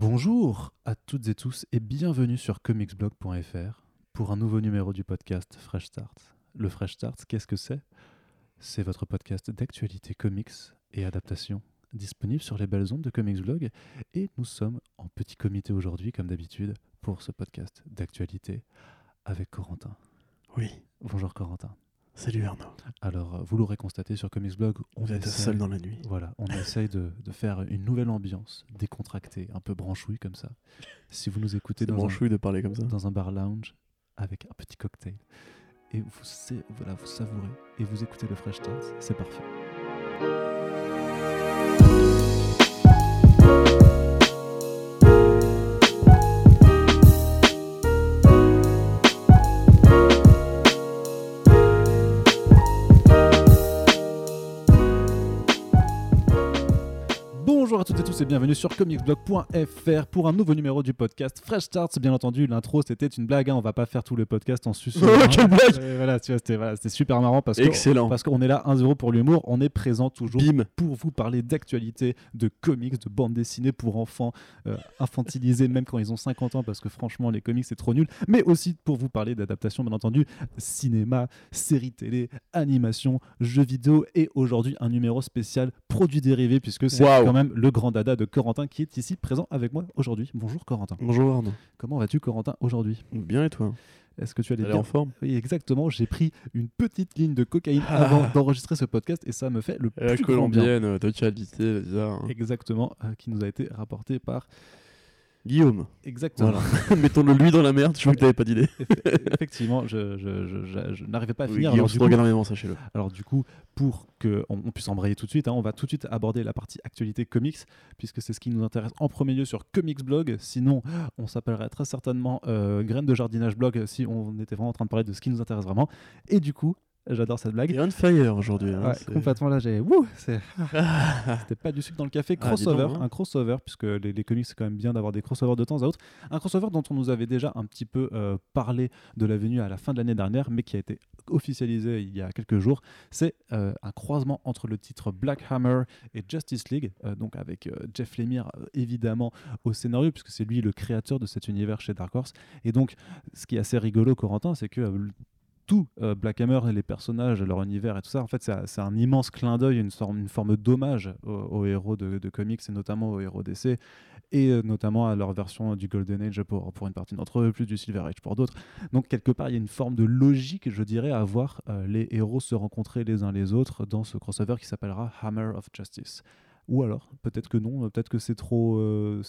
Bonjour à toutes et tous et bienvenue sur comicsblog.fr pour un nouveau numéro du podcast Fresh Start. Le Fresh Start, qu'est-ce que c'est? C'est votre podcast d'actualité comics et adaptation disponible sur les belles ondes de Comicsblog et nous sommes en petit comité aujourd'hui comme d'habitude pour ce podcast d'actualité avec Corentin. Oui, Bonjour Corentin. Salut Arnaud. Alors, euh, vous l'aurez constaté sur Comicsblog, on Vous êtes essaie- seul dans la nuit. Voilà, on essaye de, de faire une nouvelle ambiance, décontractée, un peu branchouille comme ça. Si vous nous écoutez dans un, branchouille de parler comme ça. dans un bar lounge avec un petit cocktail et vous, voilà, vous savourez et vous écoutez le Fresh Start, c'est parfait. Tous et bienvenue sur comicsblog.fr pour un nouveau numéro du podcast Fresh Start. Bien entendu, l'intro c'était une blague, hein, on va pas faire tout le podcast en sus. Quelle blague Voilà, tu vois, c'était voilà, c'était super marrant parce que Excellent. parce qu'on est là 1-0 pour l'humour, on est présent toujours Bim. pour vous parler d'actualité, de comics, de bandes dessinées pour enfants euh, infantilisés même quand ils ont 50 ans parce que franchement les comics c'est trop nul, mais aussi pour vous parler d'adaptation bien entendu, cinéma, séries télé, animation, jeux vidéo et aujourd'hui un numéro spécial produits dérivés puisque c'est quand même le grand dada de Corentin qui est ici présent avec moi aujourd'hui. Bonjour Corentin. Bonjour Arnaud. Comment vas-tu Corentin aujourd'hui? Bien et toi? Est-ce que tu Elle est en forme oui, exactement. J'ai pris une petite ligne de cocaïne Ah. avant d'enregistrer ce podcast et ça me fait le La plus grand bien. colombienne, euh, d'actualité, bizarre. hein. Exactement, euh, qui nous a été rapporté par. Guillaume. Exactement. Voilà. Mettons-le lui dans la merde, je crois que t'avais pas d'idée. Eff- Effectivement, je, je- je- je- je n'arrivais pas à Oui, finir. Guillaume Alors énormément, sachez-le. alors du coup, pour qu'on on puisse embrayer tout de suite, hein, on va tout de suite aborder la partie actualité comics, puisque c'est ce qui nous intéresse en premier lieu sur Comics Blog. Sinon, on s'appellerait très certainement euh, Graines de jardinage blog si on était vraiment en train de parler de ce qui nous intéresse vraiment. Et du coup, j'adore cette blague. Il est on fire aujourd'hui. hein, Ouais, complètement là, j'ai. C'était pas du sucre dans le café. Ah, Crossover, donc, hein. un crossover, puisque les, les comics, c'est quand même bien d'avoir des crossovers de temps à autre. Un crossover dont on nous avait déjà un petit peu euh, parlé de la venue à la fin de l'année dernière, mais qui a été officialisé il y a quelques jours. C'est euh, un croisement entre le titre Black Hammer et Justice League, euh, donc avec Jeff Lemire évidemment au scénario, puisque c'est lui le créateur de cet univers chez Dark Horse. Et donc, ce qui est assez rigolo, Corentin, c'est que tout euh, Black Hammer et les personnages, leur univers et tout ça, en fait, c'est un- immense clin d'œil, une, forme- d'hommage aux, héros de, comics et notamment aux héros d'essai et euh, notamment à leur version du Golden Age pour, pour une partie d'entre eux, plus du Silver Age pour d'autres. Donc, quelque part, il y a une forme de logique, je dirais, à voir euh, les héros se rencontrer les uns les autres dans ce crossover qui s'appellera Hammer of Justice. Ou alors, peut-être que non, peut-être que c'est trop, euh,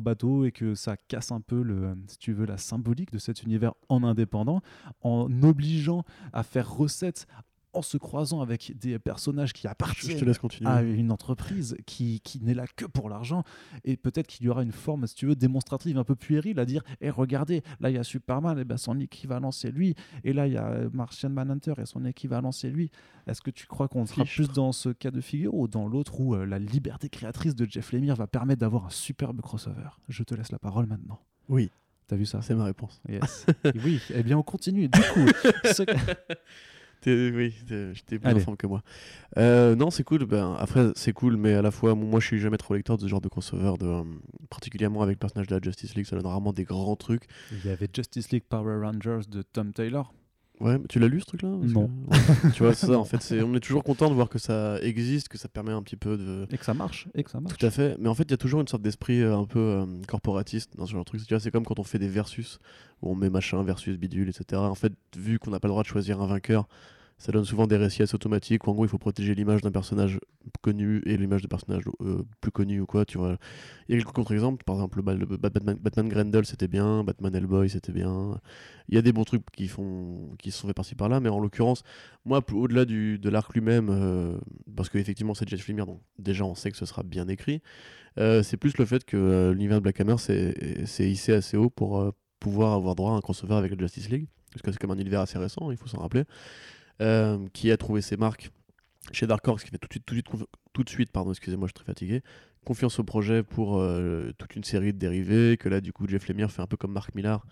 bateau et que ça casse un peu, si tu veux, la symbolique de cet univers en indépendant, en obligeant à faire recette en se croisant avec des personnages qui appartiennent te à une entreprise qui, qui n'est là que pour l'argent. Et peut-être qu'il y aura une forme, si tu veux, démonstrative un peu puérile à dire Eh, regardez, là il y a Superman, et ben son équivalent c'est lui. Et là il y a Martian Manhunter et son équivalent c'est lui. Est-ce que tu crois qu'on sera plus dans ce cas de figure ou dans l'autre où euh, la liberté créatrice de Jeff Lemire va permettre d'avoir un superbe crossover? Je te laisse la parole maintenant. Oui, T'as vu ça? C'est ma réponse. Yes. Et oui, eh bien on continue. Du coup, ce- oui, j'étais plus en Allez. forme que moi. Euh, non, c'est cool. Ben, après, c'est cool, mais à la fois, moi, je suis jamais trop lecteur de ce genre de crossover, de, euh, particulièrement avec le personnage de la Justice League. Ça donne rarement des grands trucs. il y avait Justice League Power Rangers de Tom Taylor. Ouais, mais tu l'as lu ce truc-là Non. que- ouais. tu vois, c'est ça. En fait, c'est- on est toujours content de voir que ça existe, que ça permet un petit peu de. Et que ça marche. Et que ça marche. Tout à fait. Mais en fait, il y a toujours une sorte d'esprit euh, un peu euh, corporatiste dans ce genre de truc. Tu vois, C'est comme quand on fait des versus, où on met machin versus bidule, etc. En fait, vu qu'on n'a pas le droit de choisir un vainqueur, ça donne souvent des récits assez automatiques où en gros il faut protéger l'image d'un personnage connu et l'image de personnages euh, plus connus ou quoi. Tu vois. Il y a quelques contre-exemples. Par exemple, bah, Batman, Batman Grendel c'était bien, Batman Hellboy c'était bien. Il y a des bons trucs qui, font, qui sont faits par-ci par-là, mais en l'occurrence, moi, au-delà de l'arc lui-même, euh, parce qu'effectivement c'est Jeff Lemire, donc déjà on sait que ce sera bien écrit. Euh, c'est plus le fait que euh, l'univers de Black Hammer c'est hissé assez haut pour pouvoir avoir droit à un crossover avec la Justice League, parce que c'est comme un univers assez récent, il faut s'en rappeler, euh, qui a trouvé ses marques chez Dark Horse, qui fait tout de suite, tout de suite, pardon, excusez-moi, je suis fatigué, confiance au projet pour euh, toute une série de dérivés, que là, du coup, Jeff Lemire fait un peu comme Mark Millar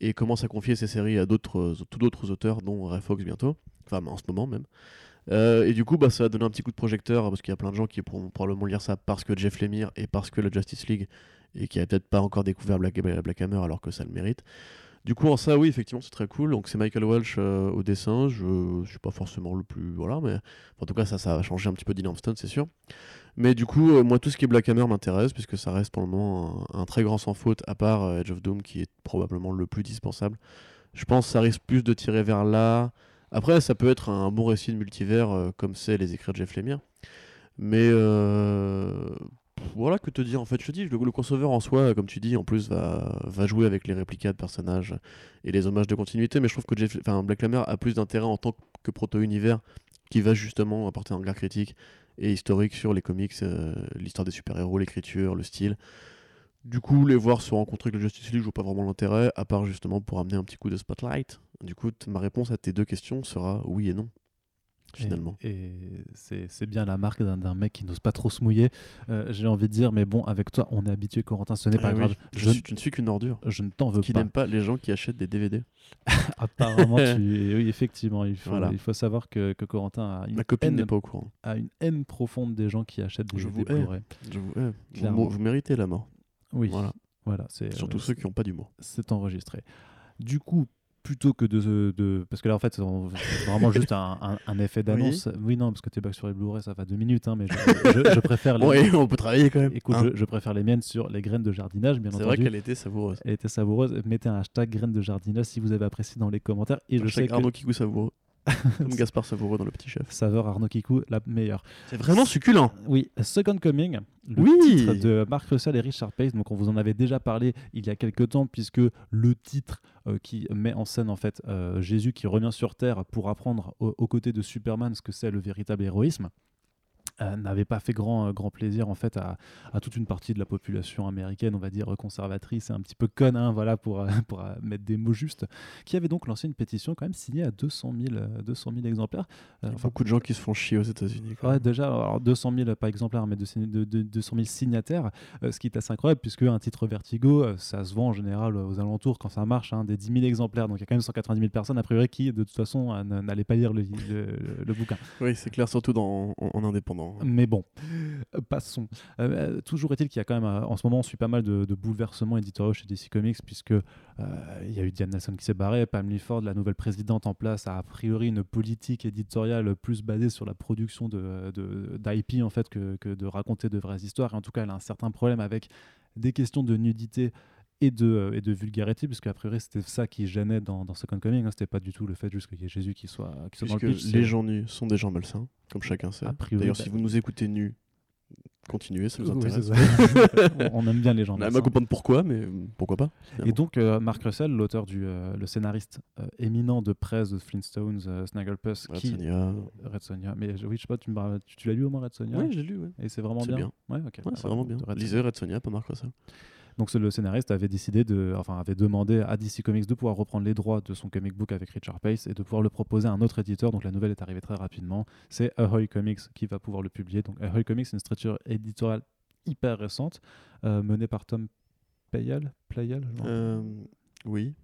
et commence à confier ses séries à d'autres, tout d'autres auteurs, dont Ray Fox bientôt, enfin en ce moment même. Euh, et du coup, bah, ça a donné un petit coup de projecteur parce qu'il y a plein de gens qui pourront probablement lire ça parce que Jeff Lemire et parce que la Justice League et qui a peut-être pas encore découvert Black, Black Hammer alors que ça le mérite. Du coup, en ça, oui, effectivement, c'est très cool. Donc, c'est Michael Welch euh, au dessin. Je ne suis pas forcément le plus. Voilà, mais en tout cas, ça, ça va changer un petit peu Armstrong, c'est sûr. Mais du coup, euh, moi, tout ce qui est Black Hammer m'intéresse, puisque ça reste pour le moment un, très grand sans faute, à part euh, Edge of Doom, qui est probablement le plus dispensable. Je pense que ça risque plus de tirer vers là. Après, ça peut être un bon récit de multivers, comme c'est les écrits de Jeff Lemire. Mais voilà que te dire en fait je te dis le, crossover en soi comme tu dis en plus va, va jouer avec les réplicas de personnages et les hommages de continuité mais je trouve que Jeff, Black Hammer a plus d'intérêt en tant que proto-univers qui va justement apporter un regard critique et historique sur les comics euh, l'histoire des super-héros l'écriture le style. Du coup les voir se rencontrer avec le Justice League je vois pas vraiment l'intérêt à part justement pour amener un petit coup de spotlight. Du coup ma réponse à tes deux questions sera oui et non finalement. Et, c'est bien la marque d'un mec qui n'ose pas trop se mouiller, euh, j'ai envie de dire, mais bon, avec toi, on est habitué, Corentin, ce n'est pas ah grave. Je, je, ne suis qu'une ordure. Je ne t'en veux qui pas. Qui n'aime pas les gens qui achètent des DVD. Apparemment, tu... oui, effectivement, il faut, il faut savoir que, que Corentin a une, Ma copine haine, pas au courant. a une haine profonde des gens qui achètent des, je vous Blu-ray. Je vous. Vous, vous, méritez la mort. Oui. Voilà. voilà Surtout euh, ceux qui n'ont pas d'humour. C'est enregistré. Du coup, plutôt que de, de, Parce que là, en fait, c'est vraiment juste un, un, effet d'annonce. Oui. non, parce que tes bacs sur les Blu-ray, ça va deux minutes, hein, mais je, je, préfère les. Oui, on peut travailler quand même. Écoute, hein. je, préfère les miennes sur les graines de jardinage, bien entendu. C'est vrai qu'elle était savoureuse. Elle était savoureuse. Mettez un hashtag graines de jardinage si vous avez apprécié dans les commentaires. Et je sais que... Arnaud Kikou savoureux. Comme Gaspard Savoureux dans Le Petit Chef. Saveur Arnaud Kikou, la meilleure. C'est vraiment succulent. Oui, Second Coming, le oui. titre de Mark Russell et Richard Pace. Donc on vous en avait déjà parlé il y a quelques temps puisque le titre euh, qui met en scène en fait euh, Jésus qui revient sur terre pour apprendre aux côtés de Superman ce que c'est le véritable héroïsme. Euh, n'avait pas fait grand, euh, grand plaisir en fait à, à, toute une partie de la population américaine, on va dire conservatrice et un petit peu conne, hein, voilà, pour, euh, pour mettre des mots justes, qui avait donc lancé une pétition quand même signée à 200 000, 200 000 exemplaires. Il y a beaucoup de gens qui se font chier aux États-Unis. Ouais, déjà, alors 200 000 pas exemplaires, mais de, de, 200 000 signataires, ce qui est assez incroyable puisque un titre Vertigo, ça se vend en général aux alentours quand ça marche, hein, des 10 000 exemplaires. Donc il y a quand même 190 000 personnes a priori qui de toute façon n'allaient pas lire le, le, bouquin. Oui, c'est clair, surtout dans, en indépendant. Mais bon, euh, passons. Euh, toujours est-il qu'il y a quand même, euh, en ce moment, on suit pas mal de, bouleversements éditoriaux chez DC Comics, puisque il y a eu Diane Nasson qui s'est barrée, Pam Ford, la nouvelle présidente en place, a a priori une politique éditoriale plus basée sur la production de, d'IP en fait que, que de raconter de vraies histoires. Et en tout cas, elle a un certain problème avec des questions de nudité et de, et de vulgarité, puisque a priori c'était ça qui gênait dans, dans Second Coming, hein, c'était pas du tout le fait juste qu'il y ait Jésus qui soit, qui soit dans le pitch, Les gens nus sont des gens malsains, comme chacun sait. D'ailleurs, si bah vous nous écoutez nus, continuez, ça nous intéresse. on aime bien les gens. On va comprendre pourquoi, mais pourquoi pas. Et donc, euh, Mark Russell, l'auteur du euh, le scénariste euh, éminent de presse de Flintstones, Snagglepuss, Red qui Sonia. Red Sonia. Mais oui, je sais pas, tu, tu, tu l'as lu au moins Red Sonia Oui, j'ai lu. Ouais. Et c'est vraiment bien. bien? Ouais, ok. Ouais, c'est vraiment bien. Lisez Red Sonia, pas Mark Russell. Donc le scénariste avait décidé de, enfin avait demandé à DC Comics de pouvoir reprendre les droits de son comic book avec Richard Pace et de pouvoir le proposer à un autre éditeur. Donc la nouvelle est arrivée très rapidement. C'est Ahoy Comics qui va pouvoir le publier. Donc Ahoy Comics, c'est une structure éditoriale hyper récente euh, menée par Tom Payal. Playal euh, Oui.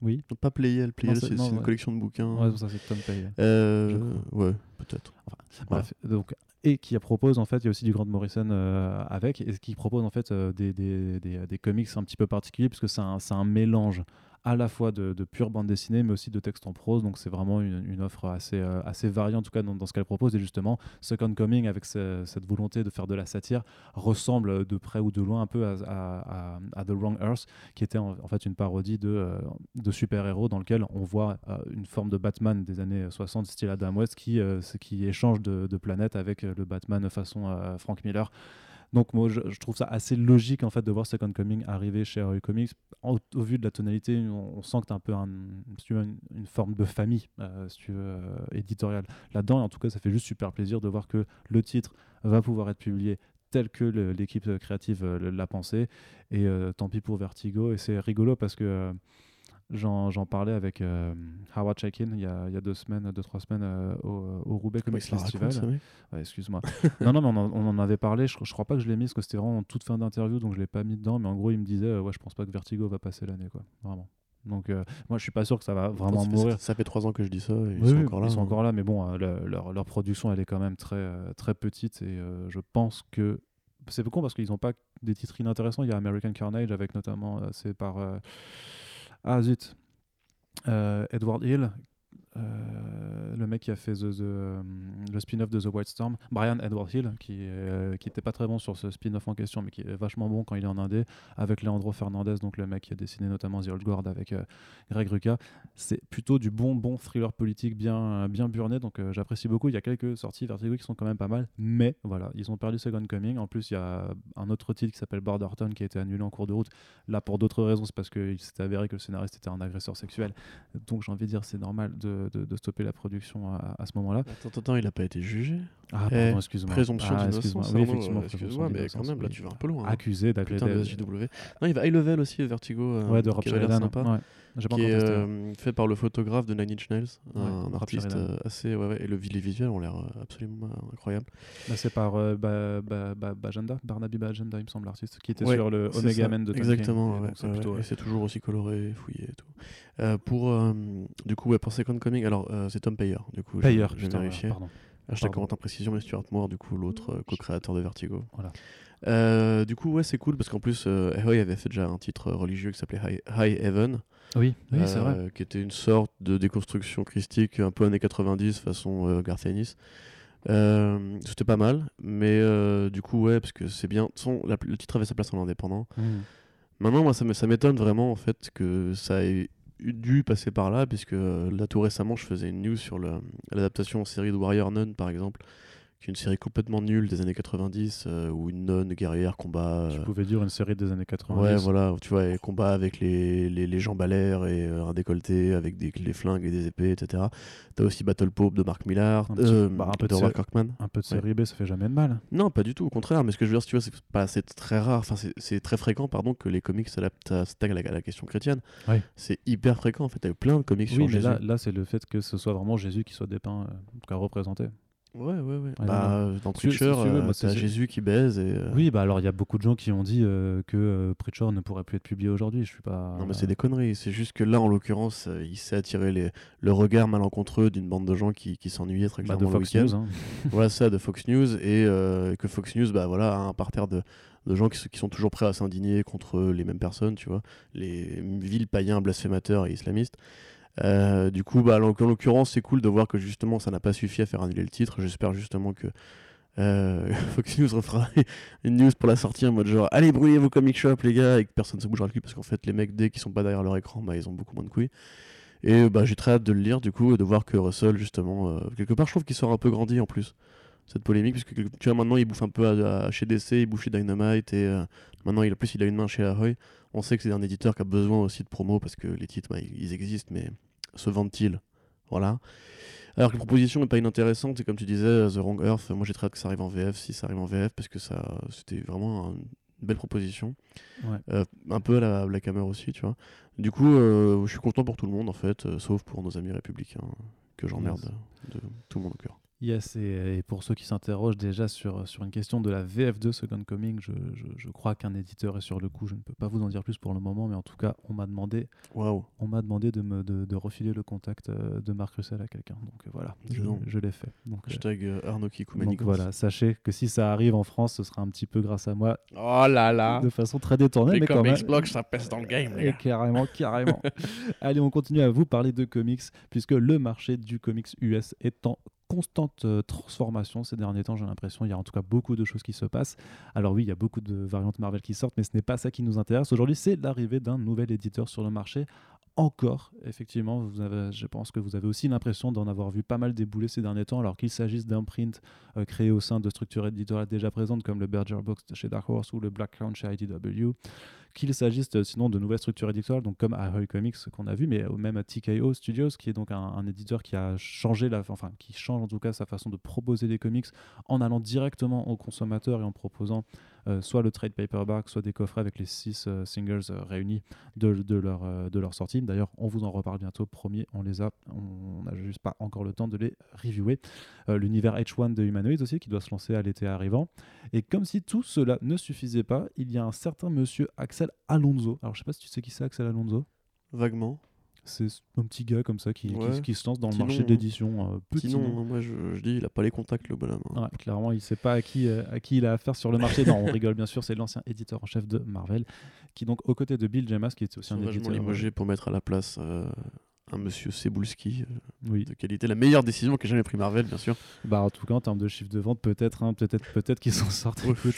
Oui. pas Playel, Playel c'est une collection de bouquins. Ouais, ça c'est Tom Payal. Euh, ouais, peut-être. Enfin, bref, donc et qui propose en fait, il y a aussi du Grant Morrison euh, avec, et qui propose en fait euh, des, des, des, des, comics un petit peu particuliers, puisque c'est un, un, mélange à la fois de, de, pure bande dessinée, mais aussi de texte en prose. Donc c'est vraiment une, une, offre assez, euh, assez variée, en tout cas dans, ce qu'elle propose. Et justement, Second Coming, avec cette volonté de faire de la satire, ressemble de près ou de loin un peu à, à, The Wrong Earth, qui était en, fait une parodie de, euh, de super-héros dans lequel on voit euh, une forme de Batman des années 60, style Adam West, qui, qui échange de, de planète avec le Batman façon Frank Miller. Donc moi, je, trouve ça assez logique en fait de voir Second Coming arriver chez Heroic Comics. au vu de la tonalité, on, sent que tu as un peu un, une, forme de famille, euh, si tu veux, euh, éditoriale là-dedans. Et en tout cas, ça fait juste super plaisir de voir que le titre va pouvoir être publié tel que l'équipe créative euh, l'a pensé. Et tant pis pour Vertigo. Et c'est rigolo parce que J'en parlais avec euh, Howard Chaikin il, y a, il y a deux semaines, deux, trois semaines euh, au, au, Roubaix Comics Festival. Excuse-moi. non, non, mais on en, avait parlé. Je, je crois pas que je l'ai mis parce que c'était vraiment en toute fin d'interview, donc je l'ai pas mis dedans. Mais en gros, il me disait, ouais, je pense pas que Vertigo va passer l'année, quoi. Vraiment. Donc euh, moi je suis pas sûr que ça va vraiment mourir. Ça, fait trois ans que je dis ça. Et ils sont encore là. Ils sont hein. encore là, mais bon, leur, leur, production elle est quand même très très petite et je pense que c'est con parce qu'ils n'ont pas des titres inintéressants. Il y a American Carnage avec notamment, euh, c'est par. Euh, ah zut Euh, Edward Hill. Euh, le mec qui a fait le spin-off de The White Storm, Brian Edward Hill, qui euh, qui était pas très bon sur ce spin-off en question, mais qui est vachement bon quand il est en indé, avec Leandro Fernandez, donc le mec qui a dessiné notamment The Old Guard avec euh, Greg Rucka. C'est plutôt du bon bon thriller politique bien bien burné, donc j'apprécie beaucoup. Il y a quelques sorties Vertigo qui sont quand même pas mal, mais voilà, ils ont perdu Second Coming. En plus, il y a un autre titre qui s'appelle Borderton qui a été annulé en cours de route. Là, pour d'autres raisons, c'est parce qu'il s'est avéré que le scénariste était un agresseur sexuel. Donc, j'ai envie de dire, c'est normal de, de- stopper la production à, ce moment-là. Attends, attends, il a pas été jugé? Ah, Eh, pardon, excuse-moi. Présomption Ah, d'innocence. excuse-moi. Oui, effectivement, euh, excuse-moi, mais quand même, là, tu vas un peu loin. hein. Accusé Putain de. SJW. Non, il va High Level aussi, Vertigo. euh, Ouais, de Rob qui avait l'air Sheridan. sympa. Ouais. J'ai pas qui est testé. euh, fait par le photographe de Nine Inch Nails, Ouais, un artiste euh, assez ouais, ouais, et le les visuels ont l'air euh, absolument euh, incroyables. Là, c'est par euh, Ba- Ba- Ba- Bajanda, Barnaby Bajanda, il me semble, l'artiste, qui était sur le Omega Man de Exactement, ouais, c'est et c'est toujours aussi coloré, fouillé et tout. Pour du coup, pour Second Coming, alors c'est Tom Payer, du coup, Payer, je vais putain, pardon. Hashtag pardon. Corentin Précision, mais Stuart Moore, du coup, l'autre euh, co-créateur de Vertigo. Voilà. Euh, du coup, ouais, c'est cool parce qu'en plus, euh, Ahoy avait fait déjà un titre euh, religieux qui s'appelait High, High Heaven, Oui, oui c'est vrai. qui était une sorte de déconstruction christique un peu années 90 façon Garth Ennis. C'était pas mal, mais du coup, ouais, parce que c'est bien. la- le titre avait sa place en indépendant. Mhm. Maintenant, moi, ça m'étonne vraiment en fait que ça ait dû passer par là, puisque euh, là tout récemment, je faisais une news sur l'adaptation en série de Warrior Nun, par exemple, qui est une série complètement nulle des années 90, euh, où une nonne guerrière combat. Euh, pouvais dire une série des années 90. Ouais, voilà, tu vois, et combat avec les, les, les jambes à l'air et euh, un décolleté avec des, des flingues et des épées, etc. T'as aussi Battle Pope de Mark Millar, Un petit- euh, bah, un peu de série- Kirkman. Un peu de série B, ça fait jamais de mal. Non, pas du tout, au contraire, mais ce que je veux dire, si tu vois, c'est pas c'est très rare, enfin c'est- très fréquent, pardon, que les comics s'adaptent à, la, à la question chrétienne. Ouais. C'est hyper fréquent, en fait, t'as eu plein de comics Oui, sur mais Jésus. là, là c'est le fait que ce soit vraiment Jésus qui soit dépeint, euh, en tout cas représenté. Ouais, ouais, ouais. Bah, euh, dans Si- si Preacher, veux, euh, c'est- Jésus qui baise et... euh, Oui, bah alors il y a beaucoup de gens qui ont dit euh, que euh, Preacher ne pourrait plus être publié aujourd'hui. Je suis pas. Non mais c'est des conneries, c'est juste que là en l'occurrence euh, il s'est attiré les- le regard malencontreux d'une bande de gens qui, qui s'ennuyaient très Bah, clairement de Fox. News. hein. voilà ça de Fox News et euh, que Fox News bah voilà a un parterre de, de gens qui, qui sont toujours prêts à s'indigner contre les mêmes personnes tu vois les vils païens blasphémateurs et islamistes Euh, du coup bah en en l'occurrence c'est cool de voir que justement ça n'a pas suffi à faire annuler le titre. J'espère justement que euh, Fox News refera une news pour la sortie en mode genre allez brûlez vos comic shops les gars! et que personne se bougera le cul parce qu'en fait les mecs dès qu'ils sont pas derrière leur écran bah ils ont beaucoup moins de couilles. Et bah j'ai très hâte de le lire du coup et de voir que Russell justement euh, quelque part je trouve qu'il sort un peu grandi en plus cette polémique puisque tu vois maintenant il bouffe un peu à, à- chez DC il bouffe chez Dynamite et euh, maintenant il en plus il a une main chez Ahoy on sait que c'est un éditeur qui a besoin aussi de promo parce que les titres bah, ils existent mais se vendent-ils? Voilà alors que la proposition n'est pas inintéressante, et comme tu disais, euh, The Wrong Earth, moi j'ai très hâte que ça arrive en VF, si ça arrive en VF, parce que ça c'était vraiment un- une belle proposition. Ouais. Euh, un peu à la Black Hammer aussi, tu vois. Du coup, euh, je suis content pour tout le monde en fait, sauf pour nos amis républicains, que j'emmerde Yes. de tout mon cœur. Yes, et, et pour ceux qui s'interrogent déjà sur, sur une question de la VF2 Second Coming, je, je, je crois qu'un éditeur est sur le coup. Je ne peux pas vous en dire plus pour le moment, mais en tout cas, on m'a demandé, on m'a demandé de, me, de, de refiler le contact euh, de Marc Russell à quelqu'un. Donc euh, voilà, je, l'ai fait. Donc, euh, hashtag euh, Arnaud donc voilà, sachez que si ça arrive en France, ce sera un petit peu grâce à moi, Oh là là de façon très détournée, mais quand même. ça pèse dans le game, Et carrément, carrément. Allez, on continue à vous parler de comics, puisque le marché du comics US est en constante euh, transformation ces derniers temps, j'ai l'impression. Il y a en tout cas beaucoup de choses qui se passent. Alors oui, il y a beaucoup de variantes Marvel qui sortent, mais ce n'est pas ça qui nous intéresse. Aujourd'hui, c'est l'arrivée d'un nouvel éditeur sur le marché. Encore, effectivement, je pense que vous avez aussi l'impression d'en avoir vu pas mal débouler ces derniers temps, alors qu'il s'agisse d'imprints euh, créés au sein de structures éditoriales déjà présentes comme le Berger Box chez Dark Horse ou le Black Crown chez IDW, qu'il s'agisse euh, sinon de nouvelles structures éditoriales, donc comme Ahoy Comics qu'on a vu, mais même à TKO Studios, qui est donc un, éditeur qui a changé enfin qui change en tout cas sa façon de proposer des comics en allant directement aux consommateurs et en proposant soit le trade paperback, soit des coffrets avec les six euh, singles euh, réunis de, leur, euh, de leur sortie. D'ailleurs, on vous en reparle bientôt. Premier, on les a, on n'a juste pas encore le temps de les reviewer. Euh, L'univers H1 de Humanoids aussi, qui doit se lancer à l'été arrivant. Et comme si tout cela ne suffisait pas, il y a un certain monsieur Axel Alonso. Alors, je sais pas si tu sais qui c'est Axel Alonso? Vaguement. C'est un petit gars comme ça qui, qui- Ouais. qui se lance dans le marché nom, de l'édition. euh, petit Sinon, nom. moi je, je dis, il a pas les contacts le bonhomme. hein. Ouais, clairement, il sait pas à qui, euh, à qui il a affaire sur le marché. Non, on rigole bien sûr, c'est l'ancien éditeur en chef de Marvel, qui donc aux côtés de Bill Jemas, qui était aussi un éditeur. limogé pour mettre à la place euh, un monsieur Cebulski euh, Oui, de qualité. La meilleure décision qu'ait jamais pris Marvel, bien sûr. bah en tout cas en termes de chiffre de vente, peut-être, hein, peut-être, peut-être qu'ils s'en sortent. Ouais, Écoute,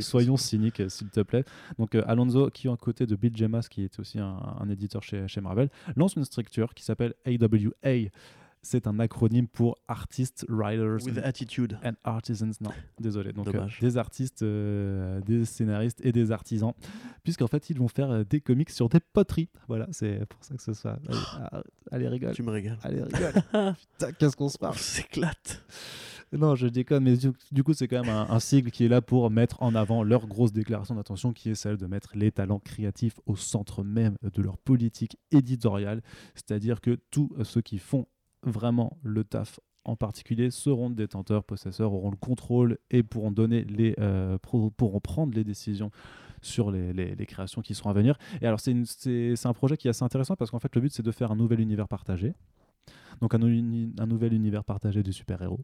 soyons, cyniques, euh, s'il te plaît. Donc euh, Alonso, qui est à côté de Bill Jemas, qui était aussi un, un éditeur chez, chez Marvel, lance une structure qui s'appelle AWA. C'est un acronyme pour Artists, Writers With attitude. and Artisans. Non, désolé. Donc euh, des artistes, euh, des scénaristes et des artisans, puisqu'en fait ils vont faire euh, des comics sur des poteries. Voilà, c'est pour ça que ce soit. Allez, ah, allez rigole. Tu me régales. Allez rigole. Putain, qu'est-ce qu'on se On marre. s'éclate. Non, je déconne, mais du, du coup, c'est quand même un, un sigle qui est là pour mettre en avant leur grosse déclaration d'intention, qui est celle de mettre les talents créatifs au centre même de leur politique éditoriale. C'est-à-dire que tous ceux qui font vraiment le taf en particulier seront détenteurs, possesseurs, auront le contrôle et pourront donner les, euh, pourront prendre les décisions sur les, créations qui seront à venir. Et alors, c'est un projet qui est assez intéressant parce qu'en fait, le but, c'est de faire un nouvel univers partagé. Donc, un, nouvel univers partagé des super-héros.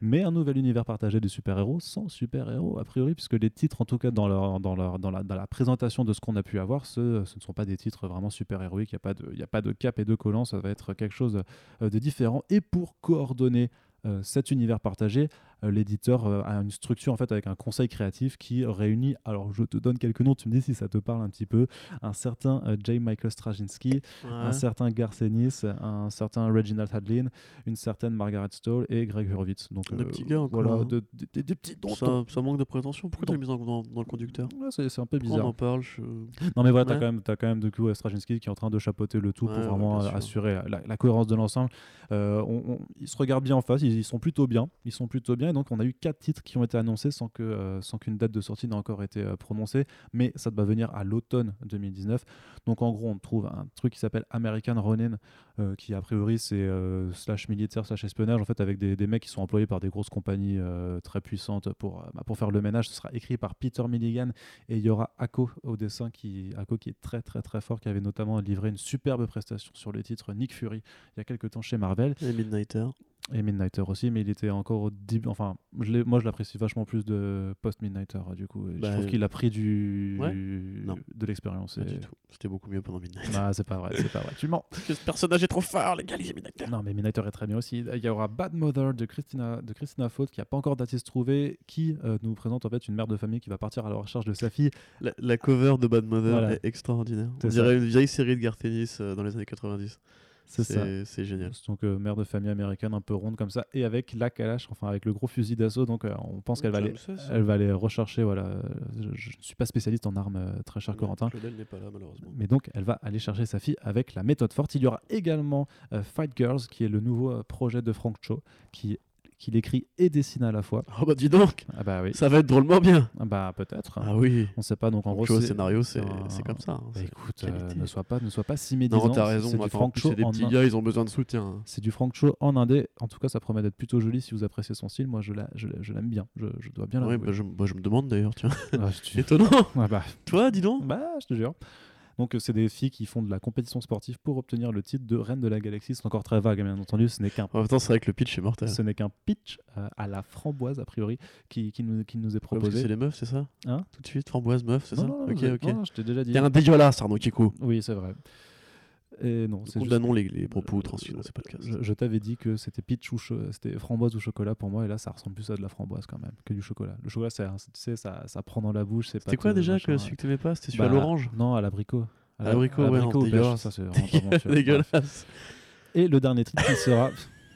Mais un nouvel univers partagé des super-héros sans super-héros, a priori, puisque les titres, en tout cas dans, leur, dans, leur, dans, la, dans la présentation de ce qu'on a pu avoir, ce, ne sont pas des titres vraiment super-héroïques, il n'y a, de- a pas de cap et de collant, ça va être quelque chose euh, de différent. Et pour coordonner euh, cet univers partagé, l'éditeur euh, a une structure en fait avec un conseil créatif qui réunit, alors je te donne quelques noms, tu me dis si ça te parle un petit peu, un certain euh, J. Michael Straczynski, un certain Garth Ennis, un certain Reginald Hadlin, une certaine Margaret Stoll et Greg Hurwitz. Donc Des petits gars encore, voilà, hein. de- de- de- des petits dont Ça, ça manque de prétention. Pourquoi l'as mis dans, dans- dans le conducteur? Ouais, c'est un peu Pourquoi on bizarre. en parle? Je- Non mais voilà, t'as Ouais. quand même, as quand même de coup Straczynski qui est en train de chapeauter le tout pour vraiment euh, assurer la, la cohérence de l'ensemble. Euh, on- on- ils se regardent bien en face, ils, ils sont plutôt bien, ils sont plutôt bien. Donc on a eu quatre titres qui ont été annoncés sans euh, qu'une date de sortie n'ait encore été euh, prononcée, mais ça doit venir à l'automne 2019. Donc en gros, on trouve un truc qui s'appelle American Ronin, euh, qui a priori c'est euh, slash militaire slash espionnage en fait avec des, des mecs qui sont employés par des grosses compagnies euh, très puissantes pour bah, pour faire le ménage. Ce sera écrit par Peter Milligan et il y aura Ako au dessin qui qui est très très très fort, qui avait notamment livré une superbe prestation sur le titre Nick Fury il y a quelques temps chez Marvel Les Midnighter. et Midnighter aussi, mais il était encore au début. Enfin, je moi je l'apprécie vachement plus de post Midnighter du coup. Et Bah, je trouve qu'il a pris du ouais de l'expérience. Et-. C'était beaucoup mieux pendant Midnight. Ah, c'est pas vrai, c'est pas vrai. Tu mens. Ce personnage est trop fort, les gars, les Midnighter. Non, mais Midnighter est très bien aussi. Il y aura Bad Mother de Christina, de Christina Faute, qui n'a pas encore d'artiste trouvé, qui euh, nous présente en fait une mère de famille qui va partir à la recherche de sa fille. La, la cover de Bad Mother Voilà. est extraordinaire. On dirait une vieille série de Garth Ennis euh, dans les années 90. C'est ça. C'est génial. Donc euh, mère de famille américaine un peu ronde comme ça, et avec la calache, enfin avec le gros fusil d'assaut. Donc euh, on pense qu'elle va aller, elle va aller rechercher. Voilà, euh, je, ne suis pas spécialiste en armes, euh, très cher Corentin. N'est pas là, malheureusement. Mais donc, elle va aller chercher sa fille avec la méthode forte. Il y aura également Fight Girls, qui est le nouveau projet de Frank Cho, qui qu'il écrit et dessine à la fois. Oh bah dis donc, Ah bah oui. ça va être drôlement bien. Ah bah peut-être. Ah oui. On sait pas. Donc en gros, Cho, c'est- scénario, c'est comme ça. hein, Bah, écoute, euh, ne sois pas, ne sois pas si médisant. Non, t'as raison. C'est des en petits gars, ils ont besoin de soutien. hein. C'est du Frank Cho en indé. En tout cas, ça promet d'être plutôt joli si vous appréciez son style. Moi, je la- je la- je l'aime bien. Je, je dois bien Ouais, l'avouer. bah, je, bah, je me demande d'ailleurs, tiens. Ah, te- Étonnant. Ah bah, Toi, dis donc. bah, je te jure. Donc, euh, c'est des filles qui font de la compétition sportive pour obtenir le titre de Reine de la Galaxie. C'est encore très vague, hein, bien entendu. Ce n'est qu'un En même temps, c'est vrai que le pitch est mortel. Ce n'est qu'un pitch euh, à la framboise, a priori, qui, qui nous, qui nous est que proposé. c'est les meufs, c'est ça Hein Tout de suite, framboise, meuf, c'est ça non, Ok, ok. non, je t'ai déjà dit. T'es un dégueulasse, Arnaud Kikou. Oui, c'est vrai. Et non, c'est juste- Condamnons les, les propos dans ces podcasts. Je, je t'avais dit que c'était pitch ou c'était framboise ou chocolat pour moi, et là ça ressemble plus à de la framboise quand même que du chocolat. Le chocolat, c'est un- tu sais, ça, ça prend dans la bouche. C'est C'était quoi déjà machin, que celui que t'aimais pas? C'était celui Bah, à l'orange? Non, à l'abricot. À l'abricot, ouais, l'abricot non, au pêche, dégueulasse. ça c'est vois. Dégueulasse. Et le dernier titre qui sera.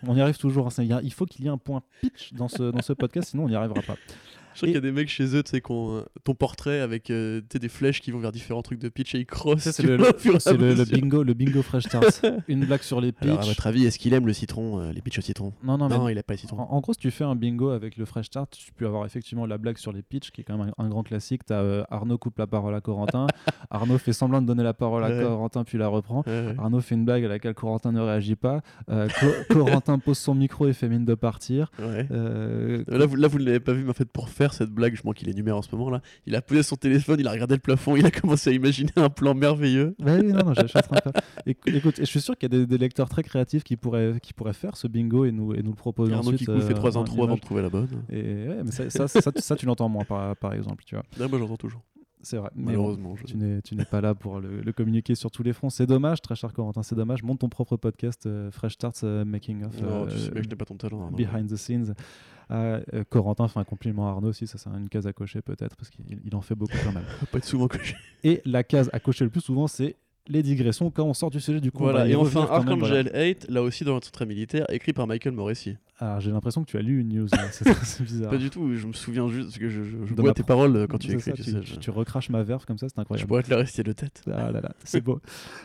On y arrive toujours. hein, Il faut qu'il y ait un point pitch dans ce, dans ce podcast, sinon on n'y arrivera pas. Je crois qu'il y a des mecs chez eux, tu sais, qui ont euh, ton portrait avec euh, des flèches qui vont vers différents trucs de pitch et ils crossent. C'est le, le- le bingo, le bingo Fresh Stars. Une blague sur les pitchs. Alors, à votre avis, est-ce qu'il aime le citron, euh, les pitchs au citron? Non, non, mais Non, il a pas les citrons. En, en gros, si tu fais un bingo avec le Fresh Start, tu peux avoir effectivement la blague sur les pitchs, qui est quand même un, un grand classique. Tu as Arnaud coupe la parole à Corentin, Arnaud fait semblant de donner la parole à Ouais. Corentin, puis la reprend. Ouais, ouais. Arnaud fait une blague à laquelle Corentin ne réagit pas. Euh, Co- Corentin pose son micro et fait mine de partir. Euh, Là, vous, là, vous ne l'avez pas vu, mais en fait, pour faire cette blague, je crois qu'il énumère en ce moment là, il a posé son téléphone, il a regardé le plafond, il a commencé à imaginer un plan merveilleux. Bah oui, non, non, je, je suis en train de faire. Écou- Écoute, je suis sûr qu'il y a des, des lecteurs très créatifs qui pourraient, qui pourraient faire ce bingo et nous, et nous le proposer Arnaud ensuite. qui fait euh, trois intros avant de trouver la bonne. Et ouais, mais ça, ça, ça, ça, tu l'entends moins, par, par exemple, tu vois. Moi, j'entends toujours. C'est vrai. Mais bon, Malheureusement. je- tu n'es, tu n'es pas là pour le, le communiquer sur tous les fronts. C'est dommage, très cher Corentin, c'est dommage. Monte ton propre podcast, euh, Fresh Starts euh, Making of. Non, euh, tu sais bien que je n'ai pas ton talent. Behind the scenes. Euh, Corentin fait un compliment à Arnaud aussi, ça c'est une case à cocher peut-être, parce qu'il il en fait beaucoup quand même. Pas être souvent j'ai. Et la case à cocher le plus souvent, c'est les digressions quand on sort du sujet du on Voilà, et enfin voilà. Archangel 8, là aussi dans un centre militaire, écrit par Michael Morrissey. Alors j'ai l'impression que tu as lu une news, là. c'est bizarre. Pas du tout, je me souviens juste parce que je, je, je bois tes paroles quand tu écris. ça, tu tu, sais, tu- je- tu recraches ma verve comme ça, c'est Je incroyable. pourrais te la rester de tête. Ah là là, c'est beau.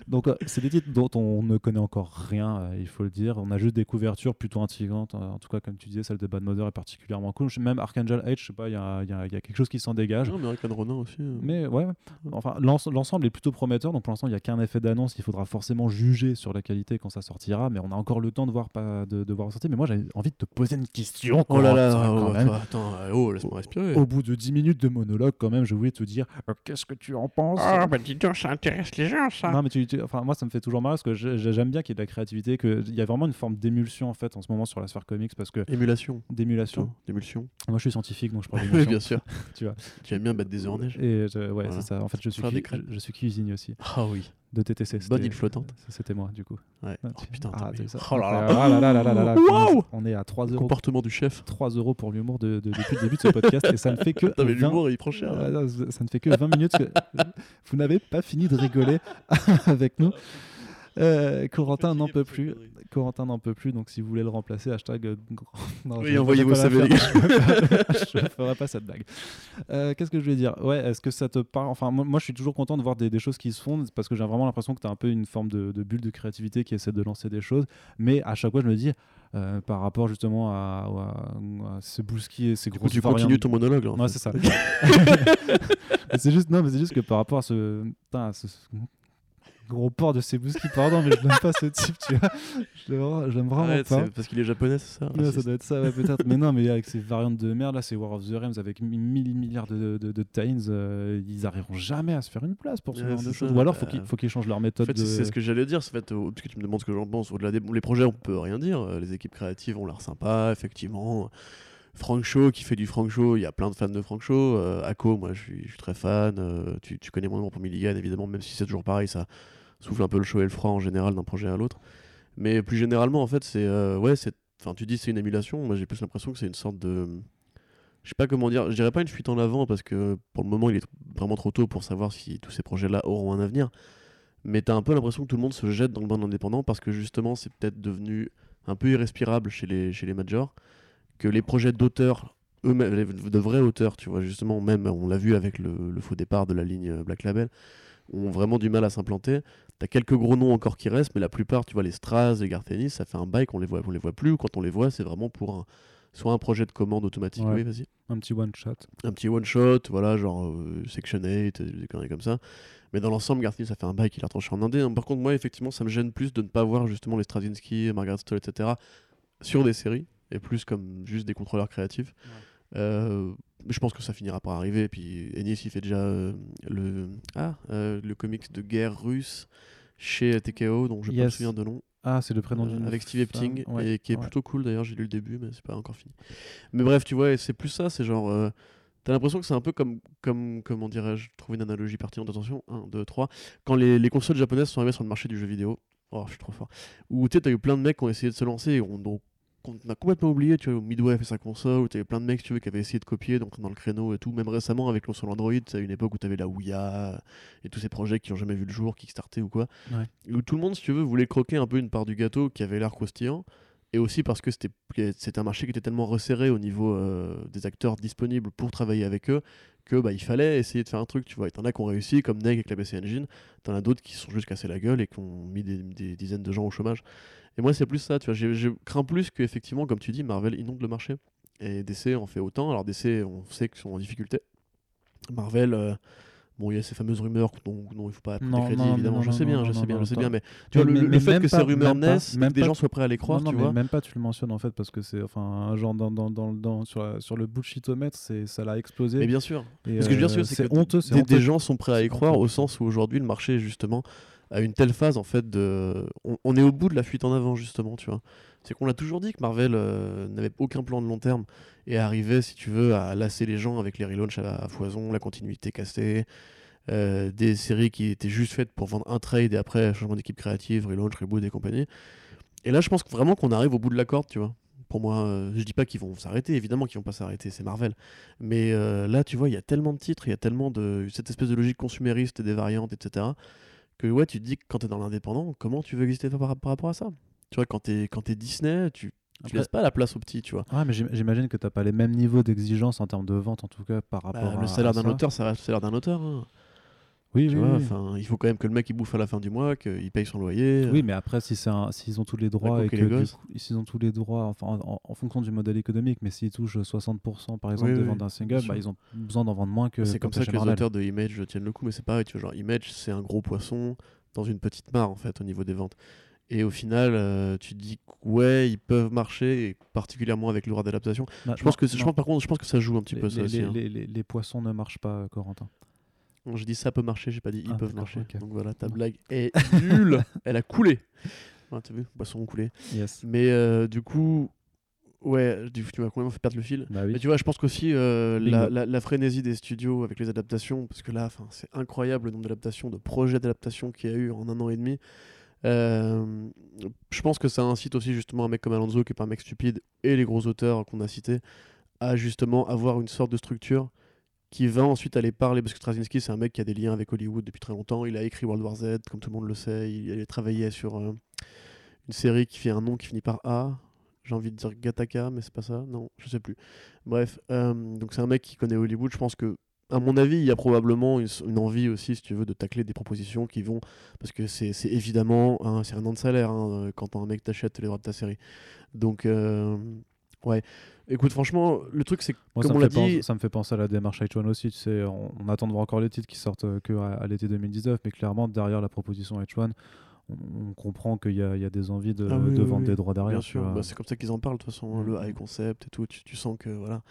Donc, euh, c'est des titres dont on ne connaît encore rien, euh, il faut le dire. On a juste des couvertures plutôt intrigantes. euh, en tout cas, comme tu disais, celle de Bad Mother est particulièrement cool. Je- Même Archangel H, je sais pas, il y a, il y a- il y a quelque chose qui s'en dégage. Non, American Ronin aussi. euh. Mais ouais, enfin, l'ens- l'ensemble est plutôt prometteur. Donc, pour l'instant, il n'y a qu'un effet d'annonce. Il faudra forcément juger sur la qualité quand ça sortira. Mais on a encore le temps de voir, pas, de, de voir sortir. Mais moi, j'avais envie de te poser une question. Oh là là, oh, quand même. attends, euh, oh, laisse-moi respirer. Au bout de 10 minutes de monologue, quand même, je voulais te dire euh, qu'est-ce que tu en penses? Ah, bah dis donc, ça intéresse les gens, ça. Non, mais tu, tu- enfin, moi, ça me fait toujours marrer parce que j'ai- j'ai- j'aime bien qu'il y ait de la créativité, qu'il y a vraiment une forme d'émulsion en fait en ce moment sur la sphère comics parce que Émulation. d'émulation. D'émulsion. Moi, je suis scientifique donc je parle Oui, d'émulsion. bien sûr. Tu vois. Tu aimes bien battre des œufs en neige. Et je- ouais, Voilà. c'est ça. En fait, je suis, Faire des cu- crêpes. je, je suis cuisinier aussi Ah oui. De TTC. Bonne île flottante. ça, C'était moi du coup. Ouais. Ah, Oh putain, ah. Oh là là. Là là là là là là. Waouh On est à 3 euros. Comportement du chef. 3 euros pour l'humour de, de- depuis le début de ce podcast et ça ne fait que Putain, mais 20 l'humour, il prend cher. Là. non, ça ça ne fait que 20 minutes que vous n'avez pas fini de rigoler avec nous. Euh, Corentin n'en peut plus. Corentin n'en peut plus, donc si vous voulez le remplacer, hashtag. euh, grand- Non, Oui, envoyez vos faire. je ne ferai pas cette blague. Euh, Qu'est-ce que je voulais dire? Ouais, est-ce que ça te parle? Enfin, moi, moi, je suis toujours content de voir des, des choses qui se font parce que j'ai vraiment l'impression que tu as un peu une forme de, de bulle de créativité qui essaie de lancer des choses. Mais à chaque fois, je me dis, euh, par rapport justement à, à, à ce Boulski et ces grosses tu variantes- continues ton monologue. là, Ouais, c'est ça. C'est juste, non, mais c'est juste que par rapport à ce, putain, à ce ce gros porc de Sebuski, pardon, mais je l'aime pas ce type, tu vois. Je l'aime vraiment Arrête, pas. parce qu'il est japonais, c'est ça Ouais, ça doit être ça, ouais, peut-être. mais non, mais avec ces variantes de merde, là, c'est War of the Realms avec mi- mille milliards de, de, de euh, ils arriveront jamais à se faire une place pour ce Ouais, genre de choses. Ou alors, faut qu'ils faut qu'ils changent leur méthode. En fait, de... c'est ce que j'allais dire. En fait, euh, parce que tu me demandes ce que j'en pense. Au-delà des les projets, on peut rien dire. Euh, Les équipes créatives ont l'air sympas, effectivement. Frank Shaw qui fait du Frank Shaw, il y a plein de fans de Frank Shaw. Euh, moi, je suis, très fan. Euh, tu, tu connais mon nom pour Milligan, évidemment, même si c'est toujours pareil, ça souffle un peu le chaud et le froid en général d'un projet à l'autre. Mais plus généralement, en fait, c'est euh, ouais, c'est. Enfin, tu dis c'est une émulation. Moi, j'ai plus l'impression que c'est une sorte de. Je sais pas comment dire. Je dirais pas une fuite en avant parce que pour le moment, il est vraiment trop tôt pour savoir si tous ces projets-là auront un avenir. Mais t'as un peu l'impression que tout le monde se jette dans le bande indépendant parce que justement, c'est peut-être devenu un peu irrespirable chez les, chez les majors. Que les projets d'auteurs, eux-mêmes, de vrais auteurs, tu vois, justement, même, on l'a vu avec le, le faux départ de la ligne euh, Black Label, ont vraiment du mal à s'implanter. T'as quelques gros noms encore qui restent, mais la plupart, tu vois, les Straz, les Gartenis, ça fait un bail qu'on les voit, on les voit plus. Quand on les voit, c'est vraiment pour un- soit un projet de commande automatique, Ouais. oui, vas-y Un petit one shot. un petit one shot, voilà, genre euh, Section 8, euh, des conneries comme ça. Mais dans l'ensemble, Garthy, ça fait un bail qu'il a tranché en indé. Par contre, moi, effectivement, ça me gêne plus de ne pas voir justement les Straczynski, Margaret Stoll, etc. sur des séries, et plus comme juste des contrôleurs créatifs. Euh, je pense que ça finira par arriver. Et puis Ennis, il fait déjà euh, le, ah, euh, le comics de guerre russe chez TKO, dont je ne me souviens de nom. Ah, c'est le prénom Euh, d'une avec Steve. Epting Ouais, et qui est ouais. plutôt cool d'ailleurs j'ai lu le début mais c'est pas encore fini mais bref tu vois c'est plus ça c'est genre euh, t'as l'impression que c'est un peu comme comme comment dirais-je trouver une analogie pertinente attention 1 2 3 quand les, les consoles japonaises sont arrivées sur le marché du jeu vidéo oh je suis trop fort où tu sais t'as eu plein de mecs qui ont essayé de se lancer et on, donc, qu'on a complètement oublié tu vois Midway a fait sa console où t'avais plein de mecs tu vois qui avaient essayé de copier donc dans le créneau et tout même récemment avec console Android c'est à une époque où t'avais la Ouya et tous ces projets qui ont jamais vu le jour Kickstarter ou quoi Ouais. où tout le monde, si tu veux, voulait croquer un peu une part du gâteau qui avait l'air croustillant, et aussi parce que c'était c'était un marché qui était tellement resserré au niveau euh, des acteurs disponibles pour travailler avec eux que bah, il fallait essayer de faire un truc, tu vois. Et t'en as qui ont réussi, comme Neg avec la PC Engine, t'en as d'autres qui sont juste cassés la gueule et qui ont mis des, dizaines de gens au chômage. Et moi, c'est plus ça, Je crains plus qu'effectivement, comme tu dis, Marvel inonde le marché. Et DC en fait autant. Alors DC, on sait qu'ils sont en difficulté. Marvel, euh, Bon, il y a ces fameuses rumeurs dont, dont il faut pas Non, non, évidemment. non, je sais bien, je sais bien, je sais bien, mais tu vois, Mais- le, fait que ces pas- rumeurs même pas- naissent, même que des gens soient prêts à les croire, tu vois. même pas tu le mentionnes en fait parce que c'est enfin genre dans, dans, dans, dans- sur, la- sur le bullshitomètre c'est ça l'a explosé Mais bien sûr. et, Ce que je veux dire, euh, c'est que honteux c'est des, honteux. des gens sont prêts à y C'est croire au sens où aujourd'hui le marché justement a une telle phase en fait de on, on est au bout de la fuite en avant justement tu vois c'est qu'on l'a toujours dit que Marvel euh, n'avait aucun plan de long terme et arrivait si tu veux à lasser les gens avec les relaunchs à, foison la continuité cassée euh, des séries qui étaient juste faites pour vendre un trade et après changement d'équipe créative relaunch reboot et compagnie et là je pense vraiment qu'on arrive au bout de la corde tu vois pour moi, euh, je dis pas qu'ils vont s'arrêter, évidemment qu'ils vont pas s'arrêter, c'est Marvel. Mais euh, là, tu vois, il y a tellement de titres, il y a tellement de cette espèce de logique consumériste et des variantes, etc. Que ouais, tu te dis que quand tu es dans l'indépendant, comment tu veux exister par rapport à ça? Tu vois, quand tu es, quand t'es Disney, tu, tu laisses pas la place aux petits, tu vois. Ouais, mais j'im- j'imagine que t'as pas les mêmes niveaux d'exigence en termes de vente en tout cas par rapport Bah, à le salaire d'un ça. auteur, ça reste le salaire d'un auteur. hein. Oui, tu oui, vois, oui. il faut quand même que le mec il bouffe à la fin du mois, qu'il paye son loyer. Oui, mais après, si s'ils ont tous les droits et que les coup, s'ils ont tous les droits, enfin, en, en- en fonction du modèle économique, mais s'ils touchent 60% par exemple Oui, des oui, ventes d'un single, bah, ils ont besoin d'en vendre moins que c'est comme ça chez que les auteurs de Image tiennent le coup, mais c'est pareil, tu vois, genre Image c'est un gros poisson dans une petite mare en fait au niveau des ventes. Et au final, euh, tu te dis que, ouais, ils peuvent marcher, et particulièrement avec le droit d'adaptation. Bah, Je pense que, je pense, par contre, je pense que ça joue un petit les, peu ça les- aussi. les- hein. les- poissons ne marchent pas, Corentin. Non, J'ai dit ça peut marcher, j'ai pas dit ils Ah, peuvent marcher. Donc voilà, ta blague est nulle. Elle a coulé. Ouais, T'as vu, poisson ont coulé. Yes. Mais euh, du coup, ouais, tu m'as complètement fait perdre le fil. Bah oui. Mais tu vois, je pense qu'aussi euh, la, Bingo. la- la frénésie des studios avec les adaptations, parce que là, c'est incroyable le nombre d'adaptations, de projets d'adaptation qu'il y a eu en un an et demi. Euh, je pense que ça incite aussi justement un mec comme Alonso, qui est pas un mec stupide, et les gros auteurs qu'on a cités, à justement avoir une sorte de structure qui va ensuite aller parler, parce que Straczynski, c'est un mec qui a des liens avec Hollywood depuis très longtemps. Il a écrit World War Z, comme tout le monde le sait. Il a travaillé sur euh, une série qui fait un nom qui finit par A. J'ai envie de dire Gataka, mais c'est pas ça. Non, je sais plus. Bref, euh, donc c'est un mec qui connaît Hollywood. Je pense que, à mon avis, il y a probablement une, une envie aussi, si tu veux, de tacler des propositions qui vont. Parce que c'est évidemment un, an de salaire hein, quand un mec t'achète les droits de ta série. Donc, euh, ouais. Écoute, franchement, le truc, c'est que, Moi, comme ça, on me l'a fait penser, dit. ça me fait penser à la démarche H1 aussi. Tu sais, on, on attend de voir encore les titres qui sortent euh, que à, à l'été 2019, mais clairement, derrière la proposition H1, on, comprend qu'il y, a- il y a des envies de, Ah oui, de oui, vendre oui. des droits derrière. Bien sûr, bah, c'est comme ça qu'ils en parlent de toute façon, hein, le high concept et tout, tu, tu sens que voilà.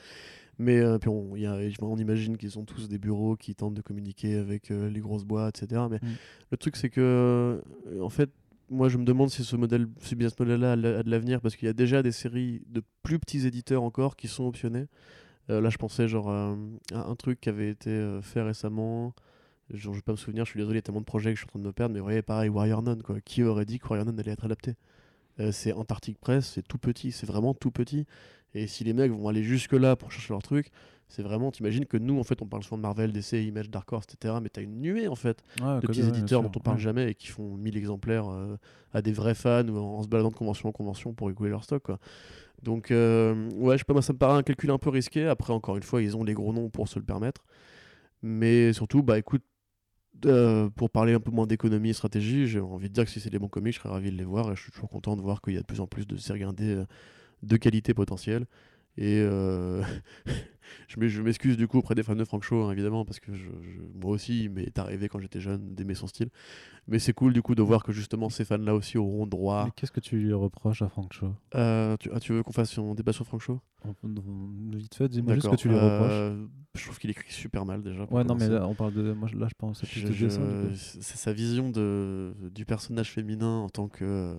Mais euh, puis on, il y a- on imagine qu'ils ont tous des bureaux qui tentent de communiquer avec euh, les grosses boîtes, etc. Mais Mhm. le truc c'est que, euh, en fait, moi je me demande si ce modèle, ce business model-là a de l'avenir parce qu'il y a déjà des séries de plus petits éditeurs encore qui sont optionnés. Euh, là je pensais genre à un truc qui avait été fait récemment. Genre, je vais pas me souvenir, je suis désolé, il y a tellement de projets que je suis en train de me perdre, mais vous voyez, pareil, Warrior Nun, quoi. Qui aurait dit que Warrior Nun allait être adapté? Euh, C'est Antarctic Press, c'est tout petit, c'est vraiment tout petit. Et si les mecs vont aller jusque-là pour chercher leur truc, c'est vraiment, t'imagines que nous, en fait, on parle souvent de Marvel, DC, Image, Dark Horse, etc. Mais t'as une nuée, en fait, Ouais, de petits ouais, éditeurs dont on parle ouais. jamais et qui font 1000 exemplaires euh, à des vrais fans ou en, en se baladant de convention en convention pour écouler leur stock, quoi. Donc, euh, ouais, je sais pas, moi, ça me paraît un calcul un peu risqué. Après, encore une fois, ils ont les gros noms pour se le permettre. Mais surtout, bah écoute, euh, pour parler un peu moins d'économie et stratégie, j'ai envie de dire que si c'est des bons comics, je serais ravi de les voir et je suis toujours content de voir qu'il y a de plus en plus de séries indées de qualité potentielle. Et euh, je m'ex- je m'excuse du coup auprès des fans de Frank Shaw, hein, évidemment, parce que je- je- moi aussi, il m'est arrivé quand j'étais jeune d'aimer son style. Mais c'est cool du coup de voir que justement ces fans-là aussi auront droit. Mais qu'est-ce que tu lui reproches à Frank Shaw? Euh, tu, ah, tu veux qu'on fasse un débat sur Frank Shaw? Vite fait, dis-moi juste ce que tu lui reproches. Euh, je trouve qu'il écrit super mal déjà. Ouais, non, mais là, on parle de. Moi, là, je pense coup. c'est sa vision de, du personnage féminin en tant que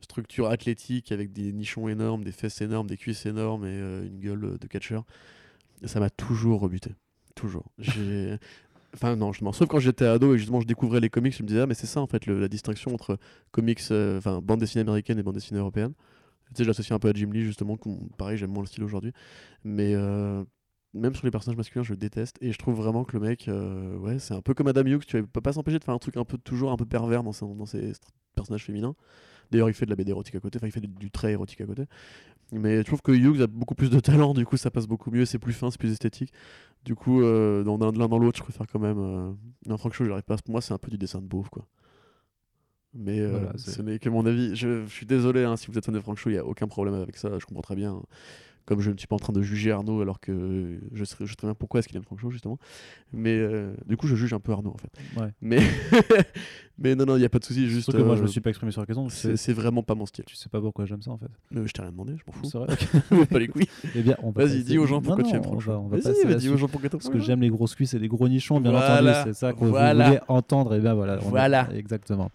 structure athlétique avec des nichons énormes, des fesses énormes, des cuisses énormes et euh, une gueule de catcheur. Ça m'a toujours rebuté. Toujours. J'ai. Enfin, non, justement. Sauf quand j'étais ado et justement je découvrais les comics, je me disais, ah, mais c'est ça en fait le- la distinction entre comics, euh, enfin, bande dessinée américaine et bande dessinée européenne. Tu sais, j'associe un peu à Jim Lee justement, pareil, j'aime moins le style aujourd'hui. Mais euh, même sur les personnages masculins, je le déteste. Et je trouve vraiment que le mec, euh, ouais, c'est un peu comme Adam Hughes, tu il peut pas s'empêcher de faire un truc un peu toujours un peu pervers dans, son- dans ses personnages féminins. D'ailleurs, il fait de la BD érotique à côté, enfin, il fait du, du trait érotique à côté. Mais je trouve que Hughes a beaucoup plus de talent, du coup, ça passe beaucoup mieux, c'est plus fin, c'est plus esthétique. Du coup, euh, dans l'un dans l'autre, je préfère quand même. Euh... Non, Frank Shaw, j'arrive pas. Pour moi, c'est un peu du dessin de beauf, quoi. Mais euh, Voilà, ce n'est que mon avis. Je, je suis désolé hein, si vous êtes fan de Frank Shaw, il n'y a aucun problème avec ça. Je comprends très bien. Comme je ne suis pas en train de juger Arnaud alors que je sais, je sais très bien pourquoi est-ce qu'il aime Franck Cho justement. Mais euh, du coup, je juge un peu Arnaud en fait. Ouais. Mais, mais non, non, il n'y a pas de souci. Juste, que moi, je euh, me suis pas exprimé sur la question. c'est vraiment pas mon style. Tu sais pas pourquoi j'aime ça en fait. Mais je t'ai rien demandé, je m'en fous. C'est vrai. Pas les couilles. Eh bien, on Vas-y, dis aux gens Non, pourquoi tu non, aimes on Franck Vas-y, là-dessus. aux gens pourquoi Parce que j'aime les grosses cuisses et les gros nichons, bien Voilà, entendu. C'est ça que vous voulez entendre. Et bien voilà. Voilà. Exactement.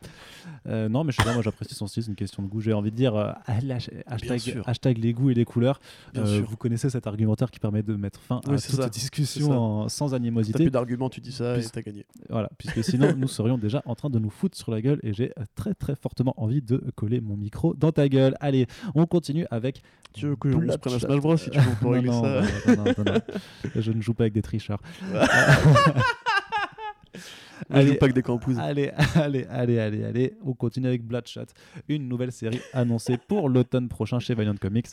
Euh, non, mais je sais pas, moi j'apprécie son style, c'est une question de goût. J'ai envie de dire euh, hashtag, les goûts et les couleurs. Euh, vous connaissez cet argumentaire qui permet de mettre fin Oui, à toute ça. discussion en- sans Si t'as animosité. plus d'arguments, tu dis ça Puis- et t'as gagné. Voilà, puisque sinon nous serions déjà en train de nous foutre sur la gueule et j'ai très très fortement envie de coller mon micro dans ta gueule. Allez, on continue avec. Tu veux que on se prenne un Smash Bros si tu veux pour régler non, ça non, non, non. Je ne joue pas avec des tricheurs. Moi, je joue Allez, pas que des campouses. Allez, allez, allez, allez, allez. On continue avec Bloodshot, une nouvelle série annoncée pour l'automne prochain chez Valiant Comics.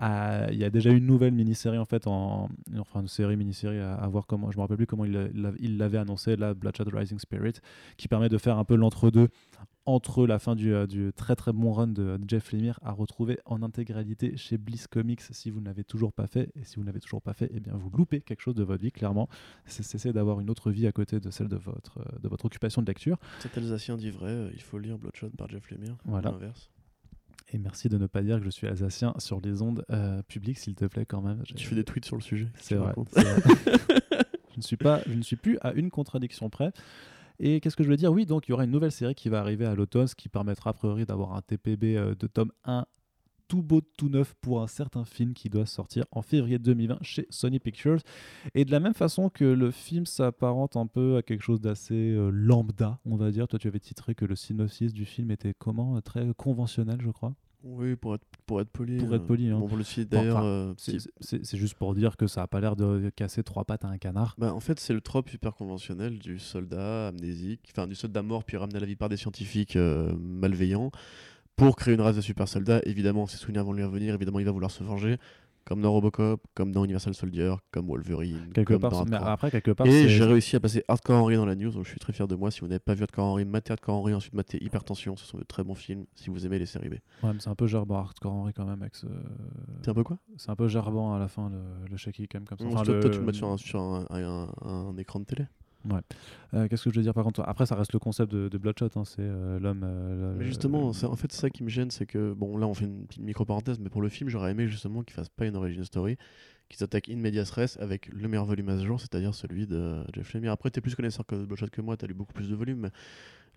Il y a déjà une nouvelle mini-série en fait, en, enfin une série mini-série à, à voir comment, je me rappelle plus comment il l'a- l'avait annoncé, là, Bloodshot Rising Spirit, qui permet de faire un peu l'entre-deux entre la fin du, euh, du très très bon run de, Jeff Lemire à retrouver en intégralité chez Bliss Comics si vous ne l'avez toujours pas fait. Et si vous ne l'avez toujours pas fait, eh bien vous loupez quelque chose de votre vie, clairement. C'est cesser d'avoir une autre vie à côté de celle de votre, euh, de votre occupation de lecture. Cet Alsacien dit vrai, euh, il faut lire Bloodshot par Jeff Lemire. Voilà. l'inverse. Et merci de ne pas dire que je suis alsacien sur les ondes euh, publiques, s'il te plaît, quand même. Tu fais des tweets sur le sujet. C'est vrai. je, ne suis pas, je ne suis plus à une contradiction près. Et qu'est-ce que je veux dire? Oui, donc il y aura une nouvelle série qui va arriver à l'automne, ce qui permettra a priori d'avoir un TPB euh, de tome 1 tout beau, tout neuf pour un certain film qui doit sortir en février 2020 chez Sony Pictures. Et de la même façon que le film s'apparente un peu à quelque chose d'assez euh, lambda, on va dire. Toi, tu avais titré que le synopsis du film était comment? Euh, Très conventionnel, je crois. Oui, pour être, pour être poli. Pour être euh, poli, hein. Bon, le site d'ailleurs. enfin, euh, C'est- juste pour dire que ça a pas l'air de casser trois pattes à un canard. Bah, en fait, c'est le trope hyper conventionnel du soldat amnésique, enfin du soldat mort puis ramené à la vie par des scientifiques euh, malveillants pour créer une race de super soldats. Évidemment, ses souvenirs vont lui revenir, évidemment, il va vouloir se venger, comme dans Robocop, comme dans Universal Soldier, comme Wolverine. Quelque comme part, dans mais Hardcore. après, quelque part, Et j'ai réussi à passer Hardcore Henry dans la news, donc je suis très fier de moi. Si vous n'avez pas vu Hardcore Henry, matez Hardcore Henry, ensuite matez Hypertension, ce sont de très bons films si vous aimez les séries B. Ouais, mais c'est un peu gerbant Hardcore Henry quand même avec ce... C'est un peu quoi? C'est un peu gerbant à la fin le, le shaky cam comme ça. Non, Enfin, le- toi, tu le mets sur, un, sur un, un- un écran de télé. Euh, Qu'est-ce que je veux dire par contre? Après, ça reste le concept de, Bloodshot. hein, c'est euh, l'homme. euh, Mais justement, en fait, ça qui me gêne, c'est que, bon, là, on fait une petite micro-parenthèse, mais pour le film, j'aurais aimé justement qu'il fasse pas une origin story, qu'il s'attaque in medias res avec le meilleur volume à ce jour, c'est-à-dire celui de Jeff Lemire. Après, t'es plus connaisseur que Bloodshot que moi, t'as lu beaucoup plus de volumes,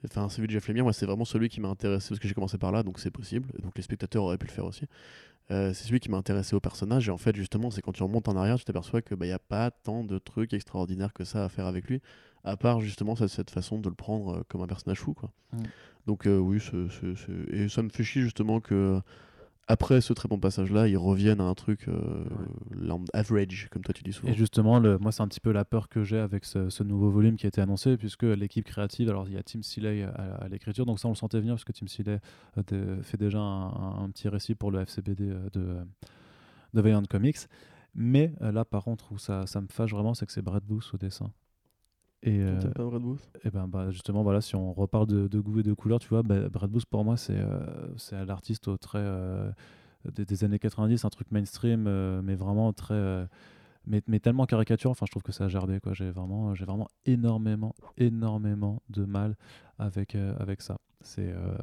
mais enfin, celui de Jeff Lemire, moi, c'est vraiment celui qui m'a intéressé, parce que j'ai commencé par là, donc c'est possible, donc les spectateurs auraient pu le faire aussi. Euh, c'est celui qui m'a intéressé au personnage, et en fait, justement, c'est quand tu remontes en arrière, tu t'aperçois qu'il n'y a pas tant de trucs extraordinaires que ça à faire avec lui, à part justement cette, cette façon de le prendre euh, comme un personnage fou, quoi. Mm. Donc euh, oui, et ça me fait chier justement que après ce très bon passage-là, ils reviennent à un truc euh, average, comme toi tu dis souvent. Et justement, le, moi, c'est un petit peu la peur que j'ai avec ce, ce nouveau volume qui a été annoncé, puisque l'équipe créative, alors il y a Tim Seeley à, à l'écriture, donc ça on le sentait venir, parce que Tim Seeley euh, fait déjà un, un petit récit pour le FCBD euh, de, de Valiant Comics. Mais euh, là, par contre, où ça, ça me fâche vraiment, c'est que c'est Brad Booth au dessin. Et, euh, T'aimes pas Brad Booth? et ben bah, justement, voilà, si on reparle de, de goût et de couleur, tu vois, bah, Brad Booth pour moi, c'est euh, l'artiste au trait euh, des, des années 90, un truc mainstream, euh, mais vraiment très. euh, mais, mais tellement caricature, enfin, je trouve que ça a gerbé, quoi. J'ai vraiment, j'ai vraiment énormément, énormément de mal avec, euh, avec ça. C'est, euh,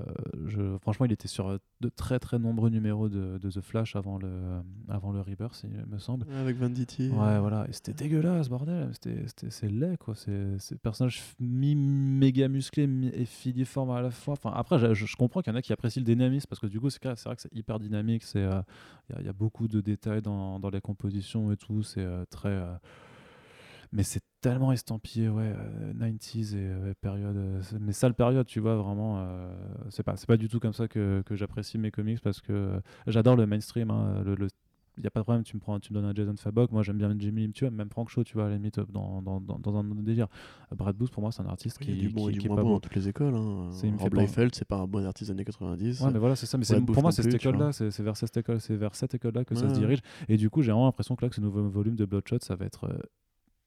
je, franchement, il était sur euh, de très très nombreux numéros de, de The Flash avant le, euh, avant le Rebirth, il me semble. Avec Venditti. Ouais, voilà, et c'était dégueulasse, bordel. C'était, c'était, c'est laid, quoi. C'est, c'est personnage mi-méga musclé mi- et filiforme à la fois. Enfin, après, je, comprends qu'il y en a qui apprécient le dynamisme parce que du coup, c'est, c'est vrai que c'est hyper dynamique. C'est, euh, il y a- il y, a beaucoup de détails dans, dans les compositions et tout. C'est euh, très. Euh, mais c'est tellement estampillé, ouais, euh, 90s et euh, période. euh, mais sale période, tu vois, vraiment. euh, c'est, pas, c'est pas du tout comme ça que, que j'apprécie mes comics parce que euh, j'adore le mainstream. hein, le, le il n'y a pas de problème, tu me, prends, tu me donnes un Jason Fabok, moi j'aime bien Jimmy tu vois, même Frank Shaw, tu vois, à la limite, euh, dans, dans, dans, dans un délire. Euh, Brad Booth, pour moi, c'est un artiste Il qui, du bon qui, et du qui est moins pas bon dans toutes les écoles. Hein. Rob Liefeld, c'est pas un bon artiste des années 90. Ouais, mais voilà, c'est ça. Mais Booth pour moi, c'est cette école-là, c'est, vers cette école, c'est vers cette école-là que ça se dirige. Et du coup, j'ai vraiment l'impression que là, que ce nouveau volume de Bloodshot, ça va être.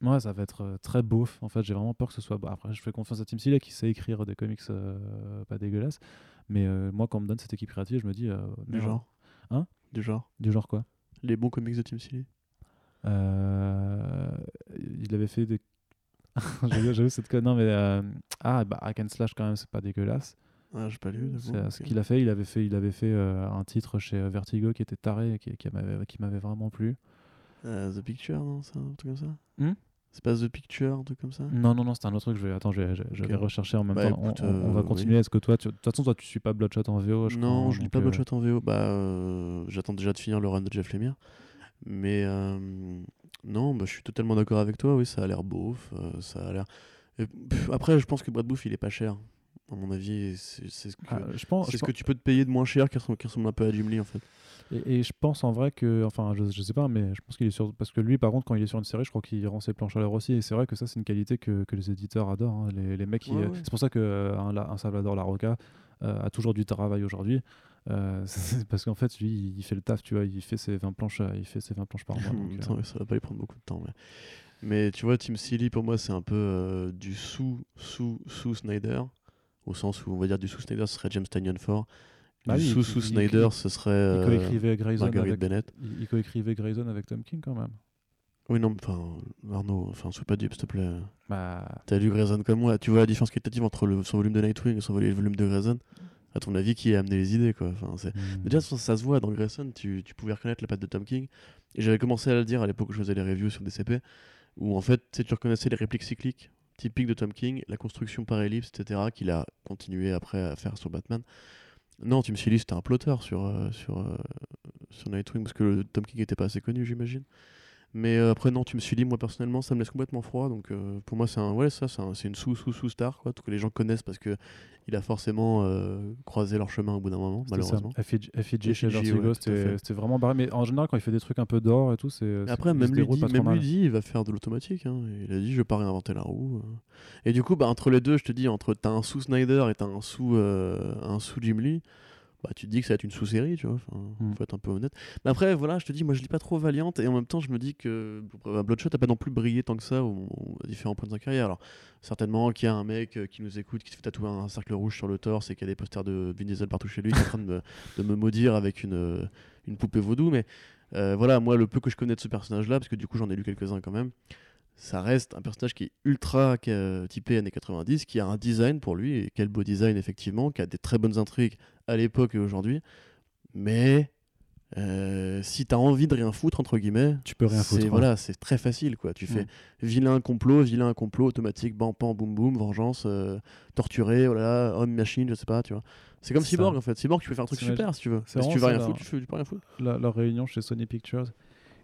Ouais, ça va être euh, très beauf. En fait, j'ai vraiment peur que ce soit. bon, après, je fais confiance à Tim Seeley qui sait écrire des comics euh, pas dégueulasses. Mais euh, moi, quand on me donne cette équipe créative, je me dis. euh, Du genre. Hein? Du genre. Du genre quoi? Les bons comics de Tim Seeley il avait fait des. Vu cette conne. Non, mais. Ah, bah, Hack and Slash, quand même, c'est pas dégueulasse. Ah, j'ai pas lu. C'est ce qu'il a fait. Il avait fait, il avait fait un titre chez Vertigo qui était taré et qui, qui m'avait qui m'avait vraiment plu. The Picture, non? C'est un truc comme ça? Hmm? C'est pas The Picture, un truc comme ça Non, non, non, c'était un autre truc. Je vais, attends, je vais, je, je vais rechercher en même Bah, temps. On- écoute, on, on va euh, continuer. Est-ce que toi, tu- de toute façon, toi, tu suis pas Bloodshot en VO je Non, crois, je lis pas euh, Bloodshot en VO. Bah, euh, j'attends déjà de finir le run de Jeff Lemire. Mais non, bah, je suis totalement d'accord avec toi. Oui, ça a l'air beauf. ça a l'air. après, je pense que Brad Booth, il est pas cher. À mon avis, c'est ce que. ah, je pense, c'est je ce que tu peux te payer de moins cher qui ressemble, qui ressemble un peu à Jim Lee en fait. Et, et je pense en vrai que, enfin, je, je sais pas, mais je pense qu'il est sur. Parce que lui, par contre, quand il est sur une série, je crois qu'il rend ses planches à l'heure aussi. Et c'est vrai que ça, c'est une qualité que, que les éditeurs adorent. hein. Les, les mecs, qui- Ouais, ouais. c'est pour ça que euh, un, Salvador Larroca euh, a toujours du travail aujourd'hui. Euh, parce qu'en fait, lui, il fait le taf, tu vois. Il fait ses 20 planches, euh, il fait ses 20 planches par mois. Donc, ouais, ça va pas lui prendre beaucoup de temps. Mais, mais tu vois, Tim Seeley, pour moi, c'est un peu euh, du sous, sous, sous Snyder. Au sens où on va dire du sous Snyder, ce serait James Tynion Ford. Bah du oui, sous il- il- Snyder, il- ce serait il euh, coécrivait Grayson Marguerite avec. Bennett. Il, il coécrivait Grayson avec Tom King quand même. Oui, non, enfin, Arnaud, enfin, sois pas dupe, s'il te plaît. Bah, T'as lu Grayson comme moi, tu vois la différence qualitative entre le, son volume de Nightwing et son volu- volume de Grayson À ton avis, qui a amené les idées, quoi? Enfin, c'est... hmm. Déjà, ça, ça se voit dans Grayson, tu, tu pouvais reconnaître la patte de Tom King. Et j'avais commencé à le dire à l'époque où je faisais les reviews sur DCP, où en fait, tu reconnaissais les répliques cycliques typiques de Tom King, la construction par ellipse, etc., qu'il a continué après à faire sur Batman. Non, tu me c'était un plotter sur, euh, sur, euh, sur Nightwing, parce que le Tom King était pas assez connu, j'imagine. Mais euh, après, non, tu me suis dit, moi personnellement, ça me laisse complètement froid. Donc euh, pour moi, c'est un, ouais, ça, c'est, un- c'est une sous-sous-sous-star, quoi, que les gens connaissent parce que il a forcément euh, croisé leur chemin au bout d'un moment, malheureusement. FIG, chez Vertigo, tout c'était vraiment barré. Mais en général, quand il fait des trucs un peu d'or et tout, c'est. Après, même lui, dit, même lui dit, il va faire de l'automatique. hein. Il a dit, je vais pas réinventer la roue. Et du coup, bah, entre les deux, je te dis, entre t'as un sous Snyder et t'as un sous, euh, un sous Jim Lee, bah, tu te dis que ça va être une sous-série, tu vois. Enfin, Mm. Faut être un peu honnête. Mais après, voilà, je te dis, moi, je lis pas trop Valiant et en même temps, je me dis que euh, Bloodshot a pas non plus brillé tant que ça au- au- à différents points de sa carrière. Alors, certainement qu'il y a un mec euh, qui nous écoute, qui se fait tatouer un cercle rouge sur le torse et qui a des posters de Vin Diesel partout chez lui, qui est en train de me, de me maudire avec une, euh, une poupée vaudou. Mais euh, voilà, moi, le peu que je connais de ce personnage-là, parce que du coup, j'en ai lu quelques-uns quand même, ça reste un personnage qui est ultra typé années 90, qui a un design pour lui, et quel beau design, effectivement, qui a des très bonnes intrigues à l'époque et aujourd'hui. Mais euh, si t'as envie de rien foutre, entre guillemets, Tu peux rien foutre. hein. Voilà, c'est très facile, quoi. Tu fais Mm. vilain complot, vilain complot, automatique, bam, pam, boum, boum, vengeance, euh, torturé, oh là là, homme, machine, je sais pas, tu vois. C'est comme Cyborg, ça. en fait. Cyborg, tu peux faire un truc super, si tu veux. si tu veux rien foutre, tu, fais, tu peux rien foutre. La, leur réunion chez Sony Pictures.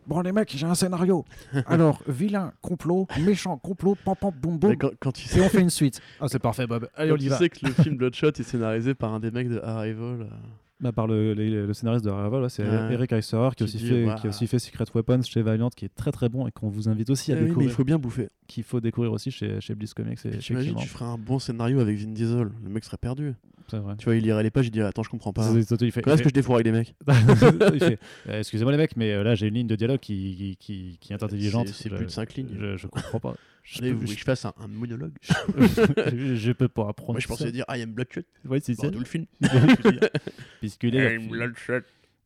Bon, les mecs, j'ai un scénario. Alors, vilain, complot, méchant, complot, pam pam, boum boum. Mais quand, quand tu Et on fait une suite. Ah, c'est parfait, Bob. Allez, quand on y tu va. sais que le film Bloodshot est scénarisé par un des mecs de Arrival. Bah, par le, le- le scénariste de Arrival, c'est. Eric Eiserer qui aussi fait, waouh. qui a aussi fait Secret Weapons chez Valiant, qui est très très bon et qu'on vous invite aussi à eh oui, mais découvrir. il faut bien bouffer. Qu'il faut découvrir aussi chez, chez Bliss Comics. Clément. tu ferais un bon scénario avec Vin Diesel. Le mec serait perdu. Vrai. Tu vois, il lirait les pages, il dirait Attends, je comprends pas. Il fait- Comment est-ce que je défoure avec les mecs Euh, Excusez-moi les mecs, mais euh, là j'ai une ligne de dialogue qui, qui, qui, qui est intelligente. C'est- plus de cinq lignes. Je, je comprends pas. Je, Allez, peux, vous voulez que je fasse un, un monologue je, je peux pas apprendre. Moi, je pensais ça. dire I am Bloodshot. Ouais, c'est ça. Tout le film. Puisque là, I'm Bloodshot.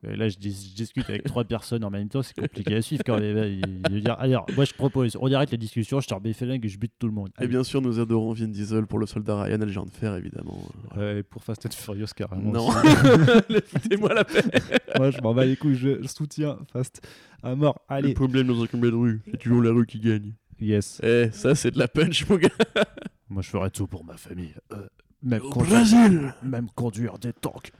Euh, Là, je, dis- je discute avec trois personnes en même temps, c'est compliqué à suivre quand même. Il, il veut dire, alors, moi je propose, on arrête la discussion, je sors mes flingues et je bute tout le monde. Et bien sûr, nous adorons Vin Diesel pour le soldat Ryan et le géant de fer, évidemment. Euh, et pour Fast and Furious, carrément. non, foutez-moi la paix. moi, je m'en bats les couilles, je, je soutiens Fast à mort. Le Allez, problème dans un combat de rue, c'est toujours la rue qui gagne. Yes. Eh, ça, c'est de la punch, mon gars. Moi, je ferai tout pour ma famille. Euh, même, Au conduire, Brésil même conduire des tanks.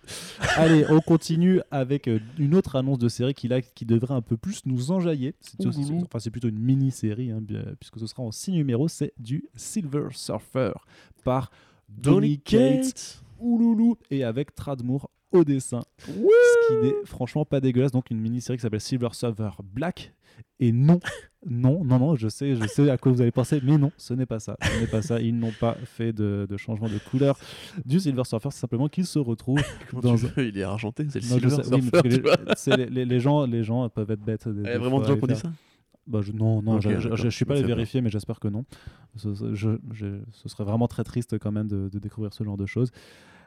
Allez, on continue avec euh, une autre annonce de série qui, là, qui devrait un peu plus nous enjailler. C'est enfin, c'est plutôt une mini-série, hein, puisque ce sera en six numéros. C'est du Silver Surfer par Donny Cates. Ouloulou et avec Tradmoor au dessin. Ce qui n'est franchement pas dégueulasse. Donc une mini-série qui s'appelle Silver Surfer Black. Et non, non, non, non, je sais, je sais à quoi vous allez penser, mais non, ce n'est pas ça. Ce n'est pas ça. Ils n'ont pas fait de, de changement de couleur du Silver Surfer. C'est simplement qu'il se retrouve. Dans tu veux Il est argenté, c'est le Non, Silver sais- Surfer, les, vois. c'est les- les- les gens, les gens peuvent être bêtes. des- Il y des a vraiment des gens et qui ont dit ça bah, je- non, non, je, d'accord, suis pas allé vérifier, mais j'espère que non. Ce, ce- je- je- ce serait vraiment très triste quand même de, de découvrir ce genre de choses.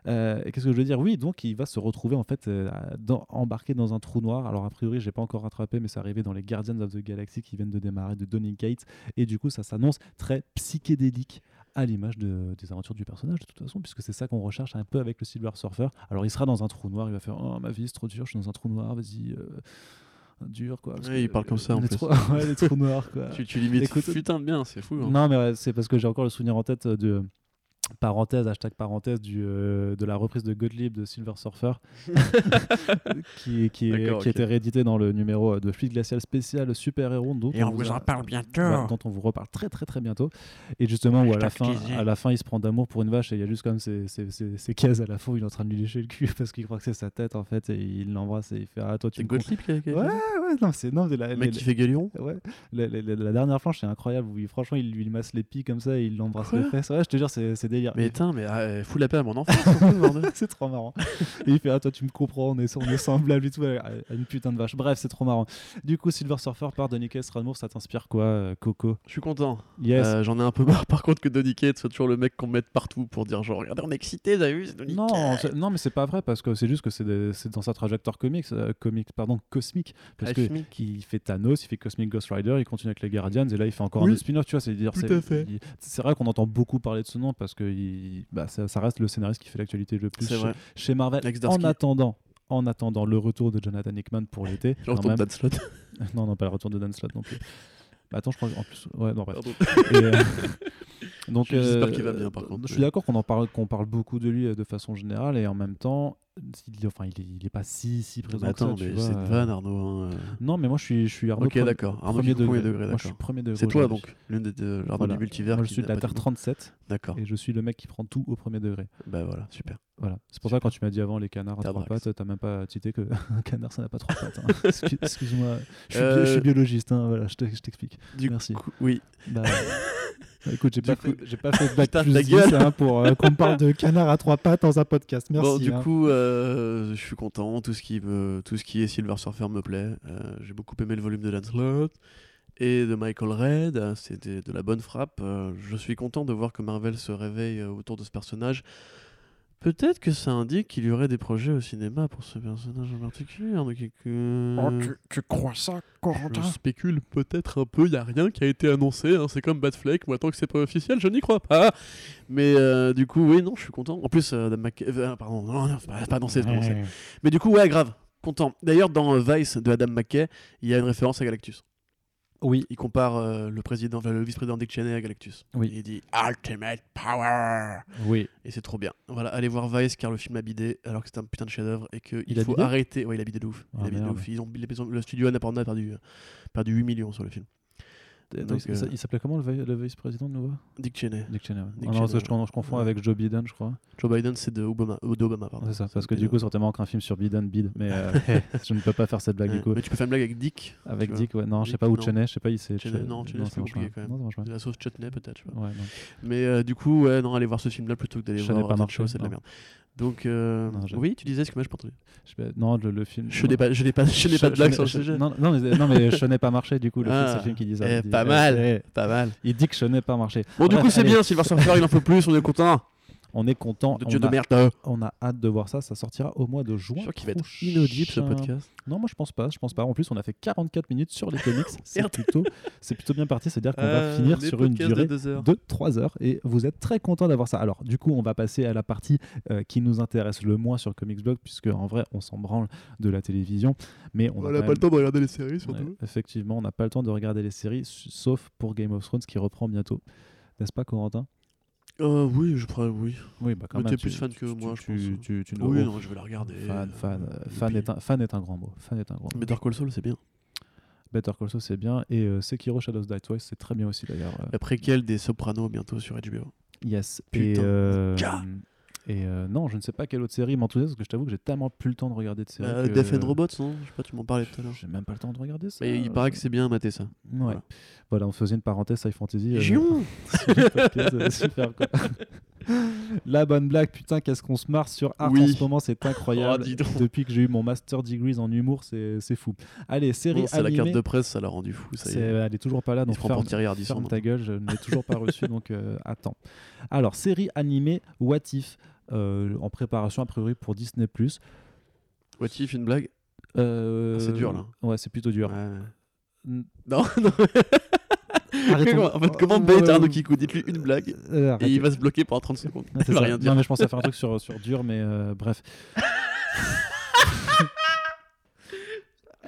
Euh, et Qu'est-ce que je veux dire? Oui, donc il va se retrouver en fait euh, dans- embarqué dans un trou noir. Alors a priori, j'ai pas encore rattrapé, mais c'est arrivé dans les Guardians of the Galaxy qui viennent de démarrer de Donny Cates. Et du coup, ça s'annonce très psychédélique à l'image de- des aventures du personnage de toute façon, puisque c'est ça qu'on recherche un peu avec le Silver Surfer. Alors il sera dans un trou noir, il va faire oh ma vie c'est trop dur, je suis dans un trou noir, vas-y. euh, dur quoi. parce Ouais, que, il parle comme ça, en les plus. trous- ouais, les trous noirs quoi. Tu, tu limites Écoute- putain de bien, c'est fou. hein. Non, mais ouais, c'est parce que j'ai encore le souvenir en tête euh, de parenthèse, hashtag parenthèse du, euh, de la reprise de Gottlieb de Silver Surfer qui, qui, est- a été réédité dans le numéro euh, de Fluide Glacial spécial Super Héros dont, Et on vous en parle bientôt. voilà, dont on vous reparle très très très bientôt et justement où à la, fin, à la fin il se prend d'amour pour une vache et il y a juste comme ces, ces, ces, ces cases à la fin où il est en train de lui lécher le cul parce qu'il croit que c'est sa tête en fait et il l'embrasse et il fait ah toi tu. Gottlieb qui ouais ouais non c'est non la, mec qui fait Galion Ouais, la, la- la- dernière planche c'est incroyable. où il- franchement, il lui masse les pieds comme ça et il l'embrasse les fesses. Ouais, je te jure, c'est délire. Mais putain, mais ah, fous la paix à mon enfant, c'est trop marrant. et il fait Ah, toi, tu me comprends, on est, on est semblables et tout. à une putain de vache. Bref, c'est trop marrant. Du coup, Silver Surfer par Donny Cates Radmour, ça t'inspire quoi, euh, Coco? Je suis content. Yes. Euh, J'en ai un peu marre par contre que Donny Cates soit toujours le mec qu'on mette partout pour dire genre regardez on est excité, t'as vu c'est Donny non, Cates. non, mais c'est pas vrai parce que c'est juste que c'est dans sa trajectoire comics, euh, comics pardon, cosmique. Parce que il fait Thanos, il fait Cosmic Ghost Rider, il continue avec les Guardians et là il fait encore Oui. un spin-off, tu vois. Dire, c'est vrai qu'on entend beaucoup parler de ce nom parce que bah, ça, ça reste le scénariste qui fait l'actualité le plus chez, Marvel. En attendant, en attendant le retour de Jonathan Hickman pour l'été. Quand ton même. Dan Slott. Non, non, pas le retour de Dan Slott non plus. Bah, attends, je crois en plus. Ouais, non, bref. Et, euh, donc, J'espère euh, qu'il va bien, par contre, Je suis d'accord qu'on en parle, qu'on parle beaucoup de lui euh, de façon générale et en même temps, il, enfin, il est, il est pas si si présent Mais que ça, attends, mais c'est une euh. vanne Arnaud. hein, euh. Non, mais moi je suis, je suis Arnaud. Ok, d'accord. Arnaud Premier degré. degré, Moi, je suis premier degré. C'est toi donc, l'une des deux, Voilà. du multivers. Moi, je suis de la Terre dit non. 37 D'accord. et je suis le mec qui prend tout au premier degré. Bah voilà, super. Voilà. C'est pour ça que quand tu m'as dit avant les canards à T'as trois pattes, t'as même pas cité que un canard ça n'a pas trois pattes. hein. Excuse- Excuse-moi, je suis, Euh, je suis biologiste, hein, voilà, je te- je t'explique. Du Merci. coup, oui. Bah, écoute, j'ai pas, coup- fait- pas fait de bac plus ta 10 gueule. hein, pour euh, qu'on parle de canard à trois pattes dans un podcast. Merci. bon, du hein. coup, euh, je suis content. Tout ce qui me, tout ce qui est Silver Surfer me plaît. Euh, J'ai beaucoup aimé le volume de Dan Slott et de Michael Red. C'était de la bonne frappe. Je suis content de voir que Marvel se réveille autour de ce personnage. Peut-être que ça indique qu'il y aurait des projets au cinéma pour ce personnage en particulier. donc, Oh, tu, tu crois ça, Je Corentin spécule peut-être un peu, il n'y a rien qui a été annoncé, hein, c'est comme Batfleck, moi tant que c'est pas officiel, je n'y crois pas. Mais euh, du coup, oui, non, je suis content. En plus, euh, Adam McKay- euh, pardon, non, non, c'est pas, pas annoncé, c'est pas annoncé. Ouais. Mais du coup, ouais, grave, content. D'ailleurs, dans euh, Vice de Adam McKay, il y a une référence à Galactus. Oui, Il compare euh, le président, enfin, le vice-président Dick Cheney à Galactus. Oui. Il dit Ultimate Power oui. Et c'est trop bien. Voilà, allez voir Vice car le film a bidé alors que c'est un putain de chef-d'œuvre et qu'il Il faut arrêter. Ouais, il a bidé de ouf. Il Ah, a bidé de merde. ouf. Ils ont, le studio Annapurna a perdu, euh, perdu 8 millions sur le film. Donc, il euh, il s'appelait comment le, vi- le vice-président de nouveau? Dick Cheney. Dick Cheney. ouais. Dick Ah non, Cheney, ça, je, con- je confonds ouais. avec Joe Biden, je crois. Joe Biden, c'est de Obama, d'Obama, pardon. C'est ça, parce que du coup, ça manque un film sur Biden, bide. Mais euh, je ne peux pas faire cette blague Ouais, du coup. Mais tu peux faire une blague avec Dick. Avec. Dick, ouais. Non, je sais Dick, pas où. Cheney, je sais pas, il s'est. Cheney, non, Cheney, c'est compliqué pas. quand même. Non, ça marche pas. De La sauce chutney, peut-être. Mais euh, du coup, ouais, non, allez voir ce film-là plutôt que d'aller voir marché, Show, c'est de la merde. Donc, euh, Non, oui, tu disais ce que moi je pas entendu. Je sais pas- Non, le, le film. Je n'ai pas, je n'ai pas, je n'ai pas de blague sur le sujet. Non, non, mais, non, mais je n'ai pas marché du coup. Le film, Ah. c'est le film qui dit ça. Eh, pas mal. Pas mal. Il dit que je n'ai pas marché. Bon, du coup, c'est bien. Silver Surfer, il en faut plus. On est content. On est content. De on Dieu de a- merde. On a hâte de voir ça. Ça sortira au mois de Je juin. suis sûr qu'il va être inaudible ce podcast. Non, moi je pense pas. Je pense pas. En plus, on a fait 44 minutes sur les comics. c'est plutôt, c'est plutôt bien parti. C'est-à-dire qu'on va Euh, finir sur une de durée heures. de 3 heures et vous êtes très content d'avoir ça. Alors, du coup, on va passer à la partie euh, qui nous intéresse le moins sur Comics Blog, puisque en vrai, on s'en branle de la télévision, mais on, n'a pas le temps de regarder les séries, Ouais, surtout. effectivement, on n'a pas le temps de regarder les séries, sauf pour Game of Thrones qui reprend bientôt. N'est-ce pas, Corentin? Euh, oui, je crois, oui. Oui, bah quand Mais même. t'es plus fan que moi, je pense. tu- tu- Oui, oh, non, je vais la regarder. Fan, fan, euh, fan, est un, fan est un grand mot. Fan est un grand mot. Better Call Saul, c'est bien. Better Call Saul, c'est bien. Et euh, Sekiro Shadows Die Twice, c'est très bien aussi d'ailleurs. euh, La préquelle des Sopranos bientôt sur HBO. Yes. Putain, et. Et euh, non, je ne sais pas quelle autre série m'enthousiasme parce que je t'avoue que j'ai tellement plus le temps de regarder de séries. Euh, que- Death and Robots, non? Je sais pas, tu m'en parlais tout à l'heure. J'ai même pas le temps de regarder ça. Mais il paraît que c'est bien maté ça. Ouais. Voilà. Voilà. on faisait une parenthèse High Fantasy. euh, Gion euh, super quoi. La bonne blague, putain, qu'est-ce qu'on se marre sur Art Oui. en ce moment, c'est incroyable. Oh. Depuis que j'ai eu mon Master Degrees en humour, c'est fou. Allez, série Non, C'est la carte animée. de presse, ça l'a rendu fou. Ça y C'est- est. Elle est toujours pas là, donc ferme, ferme ta gueule, je ne l'ai toujours pas reçu, donc euh, attends. Alors, série animée What If? En préparation a priori pour Disney+. What if, une blague? Euh, Ah, c'est dur, là. Ouais, c'est plutôt dur. Ouais. Non, non. En fait, comment ouais. Arnaud Kikou Dites-lui une blague Euh, et il va se bloquer pendant 30 secondes. Ouais, c'est il va rien dire. Non, mais je pensais à faire un truc sur, sur dur, mais euh, bref.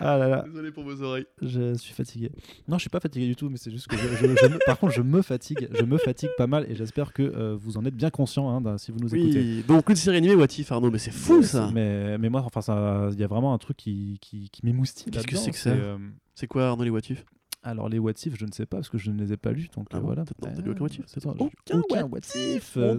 ah là là, Désolé pour vos oreilles. je suis fatigué. Non, je suis pas fatigué du tout, mais c'est juste que je, je- je me- par contre, je me fatigue. Je me fatigue pas mal et j'espère que euh, vous en êtes bien conscient hein, si vous nous écoutez. Oui, donc une série animée What if, Arnaud, mais c'est fou ça Mais, mais moi, enfin, ça- il y a vraiment un truc qui, qui, qui m'émoustille. Qu'est-ce que c'est que ça euh, C'est quoi Arnaud les What if? Alors les what if, je ne sais pas parce que je ne les ai pas lus, donc Ah euh, bon voilà. T'as- lu aucun what if C'est toi, Aucun aucun what if. C'est.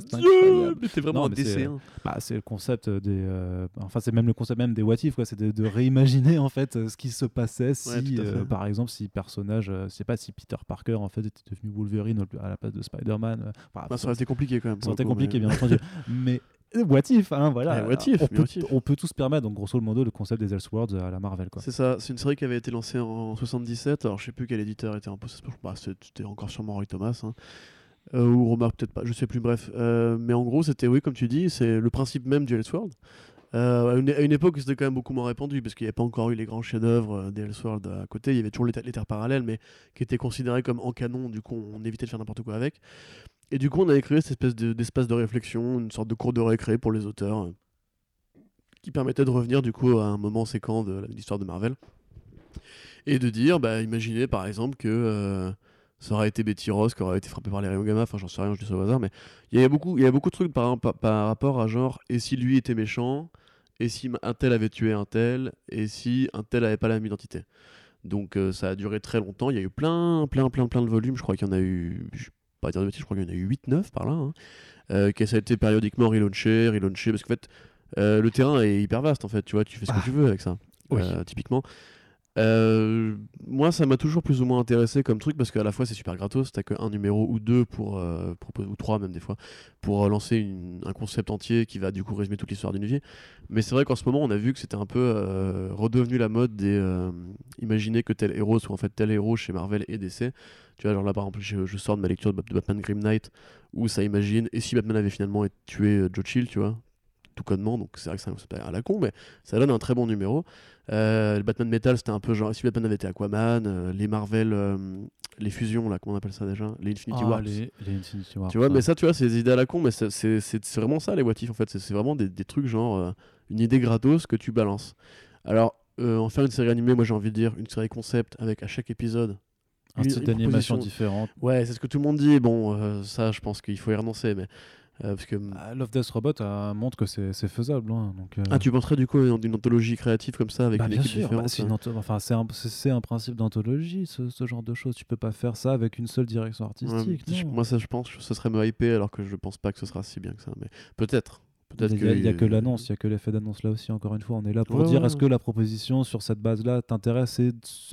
Mais t'es vraiment Non, un mais c'est- hein. Bah, c'est le concept des. euh, enfin, c'est même le concept même des what if, quoi. C'est de, de réimaginer en fait euh, ce qui se passait si, Ouais, euh, par exemple, si personnage, euh, sais pas si Peter Parker en fait était devenu Wolverine à la place de Spider-Man. enfin, Bah, ça aurait été compliqué quand même. ça aurait été compliqué, mais- bien entendu. mais what if, hein, voilà. Ouais, what if, on, peut, what if. on peut tout se permettre. Donc, grosso modo, le concept des Elseworlds à la Marvel. C'est ça, c'est une série qui avait été lancée en 77. Alors je sais plus quel éditeur était un peu. Bah, c'était encore sûrement Roy Thomas. hein. Euh, ou Romar, peut-être pas, je sais plus, bref. Euh, mais en gros, c'était, oui, comme tu dis, c'est le principe même du Elseworld. Euh, à, une, à une époque, c'était quand même beaucoup moins répandu parce qu'il n'y avait pas encore eu les grands chefs-d'œuvre euh, des Elseworlds à côté. Il y avait toujours les, ter- les terres parallèles, mais qui étaient considérés comme en canon. Du coup, on évitait de faire n'importe quoi avec. Et du coup, on avait créé cette espèce de- d'espace de réflexion, une sorte de cours de récré pour les auteurs, euh, qui permettait de revenir du coup à un moment séquent de l'histoire de Marvel et de dire, bah, imaginez par exemple que euh, ça aurait été Betty Ross qui aurait été frappée par les rayons gamma, enfin j'en sais rien, je dis ça au hasard, mais il y a beaucoup, de trucs par rapport à genre, et si lui était méchant, et si un tel avait tué un tel, et si un tel avait pas la même identité. Donc euh, ça a duré très longtemps, il y a eu plein, plein, plein, plein de volumes, je crois qu'il y en a eu, je vais pas dire de bêtises, je crois qu'il y en a eu 8-9 par là, hein, euh, qui ça a été périodiquement relaunché, relaunché, parce qu'en fait, euh, le terrain est hyper vaste en fait, tu vois, tu fais ce que Ah. tu veux avec ça, Oui. euh, typiquement. Euh, moi, ça m'a toujours plus ou moins intéressé comme truc parce qu'à la fois c'est super gratos, t'as que un numéro ou deux pour euh, ou trois même des fois, pour euh, lancer une- un concept entier qui va du coup résumer toute l'histoire d'une vie. Mais c'est vrai qu'en ce moment, on a vu que c'était un peu euh, redevenu la mode des. imaginer que tel héros soit en fait tel héros chez Marvel et DC. Tu vois, genre là par exemple, je, sors de ma lecture de, Bat- de Batman Grim Knight où ça imagine et si Batman avait finalement tué Joe Chill, tu vois, tout connement, donc c'est vrai que c'est pas à la con, mais ça donne un très bon numéro. Euh, le Batman Metal, c'était un peu genre si Batman avait été Aquaman, euh, les Marvel, euh, les fusions, là, comment on appelle ça déjà? Les Infinity Ah, Wars. les, les Infinity Wars, Tu vois, ouais. mais ça, tu vois, c'est des idées à la con, mais c'est- vraiment ça, les what if, en fait. C'est vraiment des, des trucs genre une idée gratos que tu balances. Alors, en faire une série animée, moi j'ai envie de dire une série concept avec à chaque épisode. un une- style d'animation différent. Ouais, c'est ce que tout le monde dit. Bon, euh, ça, je pense qu'il faut y renoncer, mais. Euh, parce que. Ah, Love Death Robot euh, montre que c'est faisable. hein, donc, euh, Ah, tu penserais du coup à une, une anthologie créative comme ça avec bah, une bien équipe sûr, bah, différente c'est hein. une enfin, c'est un, principe d'anthologie, ce, ce genre de choses. Tu peux pas faire ça avec une seule direction Ouais, artistique. moi, ça, je pense, ce serait me hyper alors que je pense pas que ce sera si bien que ça. Mais peut-être. Peut-être Il n'y a, que l'annonce, il y a que l'effet d'annonce là aussi, encore une fois. On est là pour Ouais, dire ouais, est-ce ouais. que la proposition sur cette base-là t'intéresse et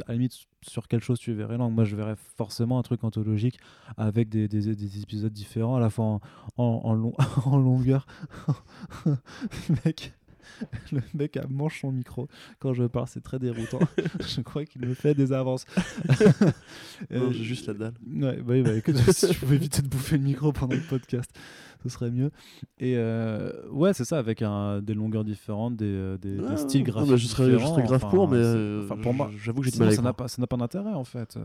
à la limite sur quelle chose tu verrais langue. Moi je verrais forcément un truc anthologique avec des, des- des épisodes différents, à la fois en, en, en long- en longueur. mec, le mec a- mange son micro quand je parle, c'est très déroutant. je crois qu'il me fait des avances. Non, Euh, j'ai juste la dalle. Ouais, bah oui, bah, écoute, si je pouvais éviter de bouffer le micro pendant le podcast, ce serait mieux. Et euh, ouais, c'est ça, avec un, des longueurs différentes, des, euh, des, des Ouais, styles. Non, graphiques. mais je serais, je différents, serais grave enfin, pour, mais euh, enfin, pour moi, j'avoue que j'ai du sinon, mal à y ça n'a croire. pas, ça n'a pas d'intérêt en fait.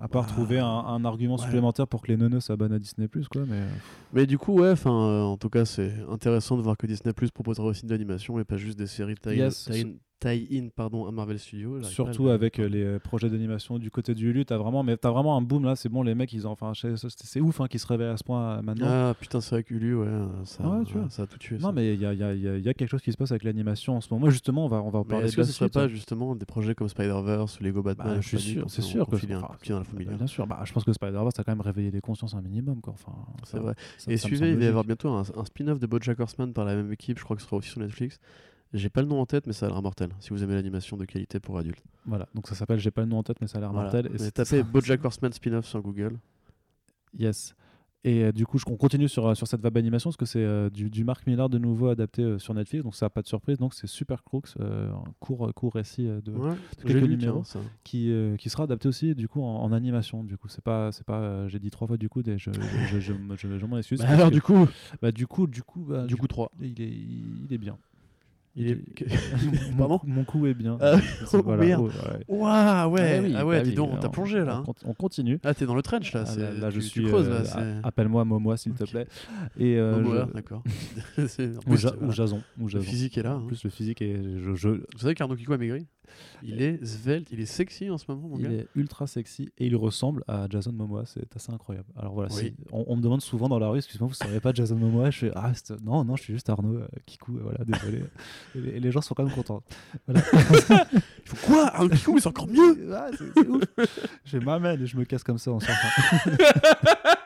À part Bah, trouver un, un argument ouais. supplémentaire pour que les neuneux s'abonnent à Disney, quoi. Mais Mais du coup, ouais, enfin, euh, en tout cas, c'est intéressant de voir que Disney Plus proposera aussi de l'animation et pas juste des séries Yes, tie-in- tie-in, pardon, à Marvel Studios. surtout avec euh, les euh, projets d'animation du côté du Hulu, t'as vraiment, mais t'as vraiment un boom là. C'est bon, les mecs, ils ont, enfin, c'est ouf hein, qu'ils se réveillent à ce point euh, maintenant. Ah putain, c'est vrai que Hulu, ouais, ça, Ah ouais, tu ouais, vois. ça a tout tué. non, ça. mais il y a, y a- y a- y a quelque chose qui se passe avec l'animation en ce moment. Justement, on va, on va en parler est-ce que ce serait pas hein. justement des projets comme Spider-Verse ou Lego Bah, Batman et je suis sûr, c'est ça, sûr que bah, fourmilière. Bien sûr, bah, je pense que Spider-Verse a quand même réveillé les consciences un minimum. Quoi. Enfin, C'est ça- vrai. ça- Et ça suivez, il va y avoir bientôt un spin-off de BoJack Horseman par la même équipe, je crois que ce sera aussi sur Netflix. J'ai pas le nom en tête, mais ça a l'air mortel. Si vous aimez l'animation de qualité pour adultes. Voilà, donc ça s'appelle, j'ai pas le nom en tête, mais ça a l'air Voilà. mortel. Et tapez BoJack Horseman spin-off sur Google. Yes. Et euh, du coup, je, on continue sur, euh, sur cette vibe animation parce que c'est euh, du, du Mark Millar de nouveau adapté euh, sur Netflix, donc ça n'a pas de surprise. Donc c'est Super Crooks, euh, un court, court récit euh, de, Ouais, quelques j'ai lu, numéros. tiens, ça. qui, euh, qui sera adapté aussi du coup en, en animation. Du coup, c'est pas, c'est pas, euh, j'ai dit trois fois du coup, et je, je, je, je, me- je- je m'en excuse. Bah alors que- du coup, bah, du coup, du coup, bah, du coup 3. il est, il est bien. Il est... mon, Pardon mon coup est bien. Ah, oh, voilà, merde. oh, ouais. Waouh, ouais, Ah oui, ah ouais, bah dis oui, donc, t'as on- plongé là. On, hein. on continue. Ah, t'es dans le trench là. Ah, là, là, je tu- suis. Tu creuses euh, là. Appelle-moi Momoa, s'il te plaît. Et euh, Momoa, je- d'accord. En ou, Ja- ou Jason. Ou Le physique est là. En hein. plus, le physique est. Je, je- Vous savez qu'Arnaud Kiko a maigri? Il est svelte, il est sexy en ce moment, mon il gars. est ultra sexy et il ressemble à Jason Momoa. C'est assez incroyable. Alors voilà, Oui. on, on me demande souvent dans la rue, excuse-moi, vous ne savez pas Jason Momoa Je fais ah non non, je suis juste Arnaud euh, Kikou. euh, Voilà, désolé. et, les, gens sont quand même contents. Voilà. Il faut quoi Arnaud Kiko, mais c'est encore mieux Ah, c'est c'est ouf. Je m'amène et je me casse comme ça en sortant.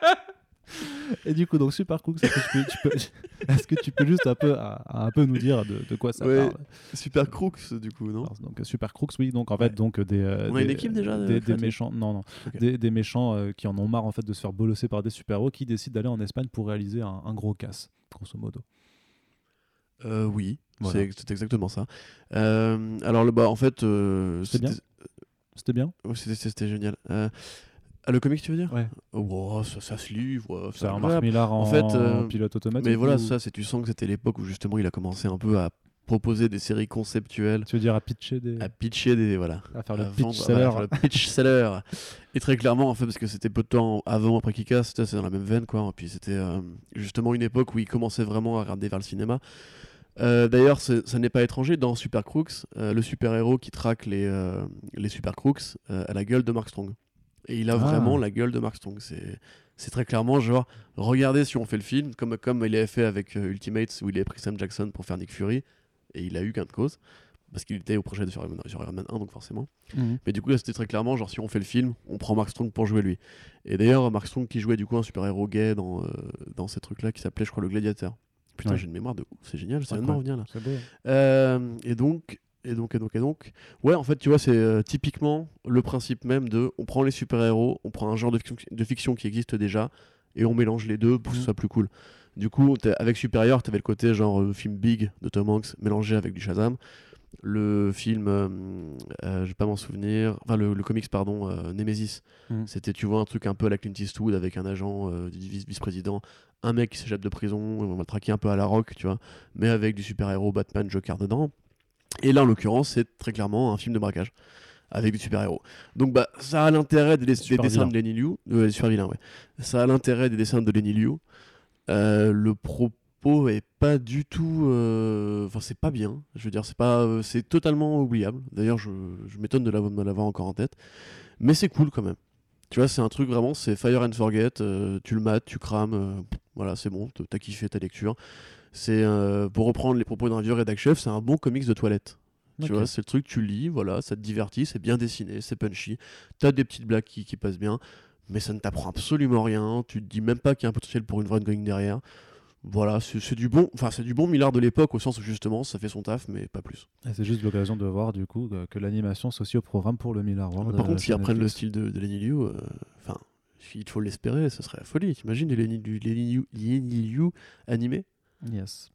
et du coup, donc Super Cook, est-ce que tu peux, tu peux- est-ce que tu peux juste un peu, un peu nous dire de, de quoi ça Ouais. parle? Super Crooks, du coup, non? Alors, donc Super Crooks, oui, donc en fait Ouais. donc des, euh, On une des- équipe déjà de des, méchants, non des, des méchants euh, qui en ont marre en fait de se faire bolosser par des super-héros qui décident d'aller en Espagne pour réaliser un, un gros casse, grosso modo. Euh, oui, Voilà. c'est exactement ça. Euh, alors, le, bah, en fait, euh, C'était bien C'était? Bien? C'était génial. Ah, le comic, tu veux dire Ouais. Wow, ça, ça se lit, ouais, C'est un agréable. Millar en, En fait, euh, pilote automatique. Mais voilà, ou- ça, c'est tu sens que c'était l'époque où justement il a commencé un peu à proposer des séries conceptuelles, Tu veux dire à pitcher des, à pitcher des voilà, à faire le à pitch vendre- seller. voilà, faire le pitch seller. Et très clairement, en fait, parce que c'était peu de temps avant, après Kikas, c'était c'est dans la même veine, quoi. Et puis c'était euh, justement une époque où il commençait vraiment à regarder vers le cinéma. Euh, D'ailleurs, ça n'est pas étranger, dans Super Crooks, le super-héros qui traque les, les Super Crooks a la gueule de Mark Strong. Et il a Ah. vraiment la gueule de Mark Strong. C'est c'est très clairement genre, regardez si on fait le film, comme, comme il avait fait avec euh, Ultimates, où il avait pris Sam Jackson pour faire Nick Fury, et il a eu gain de cause, parce qu'il était au projet de sur Iron Man, sur Iron Man 1, donc forcément. Mhm. Mais du coup, là, c'était très clairement, genre, si on fait le film, on prend Mark Strong pour jouer lui. Et d'ailleurs, Mark Strong qui jouait du coup un super-héros gay dans, euh, dans ces trucs-là, qui s'appelait, je crois, le Gladiateur. Putain, Ouais. j'ai une mémoire de ouf, c'est génial, ça vient de Incroyable. m'en revenir là. Euh, et donc, et donc, et donc, et donc, ouais, en fait, tu vois, c'est euh, typiquement le principe même de, on prend les super-héros, on prend un genre de fiction, de fiction qui existe déjà, et on mélange les deux pour que ce Mhm. soit plus cool. Du coup, avec Supérieur, t'avais le côté genre euh, film big de Tom Hanks mélangé avec du Shazam. Le film, euh, euh, je vais pas m'en souvenir, enfin le, le comics, pardon, euh, Nemesis. Mhm. C'était, tu vois, un truc un peu à la Clint Eastwood avec un agent euh, vice- vice-président, un mec qui s'échappe de prison, on va traquer un peu à la rock, tu vois, mais avec du super-héros Batman, Joker dedans. Et là, en l'occurrence, c'est très clairement un film de braquage avec des super-héros. Donc, bah, ça a l'intérêt des, dessins de Lenny Liu. euh, super vilain, ouais. Ça a l'intérêt des dessins de Lenny Liu. Euh, le propos est pas du tout. euh, Enfin, c'est pas bien. Je veux dire, c'est pas, euh, c'est totalement oubliable. D'ailleurs, je, je m'étonne de l'avoir de l'avoir encore en tête. Mais c'est cool quand même. Tu vois, c'est un truc vraiment, c'est Fire and Forget. euh, tu le mates, tu crames. euh, voilà, c'est bon. T'as kiffé ta lecture. C'est euh, pour reprendre les propos d'un vieux rédac chef, c'est un bon comics de toilette. Tu vois, c'est le truc, tu lis, voilà, ça te divertit, c'est bien dessiné, c'est punchy. T'as des petites blagues qui, qui passent bien, mais ça ne t'apprend absolument rien. Tu te dis même pas qu'il y a un potentiel pour une vraie going derrière. Voilà, c'est du bon, enfin c'est du bon Millard de l'époque au sens où justement ça fait son taf, mais pas plus. C'est juste l'occasion de voir du coup que, que l'animation aussi au programme pour le Miller World. Par contre, s'ils reprennent le style de, de Lenny Liu, euh, enfin, il faut l'espérer, ce serait la folie. T'imagines les Lenny, du Lenny Liu, Lenny Liu animé Yes.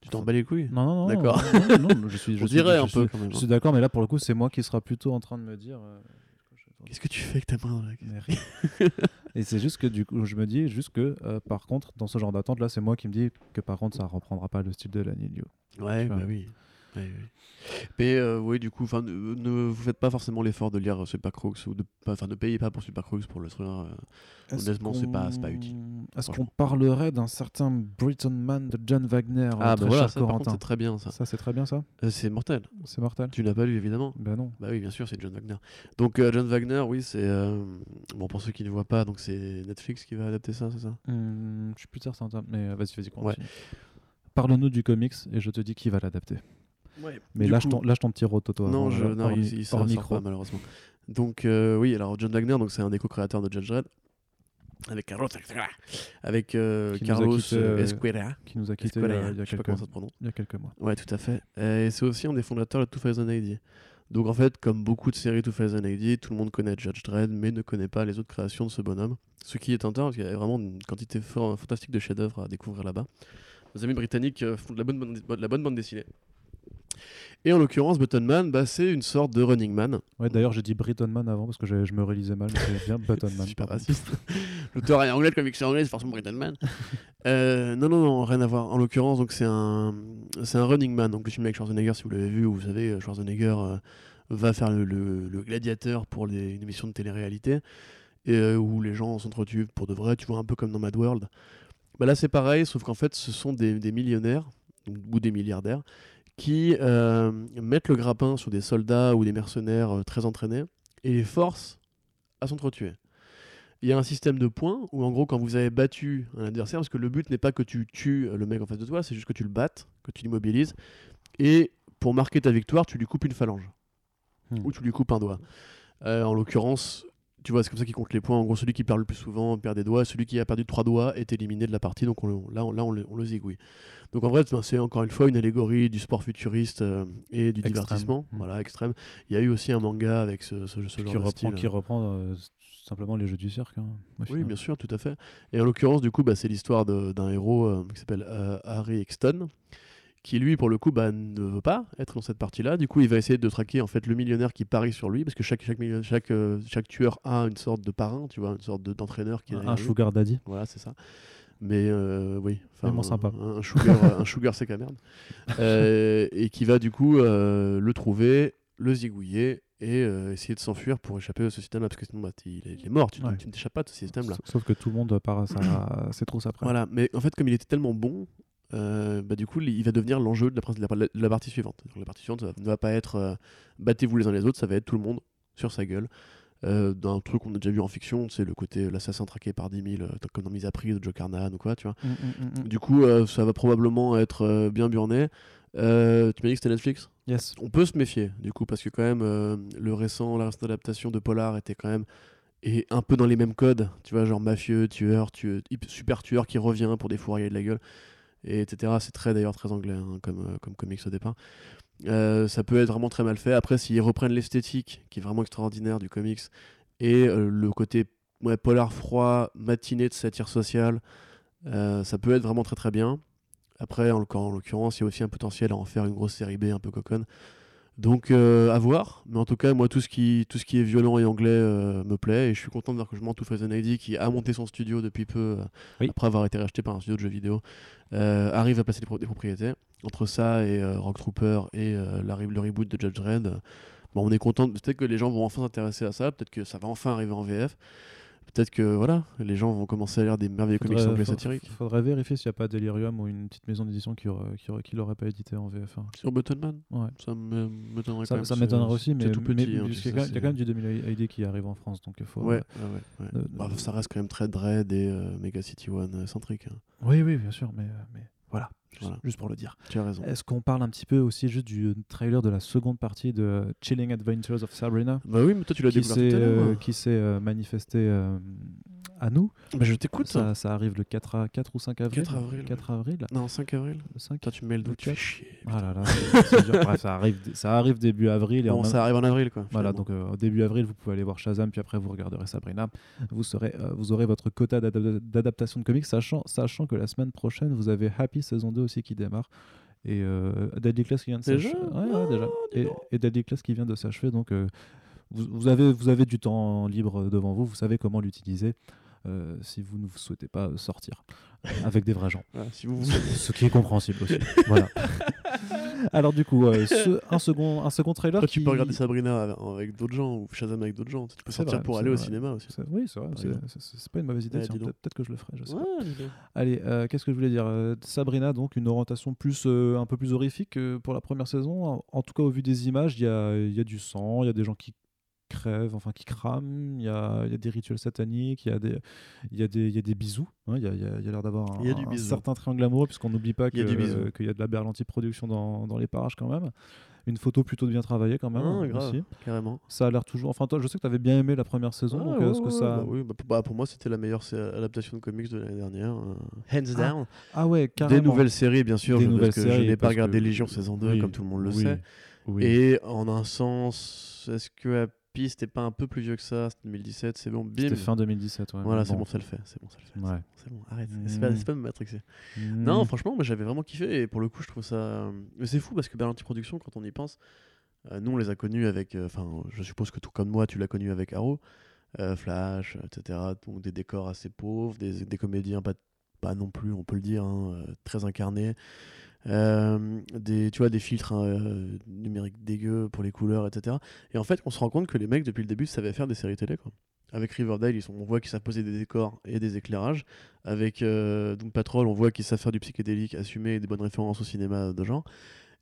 Tu t'en bats les couilles? Non, non, non. D'accord. Non, non, non, je suis, je On suis- dirait je un suis- peu quand même. Je hein. suis d'accord, mais là pour le coup, c'est moi qui sera plutôt en train de me dire. euh, Qu'est-ce que tu fais avec ta main dans la- mais rien. Et c'est juste que du coup, je me dis juste que euh, par contre, dans ce genre d'attente là, c'est moi qui me dis que par contre, ça reprendra pas le style de l'année. Ouais, bah vois. Oui. Ouais, ouais. Mais euh, oui, du coup, ne, ne vous faites pas forcément l'effort de lire Super Crooks ou de enfin, ne payez pas pour Super Crooks pour le truc. euh, Honnêtement, c'est pas- pas utile, Est-ce qu'on parlerait d'un certain Briton Man de John Wagner Ah, bah voilà, cher ça, par contre, Corentin c'est très bien ça. Ça, c'est très bien ça Euh, c'est mortel. C'est mortel Tu l'as pas lu évidemment. Ben non. Bah oui, bien sûr, c'est John Wagner. Donc euh, John Wagner, oui, c'est euh, bon pour ceux qui ne voient pas, donc c'est Netflix qui va adapter ça, c'est ça? Hum, je suis plus certain, mais vas-y, vas-y, Ouais. continue. Parle-nous du comics et je te dis qui va l'adapter. Ouais. Mais lâche, coup- ton, lâche ton petit. Non, je, non hors, il, il- hors sort micro. pas, malheureusement. Donc euh, oui, alors John Wagner, c'est un des co-créateurs de Judge Dredd, avec Carlos, avec euh, Qui nous a Carlos quitté, euh, qui nous a euh, il, y a je sais pas quelques, comment ça se prononce. il y a quelques mois. Ouais, tout à fait. Et c'est aussi un des fondateurs de 2000 AD. Donc en fait, comme beaucoup de séries 2000 AD, tout le monde connaît Judge Dredd, mais ne connaît pas les autres créations de ce bonhomme. Ce qui est tentant, parce qu'il y a vraiment une quantité fantastique de chefs-d'œuvre à découvrir là-bas. Nos amis britanniques font de la bonne bande, de la bonne bande dessinée. Et en l'occurrence, Button Man, bah, c'est une sorte de running man. Ouais, d'ailleurs, j'ai dit Britton Man avant parce que je, je me réalisais mal, mais c'est bien Button Man. Super raciste. L'auteur est anglais, le comics est anglais, c'est forcément Britain Man. Euh, non, non, non, rien à voir. En l'occurrence, donc c'est un, c'est un running man. Donc le film avec Schwarzenegger, si vous l'avez vu, vous savez, euh, Schwarzenegger euh, va faire le, le- le gladiateur pour les, une émission de télé-réalité et euh, où les gens s'entretuent pour de vrai. Tu vois un peu comme dans Mad World. Bah là, c'est pareil, sauf qu'en fait, ce sont des, des millionnaires ou des milliardaires qui euh, mettent le grappin sur des soldats ou des mercenaires euh, très entraînés et les forcent à s'entretuer. Il y a un système de points où, en gros, quand vous avez battu un adversaire, parce que le but n'est pas que tu tues le mec en face de toi, c'est juste que tu le battes, que tu l'immobilises, et pour marquer ta victoire, tu lui coupes une phalange Hmm. ou tu lui coupes un doigt. Euh, en l'occurrence, tu vois, c'est comme ça qu'ils comptent les points. En gros, celui qui perd le plus souvent perd des doigts, celui qui a perdu trois doigts est éliminé de la partie, donc on là, on, là, on le, zigouille. Donc en vrai, c'est encore une fois une allégorie du sport futuriste euh, et du Extrême. divertissement, Hmm. voilà, extrême. Il y a eu aussi un manga avec ce, ce, ce qui genre de reprend, style. qui reprend euh, simplement les jeux du cirque. hein, Oui, final. bien sûr, tout à fait. Et en l'occurrence, du coup, bah, c'est l'histoire d'un héros euh, qui s'appelle Harry Exton, qui lui, pour le coup, bah, ne veut pas être dans cette partie-là. Du coup, il va essayer de traquer en fait le millionnaire qui parie sur lui, parce que chaque chaque chaque, euh, chaque tueur a une sorte de parrain, tu vois, une sorte de- d'entraîneur qui Un, un sugar daddy. Voilà, c'est ça. Mais euh, oui, Vraiment un- sympa. Un, un sugar, un sugar c'est qu'à merde. Euh, et qui va du coup euh, le trouver, le zigouiller et euh, essayer de s'enfuir pour échapper à ce système-là, parce que sinon bah, il, est, il est mort, tu, Ouais. tu ne t'échappes pas de ce système-là. Sauf- Sauf que tout le monde part à ses trousses après. Voilà, mais en fait, comme il était tellement bon, euh, bah, du coup, il va devenir l'enjeu de la, de partie suivante. Donc, la partie suivante ça ne va pas être euh, battez-vous les uns les autres, ça va être tout le monde sur sa gueule. Euh, d'un truc qu'on a déjà vu en fiction, c'est le côté l'assassin traqué par 10 000, euh, comme dans Mise à prix de Joe Carnahan ou quoi, tu vois. Mm, mm, mm. Du coup, ça va probablement être bien burné. Tu m'as dit que c'était Netflix? Yes. On peut se méfier, du coup, parce que quand même, le récent, la récente adaptation de Polar était quand même et un peu dans les mêmes codes, tu vois, genre mafieux, tueur, super tueur qui revient pour des fourriers de la gueule, et etc. C'est très d'ailleurs très anglais hein, comme, euh, comme comics au départ. Euh, ça peut être vraiment très mal fait. Après, s'ils reprennent l'esthétique, qui est vraiment extraordinaire du comics, et euh, le côté polar froid, matinée de satire sociale, ça peut être vraiment très très bien. Après, en, en l'occurrence, il y a aussi un potentiel à en faire une grosse série B un peu coconne. Donc, euh, à voir. Mais en tout cas, moi, tout ce qui, tout ce qui est violent et anglais euh, me plaît. Et je suis content de voir que je monte tout Frozen ID, qui a monté son studio depuis peu, euh, Oui. après avoir été racheté par un studio de jeux vidéo, arrive à placer des, pro- des propriétés. Entre ça et Rock Trooper et la re- le reboot de Judge euh, bon, on est content. Peut-être que les gens vont enfin s'intéresser à ça. Peut-être que ça va enfin arriver en VF. Peut-être que voilà, les gens vont commencer à lire des merveilleux comics Faudrait- anglais fa- satiriques. Faudrait vérifier s'il n'y a pas Delirium ou une petite maison d'édition qui aurait- qui aurait- qui l'aurait pas édité en VF1. Sur Buttonman Ouais. Ça m'étonnerait quand Ça, même. ça m'étonnerait aussi, mais, tout petit. mais hein, il y a quand même du 2000 ID qui arrive en France, donc il faut. Ouais, ouais, ouais, ouais. euh, Bah, ça reste quand même très Dread et euh, Mega City One euh, centrique. hein. Oui, oui, bien sûr, mais, euh, mais voilà, juste, Voilà. juste pour le dire. Tu as raison. Est-ce qu'on parle un petit peu aussi juste du trailer de la seconde partie de Chilling Adventures of Sabrina? Bah oui, mais toi tu l'as découvert tout à euh, hein. qui s'est, euh, manifesté euh, à nous. Bah, je t'écoute. Ça, ça arrive le 4, à- 4 ou 5 avril 4 avril, 4 avril Non, 5 avril. le 5 Toi tu me mets le doute, tu fais chier. Ah là là, c'est- c'est dur. Bref, ça, arrive, ça arrive début avril. Et Bon, ça arrive en avril quoi. Voilà, finalement. donc euh, début avril, vous pouvez aller voir Shazam, puis après vous regarderez Sabrina. Vous, serez, euh, vous aurez votre quota d'adap- d'adaptation de comics, sachant, sachant que la semaine prochaine, vous avez Happy saison 2 aussi qui démarre. Et euh, Deadly Class qui vient de s'achever. Ouais, ouais, Ah, déjà. Et, Deadly Class qui vient de s'achever. Donc euh, vous, vous avez, vous avez du temps libre devant vous, vous savez comment l'utiliser. Euh, si vous ne vous souhaitez pas sortir euh, avec des vrais gens. Voilà, si vous Ce qui est compréhensible aussi. voilà. Alors du coup, euh, ce- un, second, un second trailer qui... tu peux regarder Sabrina avec- d'autres gens ou Shazam avec d'autres gens. Tu peux sortir vrai, pour aller au cinéma aussi. C'est- Oui, c'est vrai, c'est- pas une mauvaise idée. Peut-être que je le ferai. Je sais. Ouais. Allez, euh, qu'est-ce que je voulais dire Euh, Sabrina, donc une orientation plus, euh, un peu plus horrifique que pour la première saison. En, en tout cas, au vu des images, il y a, il y a du sang, il y a des gens qui crèvent, enfin qui crament, il y a, y a des rituels sataniques, il y a des, y a des, il y a des bisous. hein, Il y a, y a- y l'air d'avoir un, y un certain triangle amoureux, puisqu'on n'oublie pas Il y a du que- bisou. euh, qu'il y a de la berlanti production dans, dans les parages quand même. Une photo plutôt bien travaillée quand même. Ah, hein, grave, aussi. carrément. Ça a l'air toujours. Enfin, toi, je sais que tu avais bien aimé la première saison. Ah, donc, ouais, est-ce que ouais, ça. bah oui, bah, pour- bah, pour moi, c'était la meilleure adaptation de comics de l'année dernière. euh, hands Ah, down. Ah ouais, carrément. Des nouvelles séries, bien sûr, Des je- nouvelles parce que je séries, n'ai pas regardé que- Légion saison 2, oui, comme tout le monde le oui. sait. Oui. Et en un sens, est-ce que C'était pas un peu plus vieux que ça C'était 2017, c'est bon, bim. C'était fin 2017. Ouais, Voilà, c'est bon, ça le fait. C'est bon, ça le fait. Ouais. C'est bon, arrête. Mm. C'est pas, c'est pas me matrixer. Mm. Non, franchement, moi j'avais vraiment kiffé et pour le coup, je trouve ça. euh, c'est fou parce que Berlanti Productions, quand on y pense, euh, nous on les a connus avec. euh, Enfin, je suppose que tout comme moi, tu l'as connu avec Arrow, euh, Flash, etc. Donc des décors assez pauvres, des, des comédiens pas, pas non plus, on peut le dire, hein, très incarnés. Euh, des, tu vois, des filtres hein, euh, numériques dégueux pour les couleurs, etc. Et en fait, on se rend compte que les mecs, depuis le début, savaient faire des séries télé. Quoi. Avec Riverdale, ils sont, on voit qu'ils savent poser des décors et des éclairages. Avec euh, Doom Patrol, on voit qu'ils savent faire du psychédélique assumé et des bonnes références au cinéma de genre.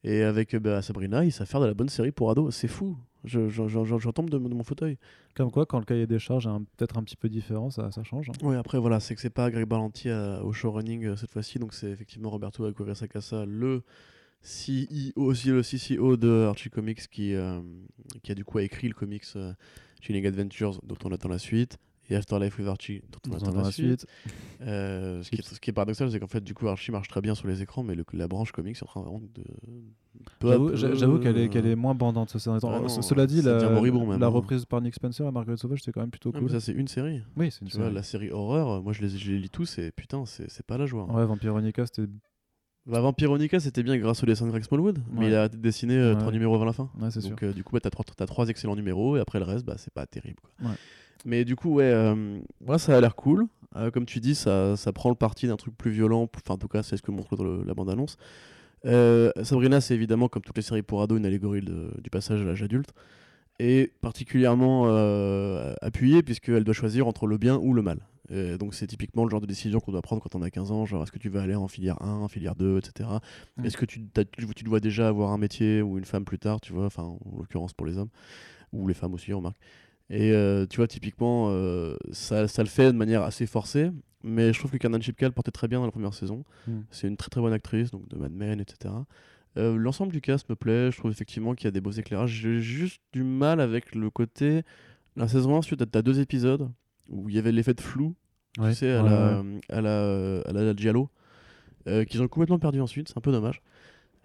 Et avec euh, bah, Sabrina, ils savent faire de la bonne série pour ados. C'est fou. Je, je, je- je- j'en tombe de, de mon fauteuil. Comme quoi, quand le cahier des charges est peut-être un petit peu différent, ça, ça change. hein. Oui, après, voilà, c'est que c'est pas Greg Berlanti à- au showrunning euh, cette fois-ci. Donc, c'est effectivement Roberto Aguirre-Sacasa, le CEO, aussi le CCO de Archie Comics, qui, euh, qui a du coup écrit le comics euh, Chilling Adventures, dont on attend la suite. Et Afterlife with Archie, dont on attend la suite. suite. Euh, ce, qui est, ce qui est paradoxal, c'est qu'en fait, du coup, Archie marche très bien sur les écrans, mais le- la branche comics est en train vraiment de. J'avoue- qu'elle est, euh, est moins bandante. Ah non, Ce- Cela dit, la, hein. reprise par Nick Spencer et Margaret Sauvage, c'est quand même plutôt ah, cool. mais ça, c'est une série. Oui, c'est une Tu vois, série. la série horreur, moi, je les, je les lis tous et putain, c'est pas la joie. hein. Ouais, Vampironica, c'était. Bah, Vampironica, c'était bien grâce au dessin de Greg Smallwood, mais il a arrêté de dessiner euh, Ouais. trois numéros avant la fin. Ouais. Donc, euh, du coup, bah, t'as trois, t'as trois excellents numéros et après le reste, bah, c'est pas terrible. Quoi. Mais du coup, ouais, euh, ouais, ça a l'air cool. Euh, comme tu dis, ça, ça prend le parti d'un truc plus violent. Enfin, en tout cas, c'est ce que montre le- la bande-annonce. Euh, Sabrina, c'est évidemment, comme toutes les séries pour ados, une allégorie de- du passage à l'âge adulte. Et particulièrement appuyée, puisqu'elle doit choisir entre le bien ou le mal. Et donc, c'est typiquement le genre de décision qu'on doit prendre quand on a 15 ans. Genre, est-ce que tu vas aller en filière 1, en filière 2, etc. Mm. Est-ce que tu, tu dois déjà avoir un métier ou une femme plus tard, tu vois, enfin, en l'occurrence pour les hommes, ou les femmes aussi, on remarque. Et euh, tu vois, typiquement, euh, ça, ça le fait de manière assez forcée, mais je trouve que Carnan Chipka le portait très bien dans la première saison. Mm. C'est une très très bonne actrice, donc de Mad Men, etc. Euh, L'ensemble du cast me plaît, je trouve effectivement qu'il y a des beaux éclairages. J'ai juste du mal avec le côté. La saison 1, tu as, deux épisodes où il y avait l'effet de flou, Ouais. tu sais, à, Ouais, la, ouais. à, la, à la Giallo, euh, qu'ils ont complètement perdu ensuite, c'est un peu dommage.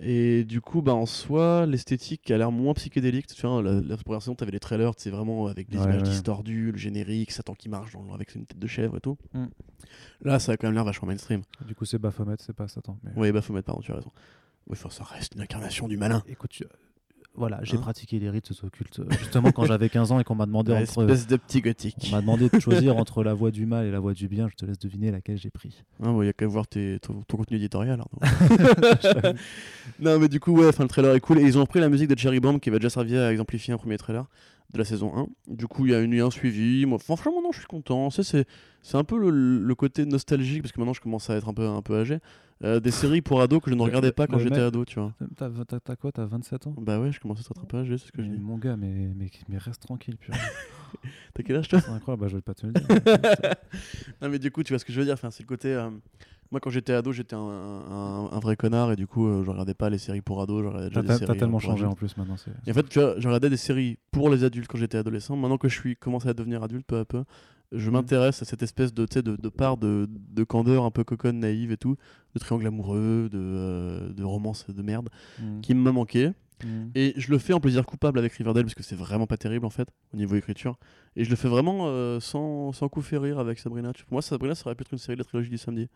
Et du coup, bah, en soi, l'esthétique a l'air moins psychédélique. Tu vois, la, la première saison, tu avais les trailers, c'est vraiment avec des Ouais, images ouais. distordues, le générique, Satan qui marche dans- avec une tête de chèvre et tout. Mm. Là, ça a quand même l'air vachement mainstream. Du coup, c'est Baphomet, c'est pas Satan. Mais... Oui, mettre, pardon, tu as raison. Oui, ça reste une incarnation du malin. Écoute, tu- voilà, j'ai Hein pratiqué les rites occultes euh, justement quand j'avais 15 ans et qu'on m'a demandé entre. Espèce de petit gothique. On m'a demandé de choisir entre la voie du mal et la voie du bien. Je te laisse deviner laquelle j'ai pris. Il y a qu'à voir tes- ton, ton contenu éditorial. Arnaud. non, mais du coup, ouais, enfin, le trailer est cool. Et ils ont repris la musique de Cherry Bomb qui va déjà servir à exemplifier un premier trailer de la saison 1. Du coup, il y a une, un suivi. Moi, franchement, non, je suis content. C'est, c'est, un peu le, le côté nostalgique parce que maintenant je commence à être un peu, un peu âgé. Euh, des séries pour ados que je ne regardais pas quand j'étais ado, tu vois. T'as, quoi T'as 27 ans? Bah ouais, je commence à être un peu âgé, c'est ce que je dis. Mon gars, mais, mais, mais reste tranquille. purée. T'as quel âge toi? C'est incroyable, bah, je vais pas te le dire. Non mais du coup tu vois ce que je veux dire, enfin, c'est le côté... euh, Moi quand j'étais ado j'étais un, un- un vrai connard et du coup euh, je regardais pas les séries pour ados, T'as, t'as tellement changé en plus maintenant. Et en fait tu vois, je regardais des séries pour les adultes quand j'étais adolescent, maintenant que je suis commencé à devenir adulte peu à peu, je Mm. m'intéresse à cette espèce de, de, de part de, de candeur un peu coconne naïve et tout, de triangle amoureux, de, euh, de romance de merde, Mm. qui m'a manqué. Mm. Et je le fais en plaisir coupable avec Riverdale parce que c'est vraiment pas terrible en fait au niveau écriture. Et je le fais vraiment euh, sans, sans coup fait rire avec Sabrina. Pour moi, Sabrina, ça aurait pu être une série de la trilogie du samedi.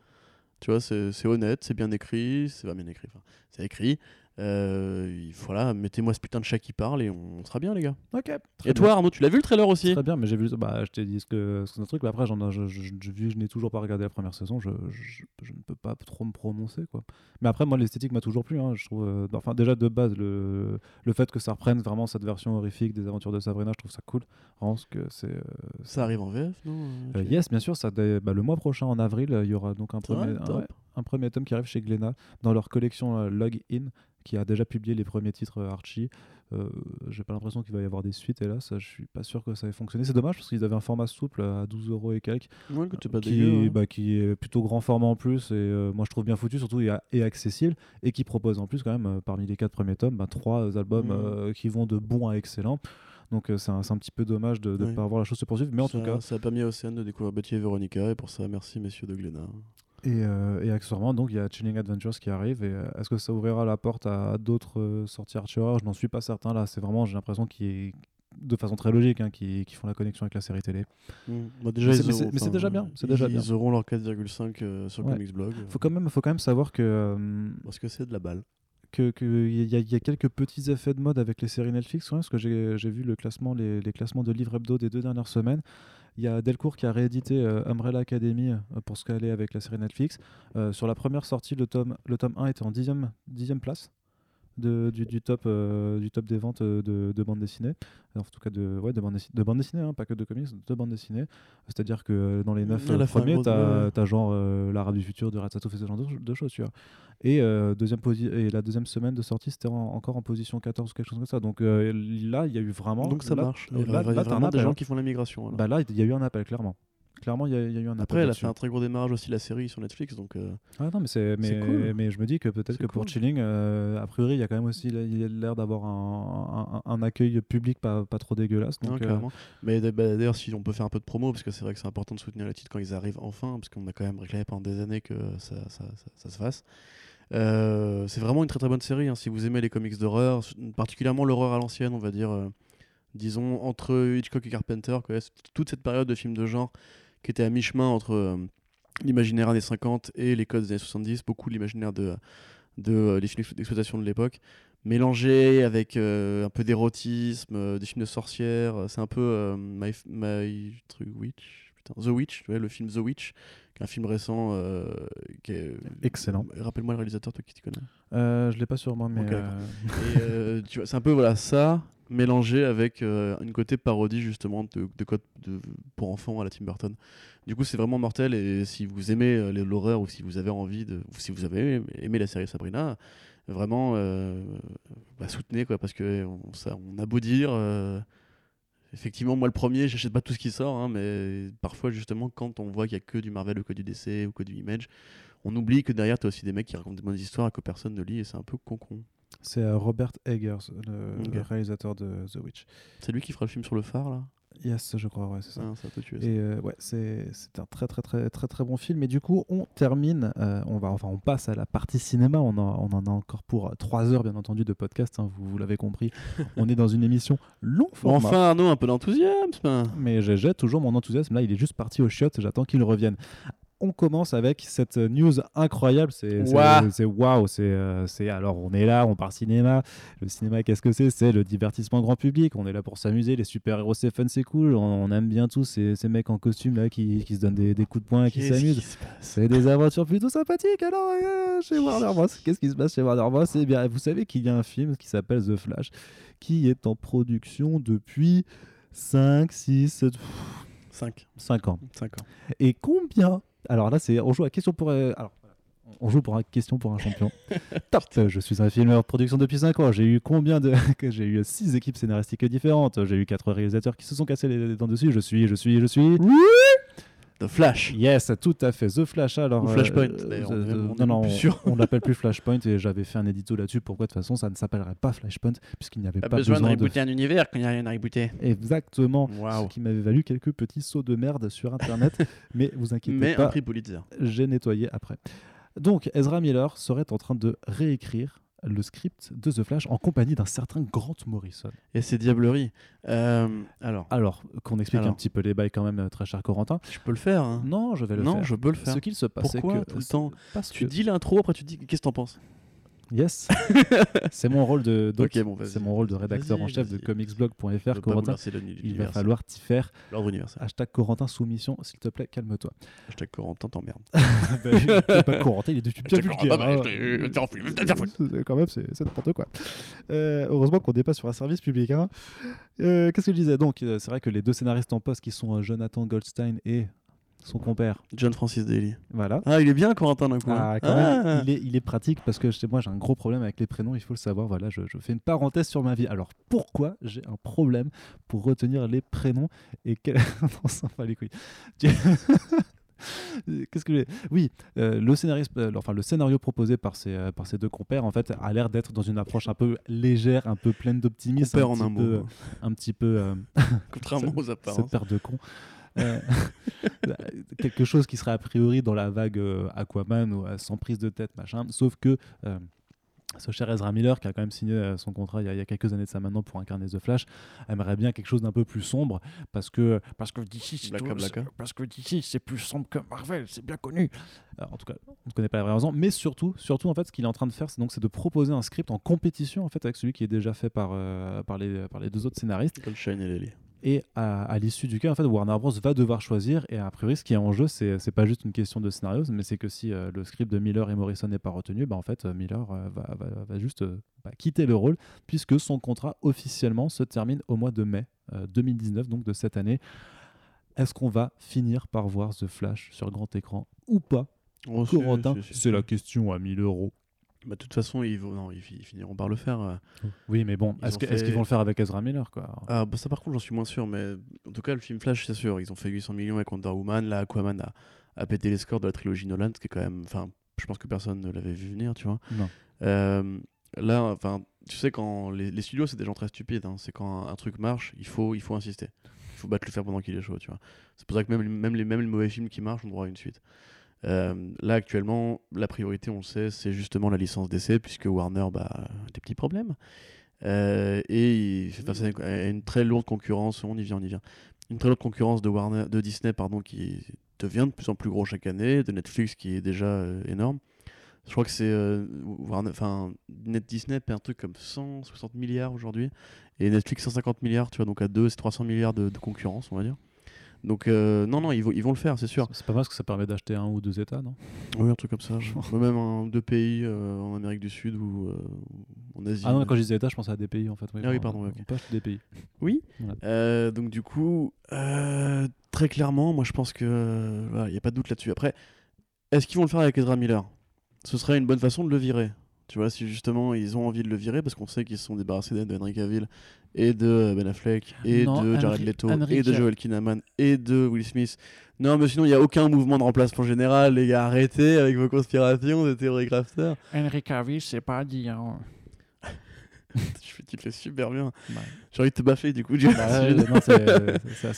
Tu vois, c'est honnête, c'est bien écrit, c'est pas bien écrit, enfin, c'est écrit. Euh, il- voilà, mettez-moi ce putain de chat qui parle et on sera bien, les gars. Ok. et toi, Arnaud, tu l'as vu le trailer aussi Très bien, mais j'ai vu. Bah, je t'ai dit ce que c'est un truc. Mais après, j'en, je, je, je- vu que je n'ai toujours pas regardé la première saison, je, ne peux pas trop me prononcer, quoi. Mais après, moi, l'esthétique m'a toujours plu. hein, je trouve. euh, enfin, déjà de base, le, le fait que ça reprenne vraiment cette version horrifique des aventures de Sabrina, je trouve ça cool. Parce que c'est. euh, Ça arrive en VF, non? Yes, bien sûr. Ça, bah, le mois prochain, en avril, il y aura donc un premier, un premier tome qui arrive chez Glénat dans leur collection euh, Log In, qui a déjà publié les premiers titres euh, Archie. Euh, J'ai pas l'impression qu'il va y avoir des suites, et là, ça, je suis pas sûr que ça ait fonctionné. C'est dommage parce qu'ils avaient un format souple à 12 euros et quelques, Ouais, c'est pas qui, dégueu. est, hein. bah, qui est plutôt grand format en plus, et euh, moi je trouve bien foutu, surtout et, accessible, et qui propose en plus quand même, euh, parmi les quatre premiers tomes, bah, trois albums euh, qui vont de bons à excellents. Donc euh, c'est un, petit peu dommage de ne Oui. pas voir la chose se poursuivre, mais en ça, tout cas, ça a permis à Océane de découvrir Betty et Veronica et pour ça, merci messieurs de Glénat. Et, euh, et accessoirement, donc il y a Chilling Adventures qui arrive. Et euh, est-ce que ça ouvrira la porte à d'autres euh, sorties Archie Horror? Je n'en suis pas certain. Là, c'est vraiment, j'ai l'impression qu'ils est de façon très logique, hein, qui, qui font la connexion avec la série télé. Mm. Bah, déjà, Mais c'est- mais c'est- auront- mais c'est enfin, déjà bien, c'est déjà ils, bien. Ils auront leur 4,5 euh, sur Ouais. Comics Blog. Faut quand même, faut quand même savoir que euh, Parce que c'est de la balle. que que il y, y a quelques petits effets de mode avec les séries Netflix, ouais, parce que j'ai j'ai vu le classement, les, les classements de livres hebdo des deux dernières semaines. Il y a Delcourt qui a réédité euh, Umbrella Academy euh, pour se caler avec la série Netflix. Euh, sur la première sortie, le tome, le tome 1 était en 10e, 10e place de, du, du top, euh, du top des ventes euh, de, de bande dessinée. En tout cas, de, ouais, de bande dessinée, de bande dessinée hein, pas que de comics, de bande dessinée. C'est-à-dire que euh, dans les 9 Elle a fait un premiers, tu as, genre euh, l'Arabe du futur de Ratsatouf et ce genre de, de choses. Tu vois. Et, euh, deuxième et la deuxième semaine de sortie, c'était en- encore en position 14 ou quelque chose comme ça. Donc euh, là, il y a eu vraiment. Donc ça là- marche. Là, Il y a là, vraiment des gens hein. qui font la migration. Bah là, il y a eu un appel, clairement. Clairement, il y, a- il y a eu un. Après, elle a fait un très gros démarrage aussi, la série sur Netflix. Donc, euh, Ah non, mais, c'est, mais, cool. mais je me dis que peut-être que pour. Chilling, euh, a priori, il y a quand même aussi il y a l'air d'avoir un, un- un accueil public pas, pas trop dégueulasse. non, Donc, euh, carrément. Mais bah, d'ailleurs, si on peut faire un peu de promo, parce que c'est vrai que c'est important de soutenir les titres quand ils arrivent enfin, parce qu'on a quand même réclamé pendant des années que ça, ça- ça- ça se fasse. Euh, c'est vraiment une très très bonne série. hein, si vous aimez les comics d'horreur, particulièrement l'horreur à l'ancienne, on va dire, euh, disons, entre Hitchcock et Carpenter, quoi, toute cette période de films de genre qui était à mi-chemin entre euh, l'imaginaire années 50 et les codes des années 70, beaucoup l'imaginaire de, de euh, les films d'exploitation de l'époque, mélangé avec euh, un peu d'érotisme, euh, des films de sorcières. euh, C'est un peu euh, my, my Witch, putain, The Witch, ouais, le film The Witch, qui est un film récent euh, qui est Excellent. Rappelle-moi le réalisateur, toi qui t'y connais. euh, je l'ai pas sur moi, mais euh, euh, c'est un peu voilà ça mélangé avec euh, une côté parodie justement de, de code de, pour enfants à la Tim Burton. Du coup, c'est vraiment mortel et si vous aimez euh, l'horreur ou si vous avez envie de, ou si vous avez aimé, la série Sabrina, vraiment euh, bah, soutenez quoi parce que on, ça, on a beau dire. euh, Effectivement, moi le premier, j'achète pas tout ce qui sort, hein, mais parfois justement quand on voit qu'il y a que du Marvel ou que du DC ou que du Image, on oublie que derrière t'as aussi des mecs qui racontent des bonnes histoires que personne ne lit et c'est un peu con con. C'est euh, Robert Eggers, le, réalisateur de The Witch. C'est lui qui fera le film sur le phare là? Yes, je crois, ouais, c'est ça. Ah, ça tuer. ça. Et euh, ouais, c'est c'est un très très très très très bon film. Et du coup, on termine, euh, on va enfin on passe à la partie cinéma. On, en- on en a encore pour trois heures, bien entendu, de podcast. hein, vous vous l'avez compris. on est dans une émission long format. enfin Arnaud, un peu d'enthousiasme. Mais j'ai j'ai toujours mon enthousiasme. Là, il est juste parti au shot. J'attends qu'il revienne. On commence avec cette news incroyable. C'est waouh. C'est euh, c'est- alors on est là, on parle cinéma. Le cinéma, qu'est-ce que c'est? C'est le divertissement grand public. On est là pour s'amuser. Les super héros, c'est fun, c'est cool. On, on aime bien tous ces, ces mecs en costume là qui, qui se donnent des, des coups de poing et qui s'amusent. qui C'est des aventures plutôt sympathiques. Alors, euh, chez Warner Bros. Qu'est-ce qui se passe chez Warner Bros Eh bien, vous savez qu'il y a un film qui s'appelle The Flash, qui est en production depuis 5, 6, 7, 5. 5 ans. 5 ans. Et combien Alors là, c'est on joue à question pour. euh, alors, on joue pour un question pour un champion. Top Je suis un film en production depuis 5 ans. J'ai eu combien de. que J'ai eu 6 équipes scénaristiques différentes. J'ai eu 4 réalisateurs qui se sont cassés les dents dessus. Je suis, je suis, je suis. The Flash. Yes, tout à fait. The Flash, alors. Ou Flashpoint, euh, euh, on non, non, plus on- sûr. on l'appelle plus Flashpoint et j'avais fait un édito là-dessus. Pourquoi de toute façon ça ne s'appellerait pas Flashpoint puisqu'il n'y avait Pas pas, besoin, besoin de rebooter un univers quand il n'y a rien à rebooter. Exactement. Waouh. Ce qui m'avait valu quelques petits sauts de merde sur internet. mais vous inquiétez Mais un pas, prix Pulitzer. j'ai nettoyé après. Donc, Ezra Miller serait en train de réécrire le script de The Flash en compagnie d'un certain Grant Morrison. Et c'est diablerie. Euh, alors, Alors, qu'on explique un petit peu les bails quand même, euh, très cher Corentin. je peux le faire. hein. Non, je vais le non, faire. je peux le faire. Ce qu'il se passe, c'est Pourquoi que tout le temps Tu que dis l'intro, après tu dis qu'est-ce que t'en penses? Yes, c'est mon rôle de bon, c'est mon rôle de rédacteur en chef de comicsblog.fr. Corentin, il va falloir t'y faire. L'ordre universel. Hashtag Corentin soumission, s'il te plaît, calme-toi. Hashtag Corentin t'emmerde. C'est pas Corentin, il est depuis bien vulgaire. hein. Quand même, c'est c'est n'importe quoi. Euh, heureusement qu'on n'est pas sur un service public. hein. Euh, Qu'est-ce que je disais? Donc, euh, c'est vrai que les deux scénaristes en poste qui sont euh, Jonathan Goldstein et son compère, John Francis Daly. voilà. Ah, il est bien Corentin d'un coup. hein. Ah, quand même, Ah. il, est, il est pratique parce que moi j'ai un gros problème avec les prénoms, il faut le savoir. Voilà, je, je fais une parenthèse sur ma vie. Alors pourquoi j'ai un problème pour retenir les prénoms et quel... on s'en bat les couilles. Qu'est-ce que j'ai? Oui, euh, le scénariste, euh, enfin le scénario proposé par ces euh, par ces deux compères en fait a l'air d'être dans une approche un peu légère, un peu pleine d'optimisme, un petit un peu, un petit peu euh, Contrairement aux cette apparences. paire de cons. Euh, quelque chose qui serait a priori dans la vague euh, Aquaman ou euh, sans prise de tête, machin. Sauf que euh, ce cher Ezra Miller, qui a quand même signé euh, son contrat il y, a, il y a quelques années de ça maintenant pour incarner The Flash, aimerait bien quelque chose d'un peu plus sombre parce que Parce que c'est tout- Blacka. c'est- Parce que d'ici, c'est plus sombre que Marvel, c'est bien connu. Alors, en tout cas, on ne connaît pas la vraie raison, mais surtout, surtout en fait, ce qu'il est en train de faire, c'est donc c'est de proposer un script en compétition en fait avec celui qui est déjà fait par, euh, par, les, par les deux autres scénaristes, Goldshine et Lely. Et à, à l'issue duquel en fait Warner Bros va devoir choisir. Et a priori, ce qui est en jeu, c'est c'est pas juste une question de scénario, mais c'est que si euh, le script de Miller et Morrison n'est pas retenu, bah en fait euh, Miller euh, va, va- va juste euh, bah, quitter le rôle puisque son contrat officiellement se termine au mois de mai euh, 2019, donc de cette année. Est-ce qu'on va finir par voir The Flash sur grand écran ou pas? Oh, Corentin, c'est la question à 1000 euros. Bah, de toute façon, ils, vont- non, ils, fi- ils finiront par le faire. euh. Oui, mais bon, est-ce fait- qu'ils vont le faire avec Ezra Miller quoi? Ah, bah ça, par contre, j'en suis moins sûr. Mais en tout cas, le film Flash, c'est sûr. Ils ont fait 800 millions avec Wonder Woman. Là, Aquaman a, a pété les scores de la trilogie Nolan, ce qui est quand même. Enfin, je pense que personne ne l'avait vu venir, tu vois. Non. Euh, là, enfin, tu sais, quand les, les studios, c'est des gens très stupides. hein. C'est quand un, un truc marche, il faut, il faut insister. Il faut battre le fer pendant qu'il est chaud, tu vois. C'est pour ça que même, même, les, même les mauvais films qui marchent ont droit à une suite. Euh, là, actuellement, la priorité, on le sait, c'est justement la licence d'essai, puisque Warner bah, a des petits problèmes. Euh, et il face à une- très lourde concurrence, on y vient, on y vient. Une très lourde concurrence de, Warner, de Disney pardon, qui devient de plus en plus gros chaque année, de Netflix qui est déjà euh, énorme. Je crois que c'est. Enfin, Net Disney paie un truc comme 160 milliards aujourd'hui, et Netflix 150 milliards, tu vois, donc à deux, c'est 300 milliards de concurrence, on va dire. Donc, euh, non, non, ils vont, ils vont le faire, c'est sûr. C'est pas mal parce que ça permet d'acheter un ou deux États, non? Oui, un truc comme ça. Même un, deux pays euh, en Amérique du Sud ou euh, en Asie. Ah non, quand je disais États, je pensais à des pays en fait. Ah oui, pardon, on, ok. on peut acheter des pays. Oui. Ouais. Donc du coup, très clairement, moi je pense que il n'y a pas de doute là-dessus. Après, est-ce qu'ils vont le faire avec Ezra Miller? Ce serait une bonne façon de le virer. Tu vois, si justement ils ont envie de le virer, parce qu'on sait qu'ils se sont débarrassés de Henry Cavill et de Ben Affleck et Non, de Jared Leto Henry et de Joel Kinnaman et de Will Smith. Non, mais sinon il n'y a aucun mouvement de remplacement général, les gars. Arrêtez avec vos conspirations de théorie crafter. Henry Cavill, c'est pas dit. hein. tu tu le fais super bien. Ouais. J'ai envie de te baffer du coup. Bah, non, assez.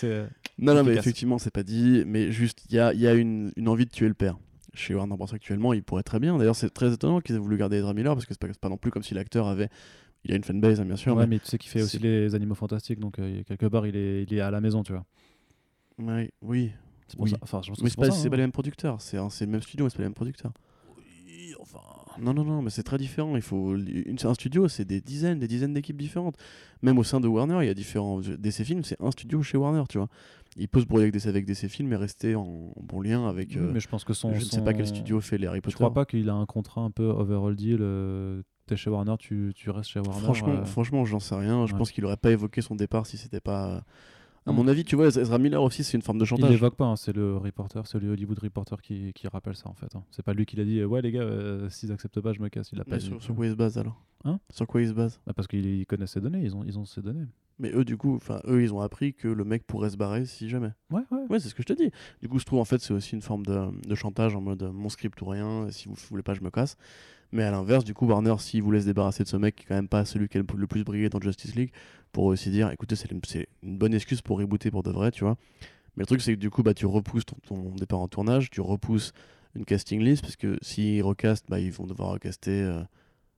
euh, Non, non, mais effectivement, c'est pas dit, mais juste, il y a, il y a une, une envie de tuer le père. Chez Warner Bros. actuellement, il pourrait très bien. D'ailleurs, c'est très étonnant qu'ils aient voulu garder Ezra Miller parce que c'est pas, pas non plus comme si l'acteur avait. Il a une fanbase, hein, bien sûr. Ouais, mais- mais tu sais qu'il fait aussi les animaux fantastiques, donc euh, quelque part il est, il est à la maison, tu vois. Ouais, oui. C'est pour Oui. ça. Enfin, je pense que Mais c'est pas, hein. pas les mêmes producteurs. C'est c'est le même studio, mais c'est pas les mêmes producteurs. Oui, enfin. Non, non, non, mais c'est très différent. Il faut une, un studio, c'est des dizaines, des dizaines d'équipes différentes. Même au sein de Warner, il y a différents DC films. C'est un studio chez Warner, tu vois. Il peut se brouiller avec DC, avec DC films et rester en, en bon lien avec. Oui, euh, mais je pense que son. je ne sais pas quel studio fait les Harry Potter. Je crois pas qu'il a un contrat un peu overall deal. euh, T'es chez Warner, tu, tu restes chez Warner. Franchement, euh, franchement, j'en sais rien. Je ouais. pense qu'il aurait pas évoqué son départ si c'était pas. À mon avis, tu vois, Ezra Miller aussi, c'est une forme de Il chantage. l'évoque pas, hein, c'est le reporter, c'est le Hollywood Reporter qui, qui rappelle ça en fait. hein. C'est pas lui qui l'a dit, ouais les gars, euh, s'ils acceptent pas, je me casse. Il l'a pas Mais dit. sur, sur quoi il se base alors? Hein? Sur quoi il se base? Bah, parce qu'ils connaissent ces données, ils ont, ils ont ces données. Mais eux, du coup, enfin, eux, ils ont appris que le mec pourrait se barrer si jamais. Ouais, ouais. Ouais, c'est ce que je te dis. Du coup, je trouve en fait, c'est aussi une forme de, de chantage en mode mon script ou rien. Si vous voulez pas, je me casse. Mais à l'inverse, du coup, Warner, s'il voulait se débarrasser de ce mec qui est quand même pas celui qui a le plus brillé dans Justice League, pour aussi dire, écoutez, c'est une, une bonne excuse pour rebooter pour de vrai, tu vois. Mais le truc, c'est que du coup, bah, tu repousses ton, ton départ en tournage, tu repousses une casting list, parce que s'ils recastent, bah, ils vont devoir recaster. euh,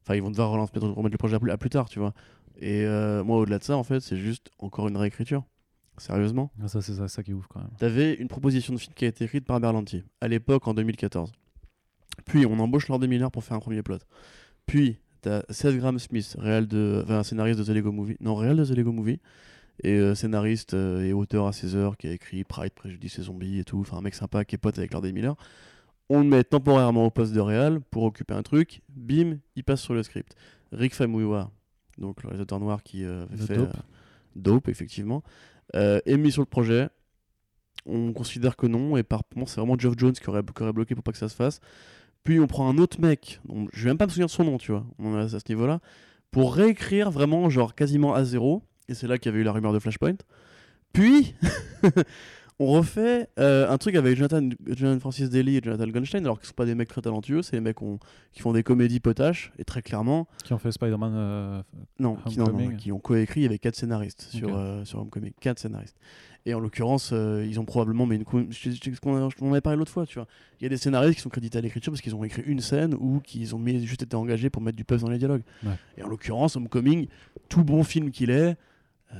Enfin, ils vont devoir relancer, remettre le projet à plus, à plus tard, tu vois. Et euh, moi, au-delà de ça, en fait, c'est juste encore une réécriture. Sérieusement. Ah, Ça, c'est ça, ça qui est ouf quand même. T'avais une proposition de film qui a été écrite par Berlanti, à l'époque en 2014. Puis on embauche Lord Miller pour faire un premier plot. Puis t'as Seth Graham Smith, réel de, enfin, scénariste de The Lego Movie, non réel de The Lego Movie, et euh, scénariste euh, et auteur à ses heures qui a écrit Pride, Préjudice et Zombies et tout, enfin un mec sympa qui est pote avec Lord Miller. On le met temporairement au poste de réal pour occuper un truc, bim, il passe sur le script. Rick Famuyiwa, donc le réalisateur noir qui euh, avait fait Dope. euh, Dope, effectivement, euh, est mis sur le projet. On considère que non, et par moment, c'est vraiment Geoff Jones qui aurait, qui aurait bloqué pour pas que ça se fasse. Puis on prend un autre mec, dont je vais même pas me souvenir de son nom, tu vois, on est à ce niveau-là, pour réécrire vraiment, genre quasiment à zéro. Et c'est là qu'il y avait eu la rumeur de Flashpoint. Puis, on refait euh, un truc avec Jonathan, Jonathan Francis Daly et Jonathan Goldstein, alors qu'ils sont pas des mecs très talentueux, c'est des mecs on- qui font des comédies potaches, et très clairement, Qui ont fait Spider-Man. euh, non, qui, non, non, qui ont coécrit avec quatre scénaristes sur, euh, sur Homecoming, quatre scénaristes. Et en l'occurrence, euh, ils ont probablement, mais une, je, je, je, je m'en avais parlé l'autre fois, tu vois. Il y a des scénaristes qui sont crédités à l'écriture parce qu'ils ont écrit une scène ou qu'ils ont mis, juste été engagés pour mettre du puff dans les dialogues. Ouais. Et en l'occurrence, Homecoming, tout bon film qu'il est, euh,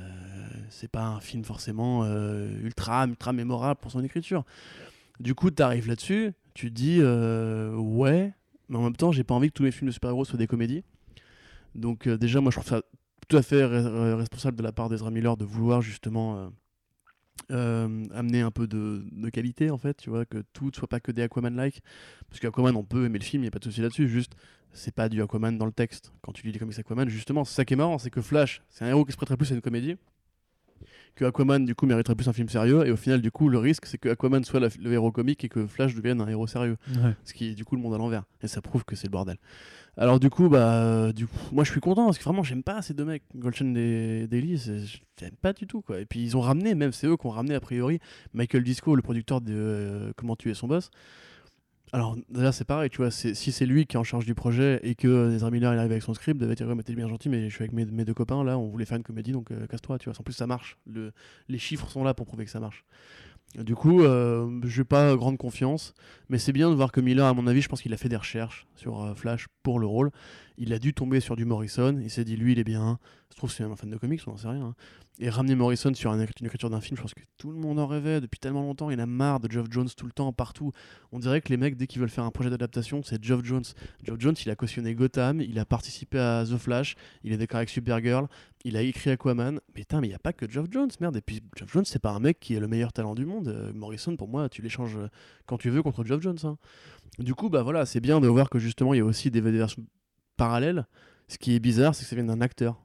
c'est pas un film forcément euh, ultra, ultra mémorable pour son écriture. Du coup, tu arrives là-dessus, tu te dis euh, ouais, mais en même temps, j'ai pas envie que tous mes films de super-héros soient des comédies. Donc euh, déjà, moi, je trouve ça tout à fait re- re- responsable de la part d'Ezra Miller de vouloir justement amener un peu de, de qualité en fait, tu vois, que tout ne soit pas que des Aquaman-like. Parce qu'Aquaman, on peut aimer le film, il n'y a pas de souci là-dessus, juste c'est pas du Aquaman dans le texte. Quand tu lis les comics Aquaman, justement, c'est ça qui est marrant, c'est que Flash, c'est un héros qui se prêterait plus à une comédie. Que Aquaman, du coup, mériterait plus un film sérieux, et au final, du coup, le risque, c'est que Aquaman soit la- le héros comique et que Flash devienne un héros sérieux. Ouais. ce qui est du coup le monde à l'envers. Et ça prouve que c'est le bordel. Alors du coup bah euh, du coup moi je suis content parce que vraiment j'aime pas ces deux mecs Goldstein et Daly. J'aime pas du tout quoi. Et puis ils ont ramené même c'est eux qui ont ramené a priori Michael Disco le producteur de euh, Comment tuer son boss alors là c'est pareil tu vois si c'est lui qui est en charge du projet et que Ezra Miller il arrive avec son script il va dire ouais mais t'es bien gentil mais je suis avec mes, deux copains là on voulait faire une comédie donc euh, casse-toi tu vois. En plus ça marche. Le- les chiffres sont là pour prouver que ça marche. Du coup, euh, j'ai pas grande confiance, mais c'est bien de voir que Miller, à mon avis, je pense qu'il a fait des recherches sur euh, Flash pour le rôle. Il a dû tomber sur du Morrison, il s'est dit, lui, il est bien. Je trouve c'est un fan de comics, on n'en sait rien. hein. Et ramener Morrison sur un- une écriture d'un film, je pense que tout le monde en rêvait depuis tellement longtemps. Il a marre de Geoff Jones tout le temps, partout. On dirait que les mecs, dès qu'ils veulent faire un projet d'adaptation, c'est Geoff Jones. Geoff Jones, il a cautionné Gotham, il a participé à The Flash, il est d'accord avec Supergirl, il a écrit Aquaman. Mais putain, mais il n'y a pas que Geoff Jones, merde. Et puis Geoff Jones, c'est pas un mec qui est le meilleur talent du monde. Euh, Morrison, pour moi, tu l'échanges euh, quand tu veux contre Geoff Jones. hein. Du coup, bah voilà, c'est bien de voir que justement, il y a aussi des versions parallèles. Ce qui est bizarre, c'est que ça vient d'un acteur.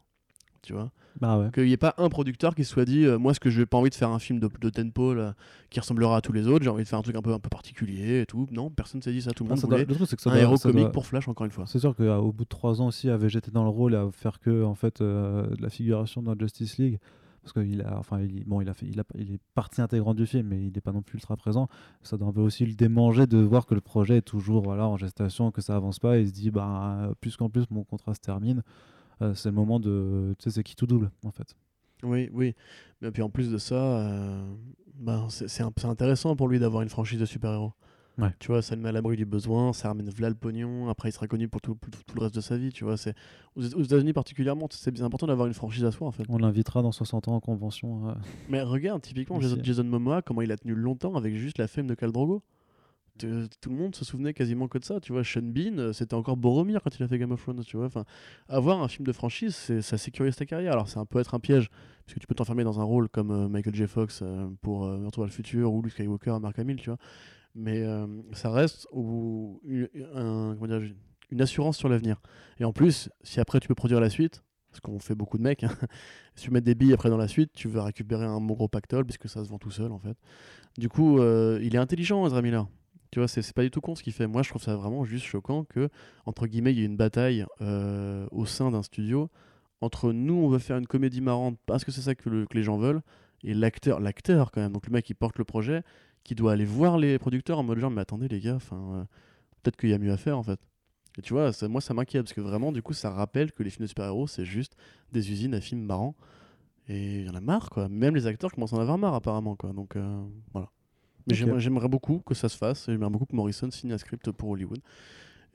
Tu vois Bah ouais. qu'il n'y ait pas un producteur qui se soit dit euh, moi ce que je n'ai pas envie de faire un film de, de tempo là, qui ressemblera à tous les autres j'ai envie de faire un truc un peu un peu particulier et tout non personne s'est dit ça tout le monde ça doit- voulait le truc, c'est que ça un doit- héros comique doit- pour Flash encore une fois C'est sûr qu'au bout de trois ans aussi, à végéter dans le rôle et à faire que en fait euh, la figuration dans Justice League, parce qu'il a, enfin, bon, il a fait, il, a, il est partie intégrante du film, mais il n'est pas non plus ultra présent. Ça doit aussi le démanger de voir que le projet est toujours voilà en gestation, que ça avance pas, et il se dit bah plus qu'en plus mon contrat se termine, euh, c'est le moment de, tu sais, c'est qui tout double en fait. oui oui mais puis en plus de ça euh, ben, c'est intéressant pour lui d'avoir une franchise de super-héros Ouais. tu vois ça le met à l'abri du besoin ça ramène v'là le pognon après il sera connu pour tout, pour tout le reste de sa vie tu vois c'est aux aux États-Unis particulièrement c'est bien important d'avoir une franchise à soi en fait On l'invitera dans 60 ans en convention. euh, Mais regarde, typiquement. Jason, Jason Momoa, comment il a tenu longtemps avec juste la femme de Khal Drogo. Tout le monde se souvenait quasiment que de ça, tu vois. Sean Bean, euh, c'était encore Boromir quand il a fait Game of Thrones, tu vois. Enfin, avoir un film de franchise, c'est- ça sécurise ta carrière. Alors, ça peut être un piège, parce que tu peux t'enfermer dans un rôle comme euh, Michael J. Fox euh, pour Retour vers le futur ou Luke Skywalker à Mark Hamill, tu vois. Mais euh, ça reste une, assurance sur l'avenir. Et en plus, si après tu peux produire la suite, ce qu'on fait beaucoup de mecs, hein, si tu mets des billes après dans la suite, tu vas récupérer un gros pactole puisque ça se vend tout seul en fait. Du coup, euh, il est intelligent, Ezra Miller. Tu vois, c'est pas du tout con ce qu'il fait. Moi, je trouve ça vraiment juste choquant que, entre guillemets, il y ait une bataille euh, au sein d'un studio entre nous, on veut faire une comédie marrante parce que c'est ça que, le- que les gens veulent, et l'acteur, l'acteur quand même, donc le mec qui porte le projet, qui doit aller voir les producteurs en mode genre, mais attendez les gars, enfin, euh, peut-être qu'il y a mieux à faire en fait. Et tu vois, ça- moi ça m'inquiète parce que vraiment, du coup, ça rappelle que les films de super-héros, c'est juste des usines à films marrants. Et il y en a marre, quoi. Même les acteurs commencent à en avoir marre, apparemment, quoi. Donc, euh, voilà. Mais j'aimerais beaucoup que ça se fasse. J'aimerais beaucoup que Morrison signe un script pour Hollywood.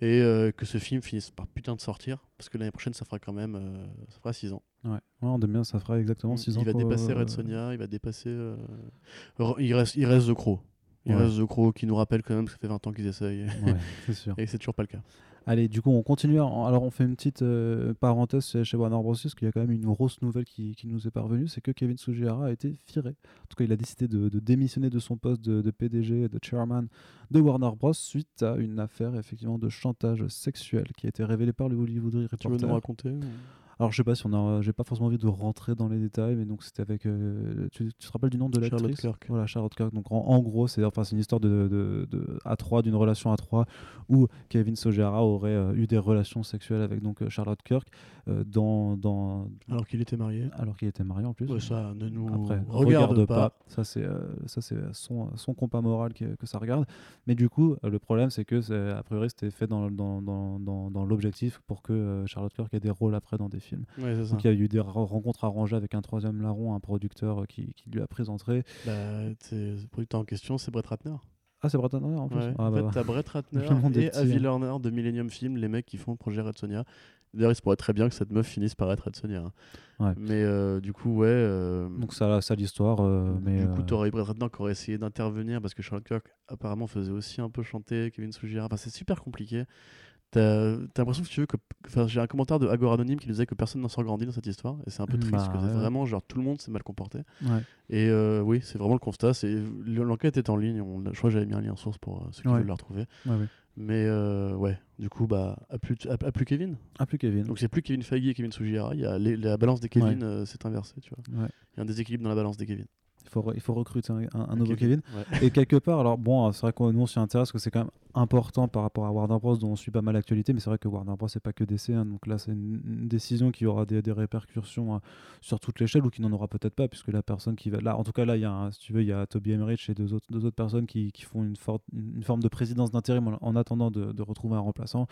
Et euh, que ce film finisse par putain de sortir. Parce que l'année prochaine, ça fera quand même. euh, ça fera 6 ans. Ouais, ouais en 2000, ça fera exactement 6 ans. il va dépasser Red Sonia, il va dépasser. euh, Il, reste, il reste The Crow. Il Ouais. reste The Crow qui nous rappelle quand même que ça fait 20 ans qu'ils essayent. Ouais, c'est sûr. Et c'est toujours pas le cas. Allez, du coup, on continue. Alors, on fait une petite euh, parenthèse chez- Warner Bros. parce qu'il y a quand même une grosse nouvelle qui, qui nous est parvenue c'est que Kevin Sugihara a été viré. En tout cas, il a décidé de, de démissionner de son poste de, de PDG, de chairman de Warner Bros. suite à une affaire effectivement de chantage sexuel qui a été révélée par le Hollywood Tu veux Reporter. nous raconter ou- Alors je sais pas si on a, j'ai pas forcément envie de rentrer dans les détails, mais donc c'était avec, euh, tu, tu te rappelles du nom de Charlotte l'actrice? Kirk. Voilà, Charlotte Kirk. Donc en, en gros, c'est enfin c'est une histoire de, de, de A3, d'une relation A3 où Kevin Sojara aurait euh, eu des relations sexuelles avec donc euh, Charlotte Kirk euh, dans, dans Alors qu'il était marié. alors qu'il était marié en plus. Ouais, ça ne nous Après, regarde, pas. Ça, c'est ça, c'est son, son compas moral que, que ça regarde. Mais du coup, le problème, c'est que, a priori, c'était fait dans, dans, dans, dans, dans l'objectif pour que Charlotte Kirk ait des rôles après dans des films. Ouais, ça. Donc, il y a eu des re- rencontres arrangées avec un troisième larron, un producteur euh, qui, qui lui a présenté. Bah, le producteur en question, c'est Brett Ratner. Ah, c'est Brett Ratner en plus Ouais. Ah, en bah, fait, bah. t'as Brett Ratner et petit, Avi hein. Lerner de Millennium Film, les mecs qui font le projet Red Sonia. D'ailleurs, il se pourrait très bien que cette meuf finisse par être Red Sonia. hein. Ouais. Mais euh, du coup, ouais. euh, Donc, ça, ça l'histoire. euh, mais du coup, t'aurais Brett Ratner qui aurait essayé d'intervenir parce que Charlotte Kirk apparemment faisait aussi un peu chanter Kevin Sujira. Enfin, c'est super compliqué. T'as l'impression que tu veux que. Enfin, j'ai un commentaire de Agor Anonyme qui nous disait que personne n'en sort grandi dans cette histoire. Et c'est un peu Mm, triste. bah, que c'est ouais. vraiment, genre, tout le monde s'est mal comporté. ouais. Et euh, oui, c'est vraiment le constat. c'est L'enquête est en ligne. On, je crois que j'avais mis un lien source pour euh, ceux qui Ouais. veulent la retrouver. Mais euh, ouais, du coup, bah, à plus, à, à plus Kevin. Ah, plus Kevin. Donc c'est plus Kevin Feige et Kevin Sujihara. Il y a les- la balance des Kevin euh, s'est inversée, tu vois. Il y a un déséquilibre dans la balance des Kevin. Il faut, il faut recruter un, un- un nouveau Kevin. Ouais. Et quelque part, alors bon, c'est vrai qu'on nous on s'y intéresse, parce que c'est quand même important par rapport à Warner Bros, dont on suit pas mal l'actualité, mais c'est vrai que Warner Bros, c'est pas que DC, hein, donc là, c'est une, une décision qui aura des, des répercussions euh, sur toute l'échelle, ou qui n'en aura peut-être pas, puisque la personne qui va. Là, en tout cas, là, il y a, un- si tu veux, il y a Toby Emmerich et deux autres, deux autres personnes qui, qui font une, forme de présidence d'intérim en, en attendant de, de retrouver un remplaçant.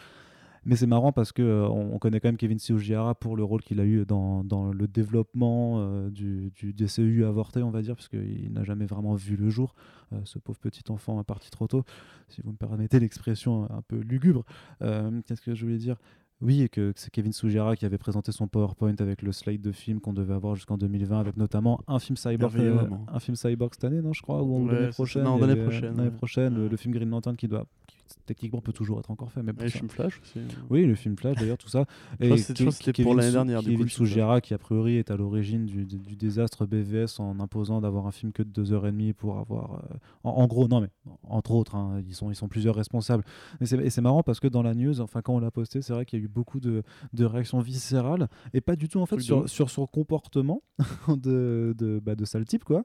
Mais c'est marrant parce que euh, on, on connaît quand même Kevin Sujihara pour le rôle qu'il a eu dans, dans le développement euh, du, du DCU avorté, on va dire, parce qu'il n'a jamais vraiment vu le jour, euh, ce pauvre petit enfant parti trop tôt, si vous me permettez l'expression un peu lugubre. Qu'est-ce que je voulais dire? Oui, et que c'est Kevin Sujihara qui avait présenté son PowerPoint avec le slide de film qu'on devait avoir jusqu'en 2020, avec notamment un film cyborg, euh, un film cyborg cette année, non, je crois, ou Ouais, l'année prochaine. Non, l'année prochaine, l'année ouais. prochaine, le, film Green Lantern qui doit, qui, techniquement peut toujours être encore fait, mais Et ça- film Flash aussi. oui, le film Flash d'ailleurs, tout ça. que c'était pour l'année dernière, du coup, Kevin le Flash. Sujihara, qui a priori est à l'origine du, du- du désastre BVS en imposant d'avoir un film que de deux heures et demie pour avoir. euh, en, en gros, non, mais entre autres, hein, ils, sont, ils sont plusieurs responsables. Et c'est marrant parce que dans la news, enfin, quand on l'a posté, c'est vrai qu'il y a eu beaucoup de, de réactions viscérales et pas du tout en fait sur, sur son comportement de, de, bah, de sale type, quoi.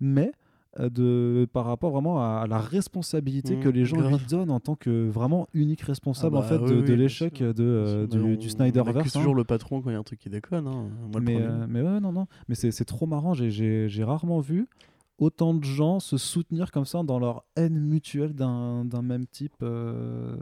Mais de, par rapport vraiment à, à la responsabilité Mmh, que les gens grave. lui donnent en tant que vraiment unique responsable Ah en bah fait oui, de, oui, de bien l'échec de, euh, du, on- du Snyderverse. accuse hein. toujours le patron quand il y a un truc qui déconne. hein. Moi, mais, euh, mais ouais, non, non. Mais c'est c'est trop marrant. J'ai- rarement vu autant de gens se soutenir comme ça dans leur haine mutuelle d'un d'un même type. euh,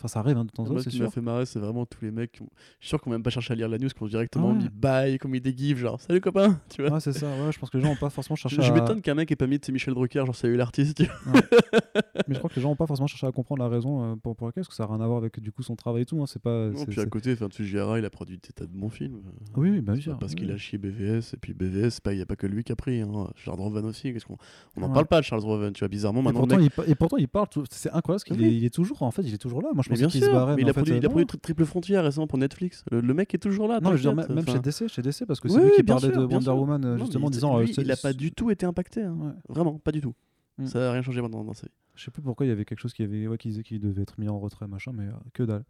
Enfin, ça arrive hein, de temps en temps, c'est ce qui m'a sûr. fait marrer, c'est vraiment tous les mecs. qui ont- Je suis sûr qu'on même pas cherché à lire la news, qui ont directement Ah ouais. mis bye, comme ils déguivent, genre salut copain, tu vois. Ouais, c'est ça. Ouais, je pense que les gens n'ont pas forcément Je, cherché je à. m'étonne qu'un mec ait pas mis de Michel Drucker, genre salut l'artiste, tu vois. Mais je crois que les gens n'ont pas forcément cherché à comprendre la raison euh, pour, pour laquelle, parce que ça n'a rien à voir avec du coup son travail et tout. hein, C'est pas. Non, puis à côté, enfin, Tsujihara, il a produit des tas de bons films. Oui, oui, bah, bien sûr. pas Parce oui, qu'il a chié BVS, et puis BVS, il n'y a pas que lui qui a pris. Hein. Charles Roven aussi, qu'est-ce qu'on on n'en Ouais. parle pas de Charles Roven, tu vois, bizarrement. Et Maintenant, le pourtant, mec- il, et pourtant, il parle. C'est incroyable parce qu'il est, il est toujours. En fait, il est toujours là. Moi, je pensais bien qu'il se sûr, barrait. mais mais il a fait, produit, euh, il a non. produit Tri- Triple Frontière récemment pour Netflix. Le, le mec est toujours là. Non, je veux dire, t'inquiète, même, enfin. chez DC, chez DC, parce que c'est Oui, lui qui parlait sûr, de Wonder sûr. Woman, Non, justement, en disant. lui, euh, c'est- il a pas du tout été impacté. hein. Ouais. Vraiment, pas du tout. Mm. Ça n'a rien changé dans, dans sa vie. Je sais plus pourquoi il y avait quelque chose qui, avait, ouais, qui disait qu'il devait être mis en retrait, machin, mais euh, que dalle.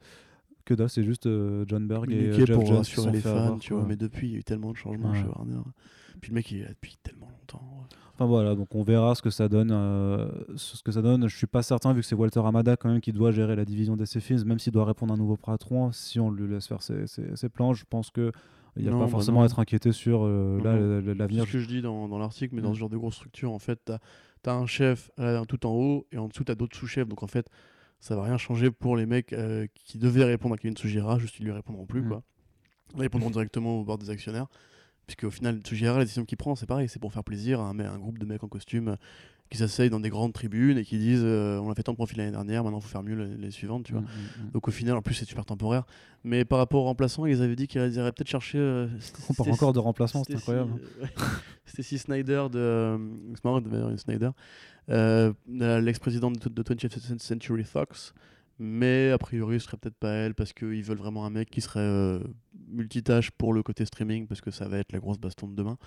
Que dalle, c'est juste euh, John Berg et Jeff pour rassurer les fans, tu vois. Mais depuis, il y a eu tellement de changements chez Warner. Puis le mec, il est là depuis tellement longtemps. Enfin voilà, donc on verra ce que ça donne. euh, ce que ça donne. Je suis pas certain, vu que c'est Walter Amada quand même qui doit gérer la division DC Films, même s'il doit répondre à un nouveau patron, si on lui laisse faire ses, ses- ses plans, je pense que il n'y a Non, pas bah forcément non. à être inquiété sur euh, le- C'est l'avenir. ce que je dis dans, dans l'article, mais dans Mm. ce genre de grosse structure, en fait, tu as, un chef tout en haut et en dessous, tu as d'autres sous-chefs. Donc en fait, ça va rien changer pour les mecs euh, qui devaient répondre à Kevin Sujira, juste ils lui répondront plus. Mm. Quoi. Ils répondront directement au bord des actionnaires. Puisque au final, Sujira, la décision qu'il prend, c'est pareil, c'est pour faire plaisir à un, un groupe de mecs en costume euh, qui s'asseyent dans des grandes tribunes et qui disent euh, on a fait tant de profits l'année dernière, maintenant il faut faire mieux les, les suivantes. Tu vois. Mm, mm, mm. Donc au final, en plus, c'est super temporaire. Mais par rapport au remplaçant, ils avaient dit qu'ils auraient peut-être cherché. euh, On parle encore de remplacement, c'est incroyable. euh, ouais. Stacy Snyder de. euh, C'est marrant d'ailleurs, Snyder. euh, euh, L'ex-présidente de, de 20th Century Fox. Mais a priori, ce serait peut-être pas elle parce qu'ils veulent vraiment un mec qui serait euh, multitâche pour le côté streaming parce que ça va être la grosse baston de demain.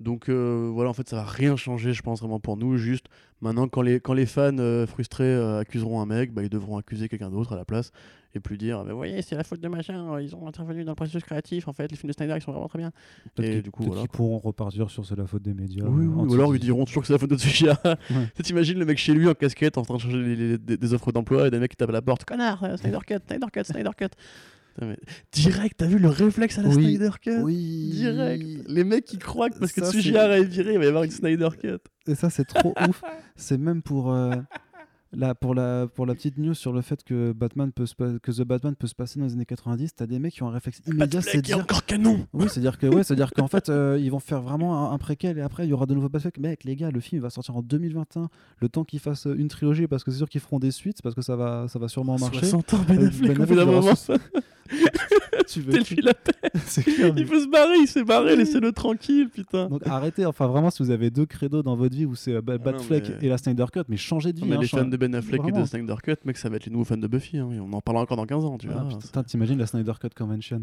Donc euh, voilà, en fait, ça va rien changer, je pense, vraiment pour nous. Juste maintenant, quand les, quand les fans euh, frustrés euh, accuseront un mec, bah, ils devront accuser quelqu'un d'autre à la place et plus dire Mais Vous voyez, c'est la faute de machin, ils ont intervenu dans le processus créatif, en fait, les films de Snyder, ils sont vraiment très bien. Et du coup, voilà, quoi. pourront repartir sur c'est la faute des médias. Oui, oui, anti- ou alors ils diront toujours que c'est la faute de Tsuchiya. Tu sais, T'imagines le mec chez lui en casquette en train de changer les- les- des, des offres d'emploi et des mecs qui tapent à la porte. Connard, Snyder Cut, Snyder Cut, Snyder Cut. Mais Direct, t'as vu le réflexe à la Oui. Snyder Cut Oui. Direct. Les mecs qui croient que parce que Tsuchiya est viré, il va y avoir une Snyder Cut. Et ça, c'est trop ouf. C'est même pour, euh, la, pour, la, pour la petite news sur le fait que, Batman peut se que The Batman peut se passer dans les années 90. T'as des mecs qui ont un réflexe immédiat, c'est dire. encore canon Oui, c'est-à-dire que ouais, c'est-à-dire qu'en fait, euh, ils vont faire vraiment un, un préquel et après il y aura de nouveaux Batfleck. Mec, les gars, le film va sortir en 2021. Le temps qu'ils fassent une trilogie, parce que c'est sûr qu'ils feront des suites, parce que ça va, ça va sûrement marcher. 60 ans, Ben Euh, Affleck, Ben au bout d'un Affleck, moment. Tu veux clair. mais- Il peut se barrer, il s'est barré, laissez-le tranquille, putain. Donc arrêtez, enfin vraiment, si vous avez deux credos dans votre vie où c'est euh, Ba- Ah non, Batfleck mais- et la Snyder Cut, mais changez de vie. Non, mais hein, les change- fans de Ben Affleck et de Snyder Cut, mec, ça va être les nouveaux fans de Buffy. hein. On en parlera encore dans 15 ans, tu Ah, vois. putain, t'imagines la Snyder Cut Convention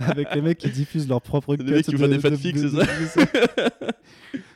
Avec les mecs qui diffusent leur propre cut. mecs qui de- font des de- fanfics, de- c'est de- de-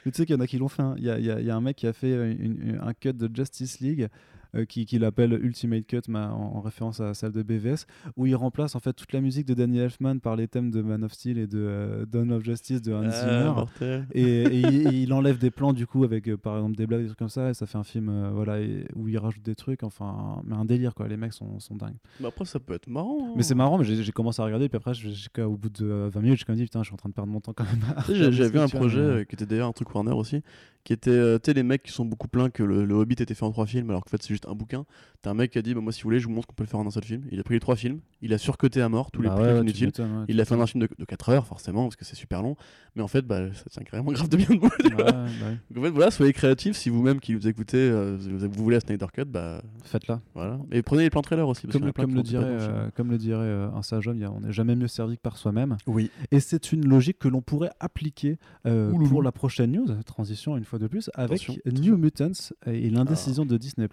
Mais tu sais qu'il y en a qui l'ont fait. hein. Il y, a, y y un mec qui a fait une- une- un cut de Justice League. Euh, qui, qui l'appelle Ultimate Cut en, en référence à celle de BVS où il remplace en fait toute la musique de Danny Elfman par les thèmes de Man of Steel et de euh, Dawn of Justice de Hans Ah, Zimmer et, et il, enlève des plans du coup avec euh, par exemple des blagues des trucs comme ça et ça fait un film euh, voilà et- où il rajoute des trucs enfin mais un délire quoi les mecs sont, sont dingues Mais après, ça peut être marrant. hein. mais c'est marrant mais j'ai commencé à regarder puis après je- j'ai- au bout de euh, 20 minutes j'ai quand même dit putain je suis en train de perdre mon temps quand même J'avais que un projet mais- euh, qui était d'ailleurs un truc Warner aussi, qui était, euh, tu sais, les mecs qui sont beaucoup plaints que le, le Hobbit était fait en trois films, alors qu'en fait c'est juste un bouquin. T'as un mec qui a dit, bah, moi si vous voulez, je vous montre qu'on peut le faire en un seul film. Il a pris les trois films, il a surcoté à mort tous les Bah trucs ouais, inutiles. ouais, Il l'a fait en un film de, de 4 heures, forcément, parce que c'est super long. Mais en fait, bah, ça tient carrément grave de bien. Ouais, ouais, ouais. Donc en fait, voilà, soyez créatifs. Si vous-même qui vous écoutez, euh, vous, vous voulez la Snyder Cut, bah faites-la voilà. Et prenez les plans trailers aussi. Parce comme, a plein comme le dirait, euh, comme le dirait euh, un sage homme, a- on n'est jamais mieux servi que par soi-même. Oui. Et c'est une logique que l'on pourrait appliquer euh, pour la prochaine news, transition une fois de plus, avec Attention, New Mutants et l'indécision Ah. de Disney+.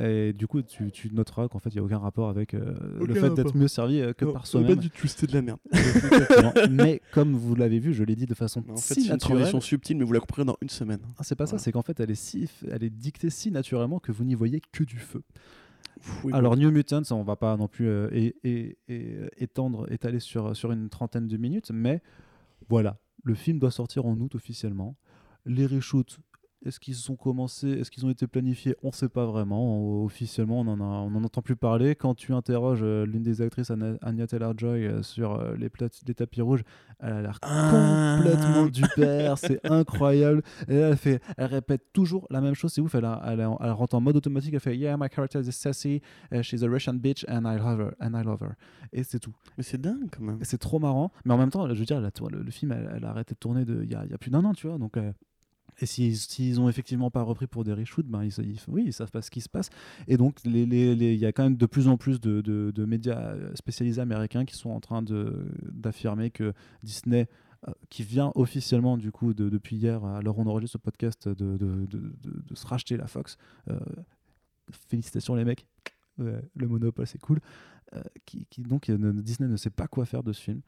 Et du coup, tu, tu noteras qu'en fait, il n'y a aucun rapport avec euh, le fait d'être mieux servi euh, que Non, par soi-même. Pas du tout, c'était de la merde. Mais comme vous l'avez vu, je l'ai dit de façon En fait, si c'est une naturelle. transition subtile, mais vous la comprendrez dans une semaine. Ah, c'est pas ça, c'est qu'en fait, elle est, si, elle est dictée si naturellement que vous n'y voyez que du feu. Oui, Alors New Mutants, on va pas non plus euh, étendre, étaler sur, sur une trentaine de minutes, mais voilà, le film doit sortir en août officiellement. Les reshoots, est-ce qu'ils sont commencés, est-ce qu'ils ont été planifiés? On ne sait pas vraiment. Officiellement, on en, a- on en entend plus parler. Quand tu interroges euh, l'une des actrices, Anna- Anya Taylor-Joy, euh, sur euh, les, tapis rouges, elle a l'air complètement du père, c'est incroyable. Et elle, fait, elle répète toujours la même chose, c'est ouf. Elle, a- elle, a- elle rentre en mode automatique, elle fait Yeah, my character is sassy, uh, she's a Russian bitch, and I love her, and I love her. Et c'est tout. Mais c'est dingue quand même. C'est trop marrant, mais en même temps, je veux dire, la le, le film, elle, elle a arrêté de tourner il y a, y a plus d'un an, tu vois. Donc, et s'ils s'ils ont effectivement pas repris pour des reshoots, ben ils, ils- oui, ils savent pas ce qui se passe. Et donc, il y a quand même de plus en plus de, médias euh, spécialisés américains qui sont en train d'affirmer que Disney, euh, qui vient officiellement, du coup, de- depuis hier, où on enregistre ce podcast, de, se racheter la Fox. Euh, félicitations, les mecs. Le monopole, c'est cool. Qui, donc, Disney ne sait pas quoi faire de ce film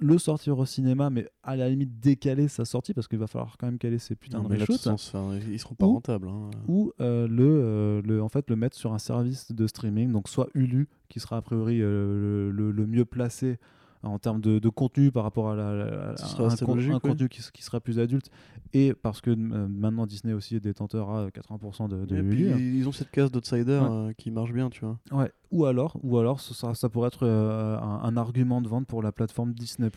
le sortir au cinéma, mais à la limite décaler sa sortie parce qu'il va falloir quand même caler ces putains Non, de reshoots. enfin, ils seront pas Ou- rentables. hein. Ou euh, le, euh, le, en fait, le mettre sur un service de streaming, donc soit Hulu, qui sera a priori euh, le mieux placé en termes de, de contenu par rapport à, la, à un, logique, contenu qui, qui sera plus adulte, et parce que euh, maintenant Disney aussi est détenteur à 80% de, de Et puis, ils ont cette case d'outsider Ouais. euh, qui marche bien, tu vois. Ouais. Ou alors, ou alors ce sera- ça pourrait être euh, un, un argument de vente pour la plateforme Disney+.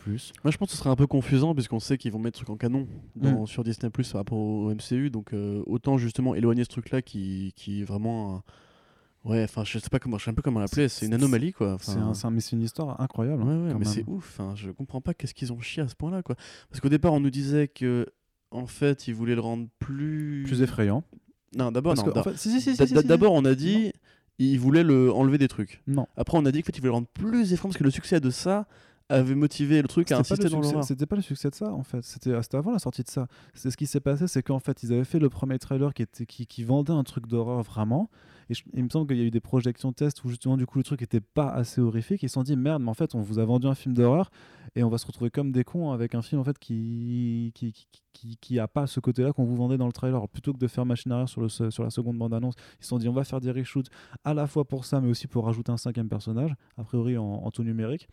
Moi, je pense que ce serait un peu confusant puisqu'on sait qu'ils vont mettre truc en canon dans, Mm. sur Disney Plus par rapport au MCU. Donc, autant justement éloigner ce truc-là qui, qui est vraiment. un- Ouais, enfin, je sais pas comment, je sais un peu comment l'appeler. C'est une anomalie, quoi. Enfin, C'est un, mais c'est une histoire incroyable. Ouais, hein, ouais, mais c'est ouf. Enfin, je comprends pas qu'est-ce qu'ils ont chié à ce point-là, quoi. Parce qu'au départ, on nous disait que, en fait, ils voulaient le rendre plus. plus effrayant. Non, d'abord, non. en fait, si, si, si, on a dit, ils voulaient le enlever des trucs. Non. Après, on a dit qu'en fait, ils voulaient le rendre plus effrayant parce que le succès de ça avait motivé le truc à C'était pas, insister le dans succès- l'horreur. c'était pas le succès de ça en fait, c'était ah, c'était avant la sortie de ça. C'est ce qui s'est passé, c'est qu'en fait ils avaient fait le premier trailer qui était qui, qui vendait un truc d'horreur vraiment. Et je- il me semble qu'il y a eu des projections tests où justement du coup le truc était pas assez horrifique. Ils se sont dit merde, mais en fait on vous a vendu un film d'horreur et on va se retrouver comme des cons avec un film en fait qui qui qui, qui, a pas ce côté-là qu'on vous vendait dans le trailer. Alors, plutôt que de faire machine arrière sur le sur la seconde bande annonce, ils se sont dit on va faire des reshoots à la fois pour ça mais aussi pour rajouter un cinquième personnage, a priori en, en tout numérique.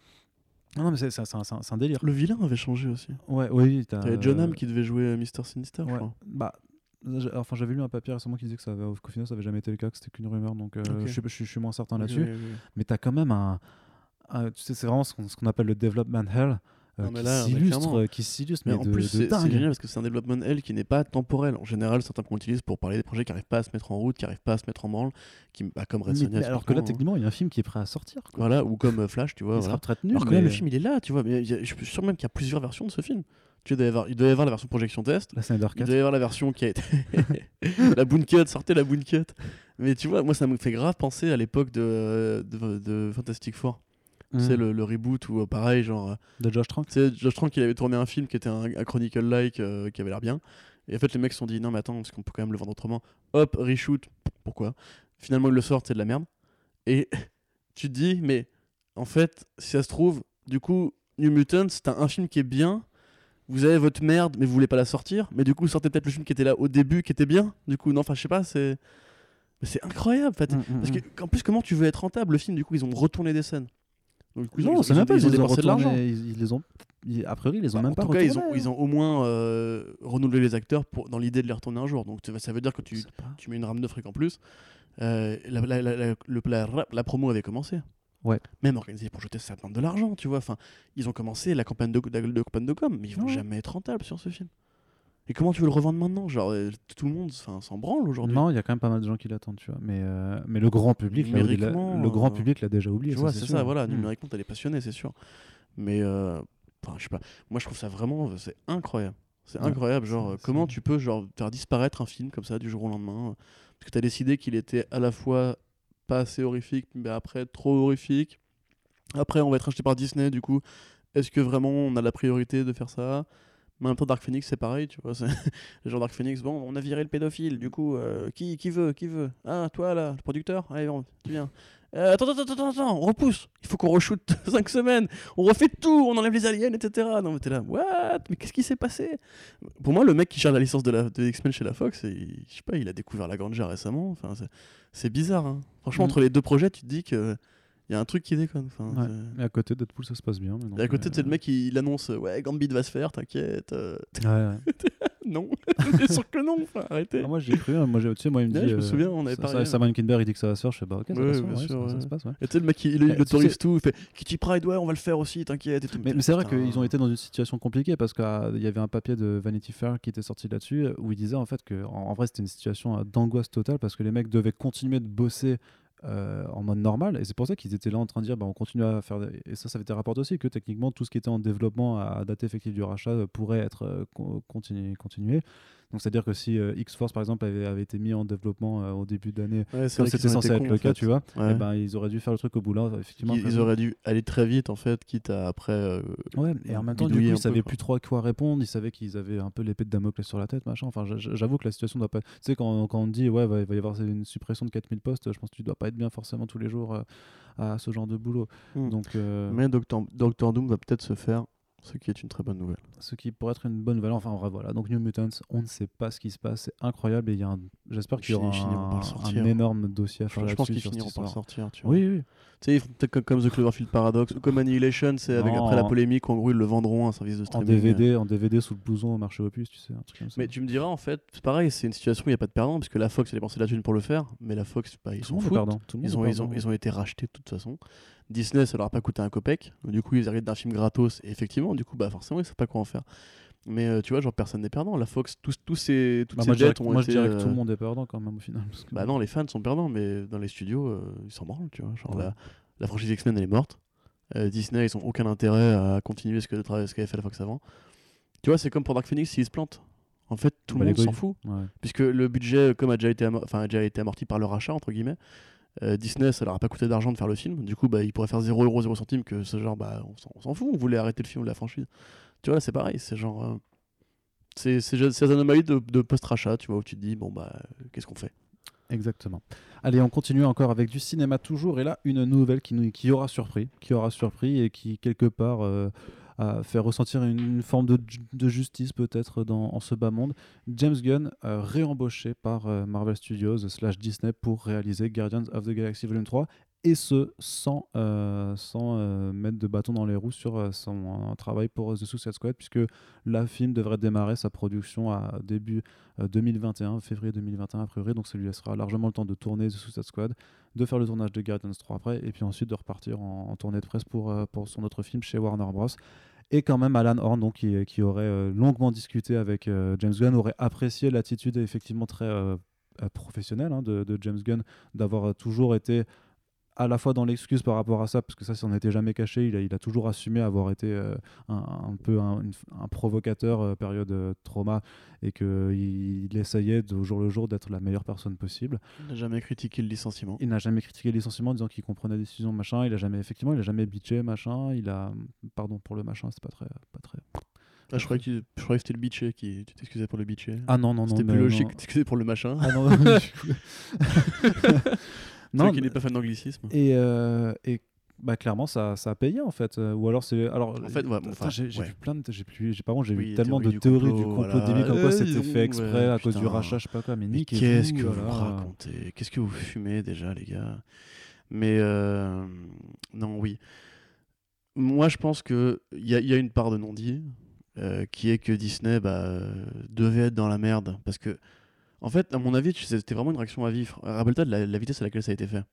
Non, mais c'est un, délire. Le vilain avait changé aussi. Ouais, oui, t'as. T'avais John euh, Hamm qui devait jouer euh, Mr. Sinister, je ouais. crois. Bah, enfin, j'avais lu un papier récemment qui disait que ça avait, qu'au final, ça avait jamais été le cas, que c'était qu'une rumeur, donc euh, je, suis, je je moins certain Oui, là-dessus. oui, oui. Mais t'as quand même un. un- tu sais, c'est vraiment ce qu'on, ce qu'on appelle le development hell. Euh, Non, qui s'illustre, qui s'illustre, Mais, mais, en de, plus, c'est génial parce que c'est un développement L qui n'est pas temporel. En général, certains qu'on utilise pour parler des projets qui n'arrivent pas à se mettre en route, qui n'arrivent pas à se mettre en branle, qui, bah, comme Red mais alors que là, hein. techniquement, il y a un film qui est prêt à sortir. quoi. Voilà, ou comme euh, Flash, tu vois. il voilà. sera peut-être nul. Alors que là, le film, il est là, tu vois. Mais y a- je suis sûr même qu'il y a plusieurs versions de ce film. Tu y avoir, il doit y avoir la version projection test. La Snyder Il doit y avoir la version qui a été. la Boon Cut, sortez la Boon Cut. Mais tu vois, moi, ça me fait grave penser à l'époque de, de, de Fantastic Four. Mm. C'est le, le reboot où, euh, pareil, genre. euh, de Josh Trank. Sais, Josh Trank, il avait tourné un film qui était un, un Chronicle-like euh, qui avait l'air bien. Et en fait, les mecs se sont dit non, mais attends, parce qu'on peut quand même le vendre autrement. Hop, reshoot. Pourquoi? Finalement, ils le sortent, c'est de la merde. Et tu te dis, mais en fait, si ça se trouve, du coup, New Mutants, c'est un, un film qui est bien. Vous avez votre merde, mais vous voulez pas la sortir. Mais du coup, sortez peut-être le film qui était là au début, qui était bien. Du coup, non, enfin, je sais pas, c'est. C'est incroyable, en fait. Mm, mm, Parce mm. que, en plus, comment tu veux être rentable? Le film, du coup, ils ont retourné des scènes. Donc, coup, Non, c'est même pas ils ont dépensé de l'argent. Ils, ils les ont. ils- a priori, ils les ont Bah, même en pas tout cas, ils ont, retournés, ils ont au moins euh, renouvelé les acteurs pour, dans l'idée de les retourner un jour. Donc ça veut dire que tu, mets une rame de fric en plus. Euh, la, la- la- la- le- la- la promo avait commencé. Ouais. Même organisé pour jeter ça demande de l'argent, tu vois. Enfin, ils ont commencé la campagne de, de, de campagne de com, mais ils vont Ouais. jamais être rentables sur ce film. Et comment tu veux le revendre maintenant? Genre, euh, tout le monde s'en branle aujourd'hui. Non, il y a quand même pas mal de gens qui l'attendent, tu vois. Mais, euh, mais le grand public, là, il le grand euh, public l'a déjà oublié. Tu vois, ça, c'est ça, voilà. Mm. Numériquement, t'as les passionnés, c'est sûr. Mais, euh, je sais pas. Moi, je trouve ça vraiment, c'est incroyable. C'est Ouais, incroyable, genre, comment tu peux genre, faire disparaître un film comme ça du jour au lendemain Parce que t'as décidé qu'il était à la fois pas assez horrifique, mais après trop horrifique. Après, on va être acheté par Disney, du coup, est-ce que vraiment on a la priorité de faire ça? Mais en même temps, Dark Phoenix, c'est pareil, tu vois. Les gens Dark Phoenix, bon, on a viré le pédophile, du coup, euh, qui, qui veut, qui veut? Ah, toi là, le producteur? Allez, bon, tu viens. Euh, attends, attends, attends, attends, on repousse. Il faut qu'on reshoot 5 semaines. On refait tout, on enlève les aliens, etc. Non, mais t'es là, what? Mais qu'est-ce qui s'est passé? Pour moi, le mec qui cherche la licence de, la, de X-Men chez la Fox, il- je sais pas, il a découvert la Granja récemment. Enfin, c'est- c'est bizarre. hein. Franchement, Mm. entre les deux projets, tu te dis que il y a un truc qui déconne. Enfin, Ouais. Et à côté, Deadpool, ça se passe bien. mais Et à côté, euh, c'est le mec, il, il annonce Ouais, Gambit va se faire, t'inquiète. euh, Ouais, ouais. non, c'est sûr que non, enfin, arrêtez. Ah, moi, j'y ai cru. hein. Moi, j'ai- tu sais, moi, il me dit. je me euh, souviens, on avait ça- parlé. ça- Simon Kinberg, il dit que ça va se faire. Je sais pas, ok, ça va se faire. sûr, ça- se passe, ouais. Et tu sais, le mec, il, il, autorise tout, il fait Kitty Pride, ouais, on va le faire aussi, t'inquiète. Mais, mais c'est vrai qu'ils ont été dans une situation compliquée parce qu'il y avait un papier de Vanity Fair qui était sorti là-dessus où il disait en fait que en, en vrai c'était une situation euh, d'angoisse totale parce que les mecs devaient continuer de bosser euh, en mode normal et c'est pour ça qu'ils étaient là en train de dire bah, on continue à faire et ça ça avait été rapporté aussi que techniquement tout ce qui était en développement à date effective du rachat euh, pourrait être euh, con- continué, continué. Donc c'est à dire que si euh, X-Force par exemple avait, avait été mis en développement euh, au début d'année Ouais, comme c'était censé être le cas fait. tu vois Ouais. eh ben, ils auraient dû faire le truc au bout là effectivement Ils, auraient dû aller très vite, en fait, quitte à après. euh, Ouais, et en même temps, du coup, ils savaient plus trop à quoi répondre. Ils savaient qu'ils avaient un peu l'épée de Damoclès sur la tête, machin. Enfin, j'a- j'avoue que la situation doit pas. Tu sais, quand, quand on dit, ouais, va- il va y avoir une suppression de 4000 postes, je pense que tu dois pas être bien forcément tous les jours à ce genre de boulot. Hmm. Donc, Mais Doctor, Doctor Doom va peut-être se faire, ce qui est une très bonne nouvelle. ce qui pourrait être une bonne valeur. Enfin, en vrai, voilà. Donc, New Mutants, on ne sait pas ce qui se passe. C'est incroyable. Et un... j'espère qu'il y aura un, sortir. un énorme dossier à faire je pense qu'ils finiront par le sortir. Tu vois. Oui, oui. Tu sais, ils font peut-être comme, The Cloverfield Paradox ou comme Annihilation, c'est avec après la en- polémique, en gros, ils le vendront à un service de En streaming. DVD, en DVD sous le blouson au marché opus, tu sais, un truc comme ça. Mais tu me diras, en fait, c'est pareil, c'est une situation où il n'y a pas de perdant, parce que la Fox a dépensé la thune pour le faire, mais la Fox, bah, ils est foutent. Ils ont, ils ont été rachetés de toute façon. Disney, ça leur a pas coûté un copec. Du coup, ils arrivent d'un film gratos. Et effectivement, du coup, bah, forcément, ils savent pas quoi en faire. Mais euh, tu vois, genre, personne n'est perdant. La Fox, tous, tous ces, toutes Bah, ces moi, dettes ont moi, été. je dirais que tout euh, le monde est perdant quand même au final. parce que- Bah non, les fans sont perdants, mais dans les studios, euh, ils s'en branlent, tu vois. Genre, Ouais. la, la franchise X-Men, elle est morte. Euh, Disney, ils ont aucun intérêt à continuer ce que qu'avait fait la Fox avant. Tu vois, c'est comme pour Dark Phoenix, s'ils se plantent. En fait, tout Bah, le monde s'en fout. Ouais. Puisque le budget, comme a déjà été, enfin, a déjà été amorti par le rachat, entre guillemets, Euh, Disney, ça leur a pas coûté d'argent de faire le film. Du coup, bah, ils pourraient faire 0 euro 0 centime que ce genre, bah, on s'en- fout, on voulait arrêter le film de la franchise. Tu vois, c'est pareil, c'est genre. euh, c'est ces anomalies de, post-rachat, tu vois, où tu te dis, bon, bah, euh, qu'est-ce qu'on fait? Exactement. Allez, on continue encore avec du cinéma toujours. Et là, une nouvelle qui, nous, aura surpris, qui aura surpris et qui, quelque part, a fait ressentir une, forme de justice peut-être dans en ce bas monde. James Gunn, euh, réembauché par euh, Marvel Studios slash Disney pour réaliser Guardians of the Galaxy Volume 3. Et ce, sans, euh, sans euh, mettre de bâton dans les roues sur euh, son travail pour The Suicide Squad, puisque la film devrait démarrer sa production à début euh, 2021, février 2021 a priori, donc ça lui laissera largement le temps de tourner The Suicide Squad, de faire le tournage de Guardians 3 après, et puis ensuite de repartir en, tournée de presse pour, pour son autre film chez Warner Bros. Et quand même Alan Horn, donc, qui, aurait longuement discuté avec James Gunn, aurait apprécié l'attitude effectivement très professionnelle hein, de, James Gunn, d'avoir toujours été à la fois dans l'excuse par rapport à ça, parce que ça, n'en était jamais caché, il a, il a toujours assumé avoir été euh, un, un peu un, une- un provocateur euh, période euh, trauma et qu'il il essayait de- au jour le jour d'être la meilleure personne possible. Il n'a jamais critiqué le licenciement. Il n'a jamais critiqué le licenciement en disant qu'il comprenait la décision, machin. Il a jamais, effectivement, il a jamais bitché, machin. Il a, pardon pour le machin, c'est pas très, pas très. Ah, je croyais que, je croyais que c'était le bitché qui. Tu t'excusais pour le bitché. Ah non, non, non. C'était plus non. logique que tu t'excusais pour le machin. Ah non. non, non, qui n'est pas fan d'anglicisme. Et, euh, et bah, clairement, ça, ça a payé en fait. Euh, Ou alors c'est. Alors, En fait, ouais, putain, enfin, j'ai ouais. vu plein de. J'ai plus. J'ai j'ai Oui, vu tellement de théories du complot, voilà. débile comme quoi Euh, c'était fait exprès ouais, à cause du putain. rachat, je sais pas quoi. Mais Mais qu'est-ce que vous voilà. racontez? Qu'est-ce que vous fumez déjà, les gars? Mais euh, non, oui. Moi, je pense qu'il y, a- il y a une part de non-dit euh, qui est que Disney bah, devait être dans la merde. Parce que, en fait, à mon avis, c'était vraiment une réaction à vif. Rappelle-toi de la, la vitesse à laquelle ça a été fait.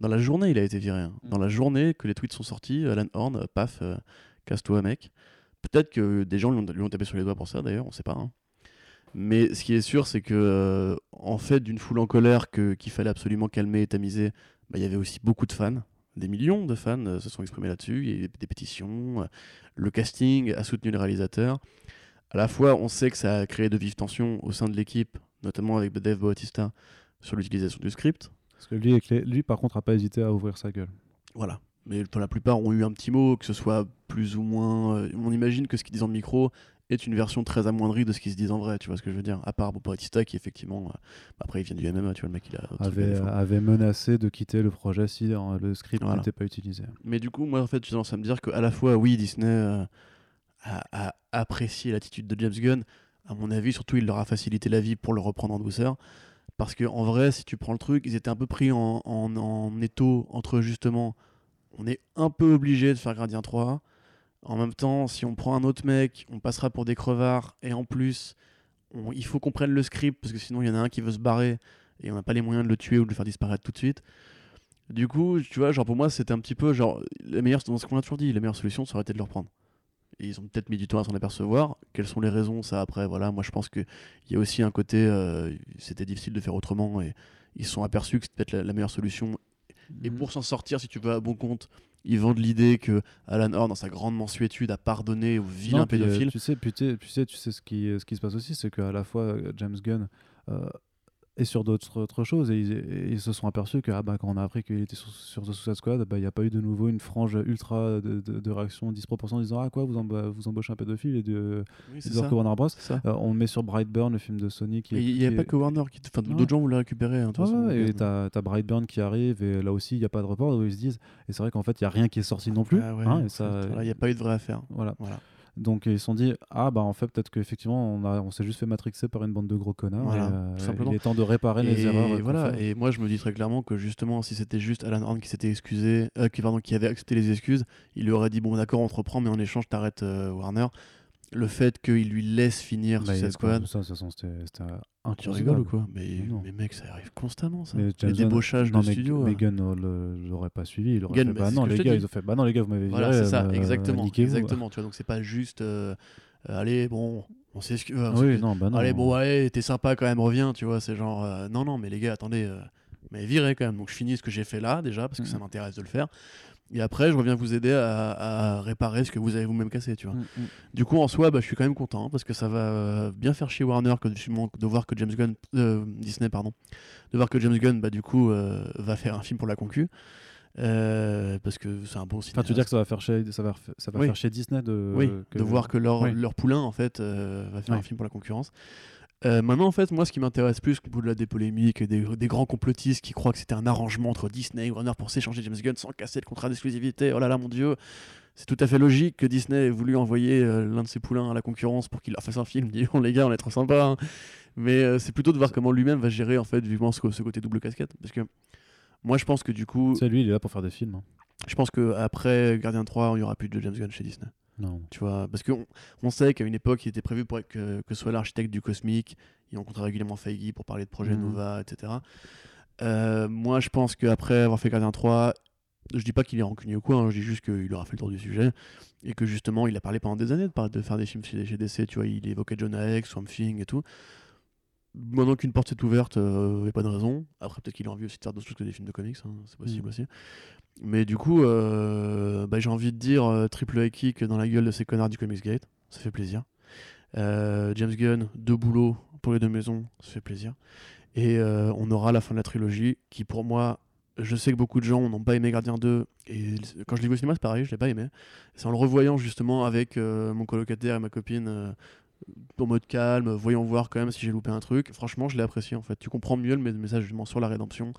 Dans la journée, il a été viré. hein. Mm. Dans la journée que les tweets sont sortis, Alan Horn, paf, euh, casse-toi, mec. Peut-être que des gens lui ont, lui ont tapé sur les doigts pour ça, d'ailleurs, on sait pas. hein. Mais ce qui est sûr, c'est que, euh, en fait, d'une foule en colère qu'il fallait absolument calmer et tamiser, bah, il y avait aussi beaucoup de fans. Des millions de fans euh, se sont exprimés là-dessus. Il y a eu des pétitions. euh, le casting a soutenu le réalisateur. À la fois, on sait que ça a créé de vives tensions au sein de l'équipe, notamment avec Dave Bautista, sur l'utilisation du script. Parce que lui, lui, par contre, a pas hésité à ouvrir sa gueule. Voilà. Mais pour la plupart ont eu un petit mot, que ce soit plus ou moins. euh, on imagine que ce qu'ils disent en micro est une version très amoindrie de ce qu'ils se disent en vrai, tu vois ce que je veux dire? À part Bautista qui, effectivement. euh, bah, après, il vient du MMA, tu vois, le mec, il a. Avait, avait menacé de quitter le projet si euh, le script Voilà. n'était pas utilisé. Mais du coup, moi, en fait, j'ai tendance à me dire qu'à la fois, oui, Disney euh, a, a apprécié l'attitude de James Gunn. À mon avis, surtout, il leur a facilité la vie pour le reprendre en douceur. Parce que en vrai, si tu prends le truc, ils étaient un peu pris en, en, étau entre justement, on est un peu obligé de faire Gradient 3. En même temps, si on prend un autre mec, on passera pour des crevards. Et en plus, il faut qu'on prenne le script parce que sinon, il y en a un qui veut se barrer et on n'a pas les moyens de le tuer ou de le faire disparaître tout de suite. Du coup, tu vois, genre pour moi, c'était un petit peu genre la meilleure, dans ce qu'on a toujours dit, la meilleure solution, ça aurait été de le reprendre. Et ils ont peut-être mis du temps à s'en apercevoir. Quelles sont les raisons Ça après, voilà. Moi, je pense que il y a aussi un côté, euh, c'était difficile de faire autrement et ils se sont aperçus que c'était peut-être la, la meilleure solution. Et pour s'en sortir, si tu veux à bon compte, ils vendent l'idée que Alan Horn, dans sa grande mensuétude, a pardonné aux vilains puis, euh, pédophiles. tu sais, puis tu sais, tu sais, sais ce, qui, ce qui se passe aussi, c'est qu'à la fois euh, James Gunn euh, est sur d'autres autres choses et ils, et ils se sont aperçus que ah, bah, quand on a appris qu'il était sur, sur The Suicide Squad, bah, il n'y a pas eu de nouveau une frange ultra de, de, de réaction disproportionnée en disant Ah quoi, vous, emba- vous embauchez un pédophile et de, Oui, et de que Warner Bros. Euh, on le met sur Brightburn, le film de Sony qui Et est- Il n'y a pas que Warner qui. Enfin, Ouais. d'autres gens voulaient récupérer. hein, façon, ouais, et Gunn. t'as as Brightburn qui arrive et là aussi il n'y a pas de report où ils se disent et c'est vrai qu'en fait il n'y a rien qui est sorti non plus Ah ouais, hein, et ça, voilà, Il n'y a pas eu de vraie affaire. voilà. Voilà. Donc ils se sont dit ah bah en fait peut-être qu'effectivement on, a- on s'est juste fait matrixer par une bande de gros connards. Voilà, et, euh, tout simplement. Il est temps de réparer les et erreurs. qu'on voilà. fait. Et moi, je me dis très clairement que justement, si c'était juste Alan Horn qui s'était excusé, euh, qui, pardon, qui avait accepté les excuses, il lui aurait dit bon, d'accord, on te reprend, mais en échange, t'arrêtes euh, Warner. Le fait qu'il lui laisse finir Bah, Suicide Squad, Ça, façon, c'était c'était tu inconcevable. rigoles ou quoi? Mais, Non. mais mec, ça arrive constamment ça. Mais Les débauchages non, de mais- studio. Mais. Gunn euh, le- l'aurait pas suivi. Il aurait fait bah, non ce que les gars ils ont fait bah non les gars vous m'avez viré. Voilà, c'est ça, euh, exactement, exactement. Tu vois, donc c'est pas juste, euh, allez, bon, on euh, Oui s'excuse. non bah non. Allez, bon, ouais, t'es sympa quand même, reviens, tu vois. C'est genre, non, non, mais les gars, attendez, Mais virez quand même. Donc je finis ce que j'ai fait là déjà parce que ça Mhm. m'intéresse de le faire. Et après, je reviens vous aider à, à réparer ce que vous avez vous-même cassé, tu vois. Mm, mm. Du coup, en soi, bah, je suis quand même content parce que ça va euh, bien faire chier Warner que, de voir que James Gunn, euh, Disney, pardon, de voir que James Gunn, bah, du coup, euh, va faire un film pour la concu. Parce que c'est un bon cinéaste. Enfin, tu veux dire que ça va faire chez, ça va, ça va Oui. faire chez Disney de, Oui, que- de voir que leur, oui. leur poulain, en fait, va faire un film pour la concurrence. Euh, maintenant, en fait, moi, ce qui m'intéresse plus, au-delà des polémiques, et des, des grands complotistes qui croient que c'était un arrangement entre Disney et Warner pour s'échanger James Gunn sans casser le contrat d'exclusivité, oh là là, mon dieu, c'est tout à fait logique que Disney ait voulu envoyer euh, l'un de ses poulains à la concurrence pour qu'il leur fasse un film. Disons, les gars, on est trop sympa. hein. Mais euh, c'est plutôt de voir comment lui-même va gérer, en fait, vivement ce, ce côté double casquette. Parce que moi, je pense que du coup, sais, lui, il est là pour faire des films. hein. je pense qu'après Gardien 3, il n'y aura plus de James Gunn chez Disney. Non. Tu vois, parce qu'on on sait qu'à une époque, il était prévu pour que, que soit l'architecte du cosmique. Il rencontrait régulièrement Feige pour parler de projets Mhm. Nova, etc. Euh, moi, je pense qu'après avoir fait Gardien 3, je dis pas qu'il est rancunier ou quoi, hein, je dis juste qu'il aura fait le tour du sujet. Et que justement, il a parlé pendant des années de, de faire des films chez, DC. Tu vois, il évoquait John X, Swamp Thing et tout. Maintenant qu'une porte s'est ouverte, il n'y a pas de raison. Après, peut-être qu'il a envie aussi de faire d'autres choses que des films de comics, hein, c'est possible Mhm. aussi. Mais du coup, euh, bah, j'ai envie de dire euh, triple high kick dans la gueule de ces connards du Comics Gate, ça fait plaisir. Euh, James Gunn, deux boulots pour les deux maisons, ça fait plaisir. Et euh, on aura la fin de la trilogie qui, pour moi, je sais que beaucoup de gens n'ont pas aimé Gardien 2. Et quand je l'ai vu au cinéma, c'est pareil, je l'ai pas aimé. C'est en le revoyant justement avec euh, mon colocataire et ma copine. euh, en mode calme, voyons voir quand même si j'ai loupé un truc. Franchement, je l'ai apprécié en fait. Tu comprends mieux le message sur la rédemption,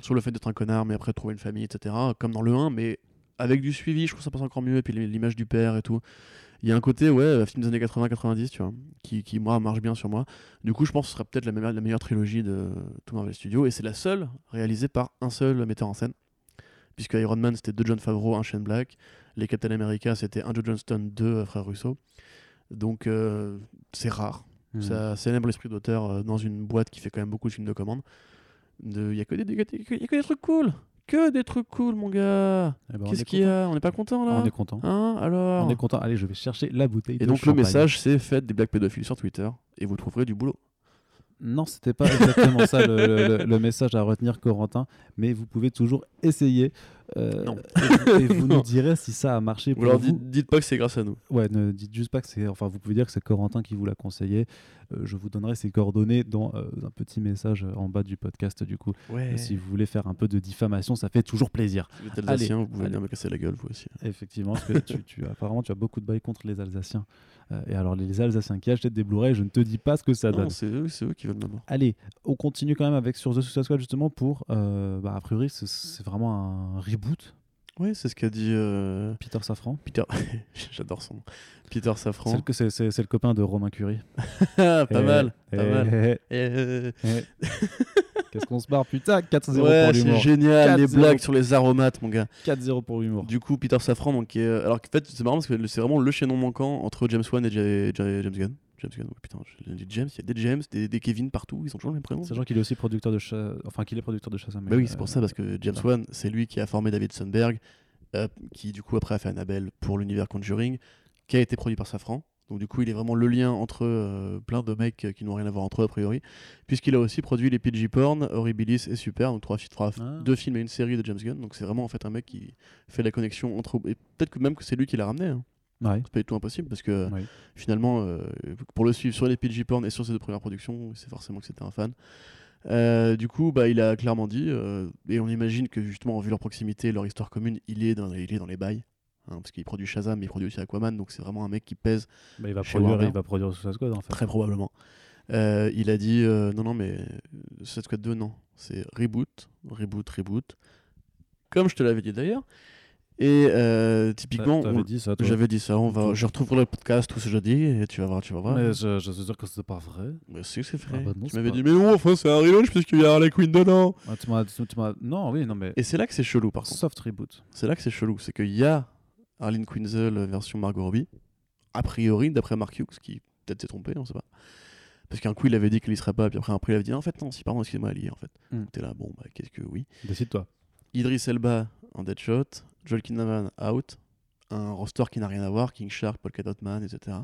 sur le fait d'être un connard, mais après trouver une famille, etc. Comme dans le 1, mais avec du suivi, je trouve ça passe encore mieux. Et puis l'image du père et tout. Il y a un côté, ouais, euh, film des années 80-90, tu vois, qui, qui, moi, marche bien sur moi. Du coup, je pense que ce sera peut-être la, meilleure- la meilleure trilogie de tout Marvel Studios. Et c'est la seule réalisée par un seul metteur en scène. Puisque Iron Man, c'était deux John Favreau, un Shane Black. Les Captain America, c'était un Joe Johnston, deux euh, frères Russo. Donc, euh, c'est rare. Mhm. Ça célèbre l'esprit d'auteur euh, dans une boîte qui fait quand même beaucoup de films de commande. Il y a que des, y a que- des trucs cool. Que des trucs cool, mon gars. Eh ben, on Qu'est-ce est qu'il y a On n'est pas content là On est content. Hein Alors On est content. Allez, je vais chercher la bouteille. Et de donc champagne. le message, c'est faites des blagues pédophiles sur Twitter et vous trouverez du boulot. Non, c'était pas exactement ça le, le- le message à retenir, Corentin. Mais vous pouvez toujours essayer. Euh, Non. Et, vous- et vous nous direz si ça a marché Ou pour alors vous. dites, dites pas que c'est grâce à nous. Ouais, ne dites juste pas que c'est. Enfin, vous pouvez dire que c'est Corentin qui vous l'a conseillé. Euh, je vous donnerai ses coordonnées dans euh, un petit message en bas du podcast. Du coup, Ouais. si vous voulez faire un peu de diffamation, ça fait toujours plaisir. Si vous êtes alsacien, Allez, vous pouvez allez. venir me casser la gueule, vous aussi. Effectivement, parce que tu, tu- apparemment, tu as beaucoup de bails contre les Alsaciens. Et alors, les Alsaciens qui achètent des Blu-ray, je ne te dis pas ce que ça donne. C'est eux, qui veulent ma mort. Allez, on continue quand même avec sur The Suicide Squad justement pour, bah, a priori, c'est- c'est vraiment un reboot. Ouais, c'est ce qu'a dit euh, Peter Safran. Peter. J'adore son nom. Peter C'est Safran. le, c'est- c'est- c'est le copain de Romain Curie. Ah, pas Eh, mal, eh, pas mal. eh, Eh, eh. Qu'est-ce qu'on se barre, putain 4-0 Ouais, pour c'est l'humour. génial, les 4-0. blagues sur les aromates, mon gars. 4-0 pour l'humour. Du coup, Peter Safran, donc, est- alors qu'en fait, c'est marrant parce que c'est vraiment le chaînon manquant entre James Wan et Ja- Ja- James Gunn. James Gunn, ouais, putain, James, il y a des James, des, des Kevin partout, ils ont toujours le même prénom. Sachant qu'il est aussi producteur de cha- enfin qu'il est producteur de chasse à Bah oui, c'est pour ça, parce que James voilà. Wan, c'est lui qui a formé David Sundberg, euh, qui du coup après a fait Annabelle pour l'univers Conjuring, qui a été produit par Safran. Donc du coup, il est vraiment le lien entre euh, plein de mecs euh, qui n'ont rien à voir entre eux a priori, puisqu'il a aussi produit les PG Porn, Horribilis et Super, donc trois, trois- Ah. deux films et une série de James Gunn. Donc c'est vraiment en fait un mec qui fait la connexion entre et peut-être que même que c'est lui qui l'a ramené. hein. Ouais. C'est pas du tout impossible parce que finalement, euh, pour le suivre sur les PG Porn et sur ses deux premières productions, c'est forcément que c'était un fan. Euh, du coup, bah, il a clairement dit, euh, et on imagine que justement, vu leur proximité, leur histoire commune, il est dans, il est dans les bails. hein, parce qu'il produit Shazam, mais il produit aussi Aquaman, donc c'est vraiment un mec qui pèse Bah, il va Chez produire, Warner. il va produire Suicide Squad en fait. très probablement. Il a dit non, non, mais Suicide Squad 2, non, c'est reboot, reboot, reboot. Comme je te l'avais dit d'ailleurs. Et euh, typiquement, T'avais on- dit ça, toi. j'avais dit ça. On va, je retrouverai le podcast, tout ce que j'ai dit, et tu vas voir, tu vas voir. Mais je, je suis sûr que c'est pas vrai. Mais c'est c'est vrai. Ah bah non, tu c'est m'avais pas- dit, mais non, enfin, c'est un relaunch parce qu'il y a Harley Quinn dedans. Ah, tu m'as- tu m'as- Non, oui, non, mais. Et c'est là que c'est chelou, par contre. Soft reboot. C'est là que c'est chelou. C'est qu'il y a Harleen Quinzel version Margot Robbie, a priori, d'après Mark Hughes, qui peut-être s'est trompé, on sait pas. Parce qu'un coup, il avait dit qu'il y serait pas, puis après, après il avait dit, en fait, non, si, pardon, excusez-moi, elle y est, en fait. Hmm. T'es là, bon, bah, qu'est-ce que oui. Décide-toi. Idris Elba en Deadshot, Joel Kinnaman out, un roster qui n'a rien à voir, King Shark, Polka Dot Man, etc.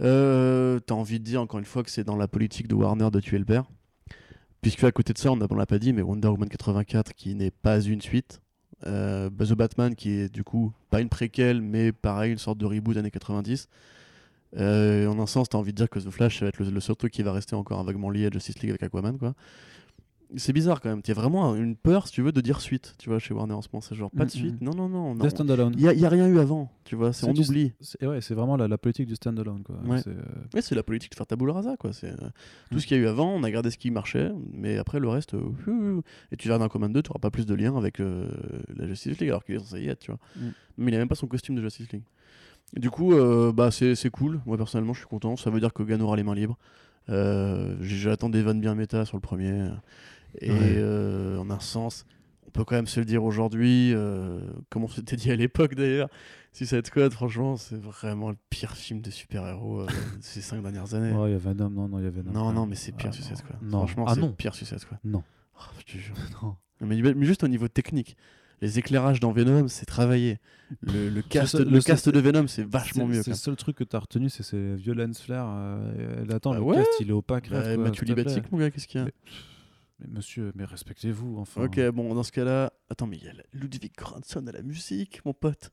Euh, T'as envie de dire encore une fois que c'est dans la politique de Warner de tuer le père. puisque à côté de ça, on l'a pas dit, mais Wonder Woman 84 qui n'est pas une suite. Euh, The Batman qui est du coup pas une préquelle, mais pareil, une sorte de reboot années 90. Euh, en un sens, t'as envie de dire que The Flash va être le, le seul truc qui va rester encore vaguement lié à Justice League avec Aquaman, quoi. C'est bizarre quand même. T'as vraiment une peur, si tu veux, de dire suite, tu vois, chez Warner en ce moment. C'est genre pas de Mhm. suite. Non, non, non. non. Des stand-alone. Il y, a- il y a rien eu avant, tu vois. On du- oublie. C'est ouais, vraiment la, la politique du stand-alone. quoi. Ouais. C'est, euh, la politique de faire tabula rasa, quoi. C'est euh, tout Mm. ce qu'il y a eu avant, on a gardé ce qui marchait, mais après le reste. euh, et tu verras dans Command 2, tu n'auras pas plus de lien avec euh, la Justice League, alors qu'il est censé y être, tu vois. Mm. Mais il a même pas son costume de Justice League. Et du coup, euh, bah c'est c'est cool. Moi personnellement, je suis content. Ça veut dire que Hogan aura les mains libres. Euh, J'attends des vannes bien méta sur le premier. Et Ouais. euh, en un sens, on peut quand même se le dire aujourd'hui, euh, comme on s'était dit à l'époque d'ailleurs. Suicide Squad, franchement, c'est vraiment le pire film de super-héros euh, de ces cinq dernières années. ouais, il y a Venom, non, non, il y a Venom. Non, non, même. mais c'est pire Ah, Suicide. Squad. Non. Franchement, Ah c'est non. pire Suicide Squad. Non. Oh, je te jure. Non. Mais, mais juste au niveau technique. Les éclairages dans Venom, c'est travaillé. Le, le cast, le le- cast de Venom, c'est vachement mieux. C'est le seul truc que t'as retenu, c'est ces violence flair. Euh, et- attends, Bah le ouais. cast, il est opaque. Bah, Mathieu. Libatique, mon gars, qu'est-ce qu'il y a? Mais- Mais monsieur, mais respectez-vous, enfin. Ok, bon, dans ce cas-là. Attends, mais il y a Ludwig Göransson à la musique, mon pote.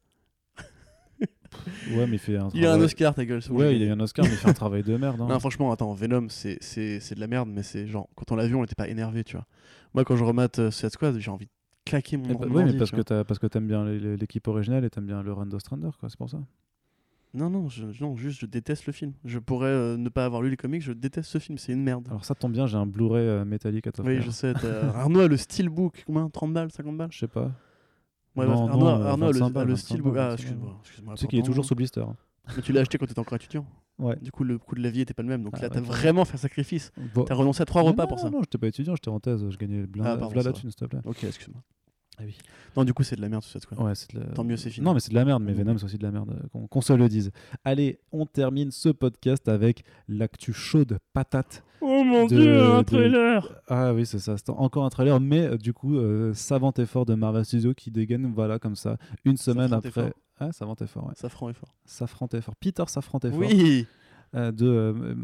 Ouais, mais il fait un Il a un travail- Oscar, ta gueule. Ouais, il a eu un Oscar, mais il fait un travail de merde. hein. Non, franchement, attends, Venom, c'est de la merde, mais c'est genre, quand on l'a vu, on n'était pas énervé, tu vois. Moi, quand je remate euh, Suicide Squad, j'ai envie de claquer mon Eh bah, oui, mais parce que t'as- parce que t'aimes bien l'équipe originale et t'aimes bien le Run Strander, quoi, c'est pour ça. Non, non, je, non, juste, je déteste le film. Je pourrais euh, ne pas avoir lu les comics, je déteste ce film, c'est une merde. Alors ça tombe bien, j'ai un Blu-ray euh, métallique à t'offrir. oui, je sais. Arnaud a le steelbook, combien? 30 balles, 50 balles? Je sais pas. Ouais, Non, bref, Arnaud, non, Arnaud a 25 le, a balles, le 25 steelbook. balles, Ah, 25 excuse-moi. excuse-moi, Tu sais qu'il est toujours sous blister. hein. Mais tu l'as acheté quand t'étais encore étudiant. Ouais. Du coup, le coût de la vie était pas le même. Donc Ah, là, t'as vraiment fait un sacrifice. Bon. T'as renoncé à trois repas non, pour ça. Non, j'étais pas étudiant, j'étais en thèse, je gagnais plein Ah, pardon, la va. thune, s'il te plaît. Ok, excuse-moi. Ah oui. Non, du coup, c'est de la merde, tout ça. Quoi. Ouais, c'est de la- Tant mieux, c'est fini. Non, mais c'est de la merde, mais. Venom, c'est aussi de la merde, euh, qu'on qu'on se le dise. Allez, on termine ce podcast avec l'actu chaude patate. Oh mon De- dieu, un de- trailer Ah oui, c'est ça, c'est encore un trailer, mais euh, du coup, euh, savant effort de Marvel Studios qui dégaine, voilà, comme ça, une semaine Safran après. effort. Ah, savant effort, ouais. Safran est fort. Safran effort. Peter Safran effort. Oui euh, de euh,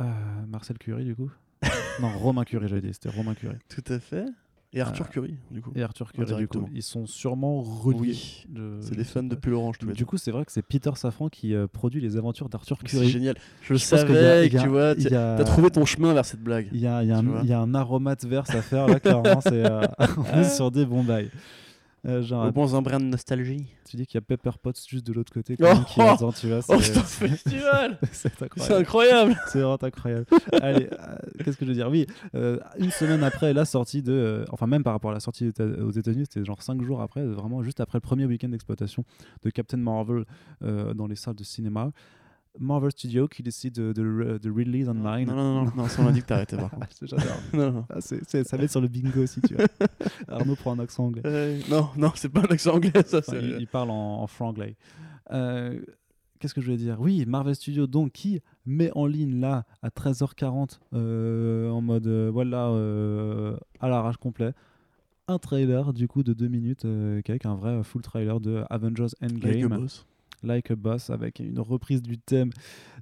euh, Marcel Curie, du coup. non, Romain Curie, j'avais dit, c'était Romain Curie. Tout à fait. Et Arthur Ah. Curry, du coup. Et Arthur Curie, du coup. Ils sont sûrement reliés. Oui. de- C'est des fans de pull orange, tous les Du coup, c'est vrai que c'est Peter Safran qui euh, produit les aventures d'Arthur C'est Curie. génial. Je, Je savais que tu vois, t'as trouvé ton chemin vers cette blague. Il y a, y un, vois il y a un aromate verse à faire là, clairement. c'est, euh, est sur des bons bails. Euh, genre, Au bon un brin de nostalgie. tu dis qu'il y a Pepper Potts juste de l'autre côté Oh, qui oh, tu vois. Oh, c'est- un festival c'est incroyable. C'est vraiment incroyable. Allez, euh, qu'est-ce que je veux dire? Oui, euh, une semaine après la sortie de. euh, enfin, même par rapport à la sortie aux Éta- aux États-Unis, c'était genre 5 jours après, vraiment juste après le premier week-end d'exploitation de Captain Marvel dans les salles de cinéma. Marvel Studios qui décide de, de, de release online. Non, non, non, non, non, ça on a dit que t'arrêtais par contre. J'adore. Non, non. Ah, c'est- c'est- ça va être sur le bingo aussi, tu vois. Arnaud prend un accent anglais. Euh, non, non, c'est pas un accent anglais, ça. Enfin, c'est- il, il parle en, en franglais. Euh, Qu'est-ce que je voulais dire? Oui, Marvel Studios, donc, qui met en ligne là à 13h40 euh, en mode euh, voilà euh, à l'arrache complet un trailer du coup de 2 minutes euh, avec un vrai full trailer de Avengers Endgame Like. Like a Boss avec une reprise du thème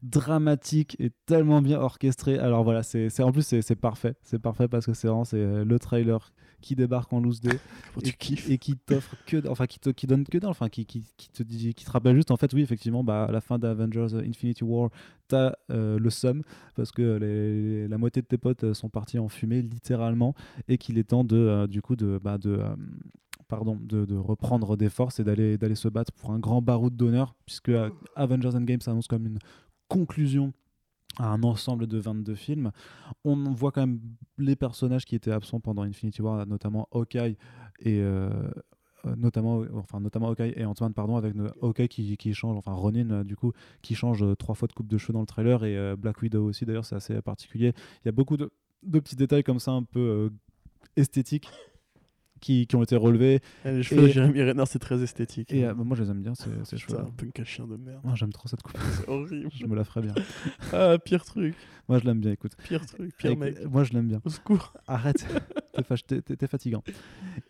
dramatique et tellement bien orchestré. Alors voilà, c'est en plus c'est parfait, c'est parfait parce que c'est vraiment c'est euh, le trailer qui débarque en loose day Quand et et qui t'offre que enfin qui te qui donne que dalle enfin qui, qui, qui te dit qui te rappelle juste en fait oui effectivement bah à la fin d'Avengers Infinity War t'as euh, le somme parce que les- la moitié de tes potes euh, sont partis en fumée littéralement et qu'il est temps de euh, du coup de bah, de euh, pardon de, reprendre des forces et d'aller se battre pour un grand baroud d'honneur puisque euh, Avengers Endgame s'annonce comme une conclusion à un ensemble de 22 films. On voit quand même les personnages qui étaient absents pendant Infinity War, notamment Hawkeye et euh, euh, notamment enfin notamment Hawkeye et Ant-Man pardon avec Hawkeye qui, change enfin Ronin du coup qui change trois fois de coupe de cheveux dans le trailer et Black Widow aussi d'ailleurs c'est assez particulier il y a beaucoup de, petits détails comme ça un peu esthétiques qui, qui ont été relevés Eh, Les cheveux Et- de Jeremy Renner, c'est très esthétique. et euh, moi je les aime bien ces, ces cheveux Putain, un punk à chien de merde. moi j'aime trop cette coupe C'est horrible. je me la ferais bien Ah, pire truc. moi je l'aime bien écoute Pire truc. Pire mec. moi je l'aime bien Au secours. arrête t'es fatigant.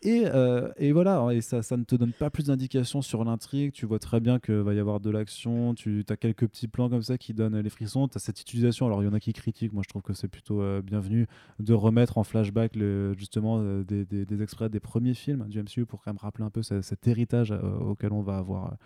Et, euh, et voilà, et ça, ça ne te donne pas plus d'indications sur l'intrigue. Tu vois très bien qu'il va y avoir de l'action. Tu as quelques petits plans comme ça qui donnent les frissons. Tu as cette utilisation. Alors, il y en a qui critiquent. Moi, je trouve que c'est plutôt euh, bienvenu de remettre en flashback le- justement euh, des, des- des extraits des premiers films du MCU pour quand même rappeler un peu ce- cet héritage euh, auquel on va avoir. euh,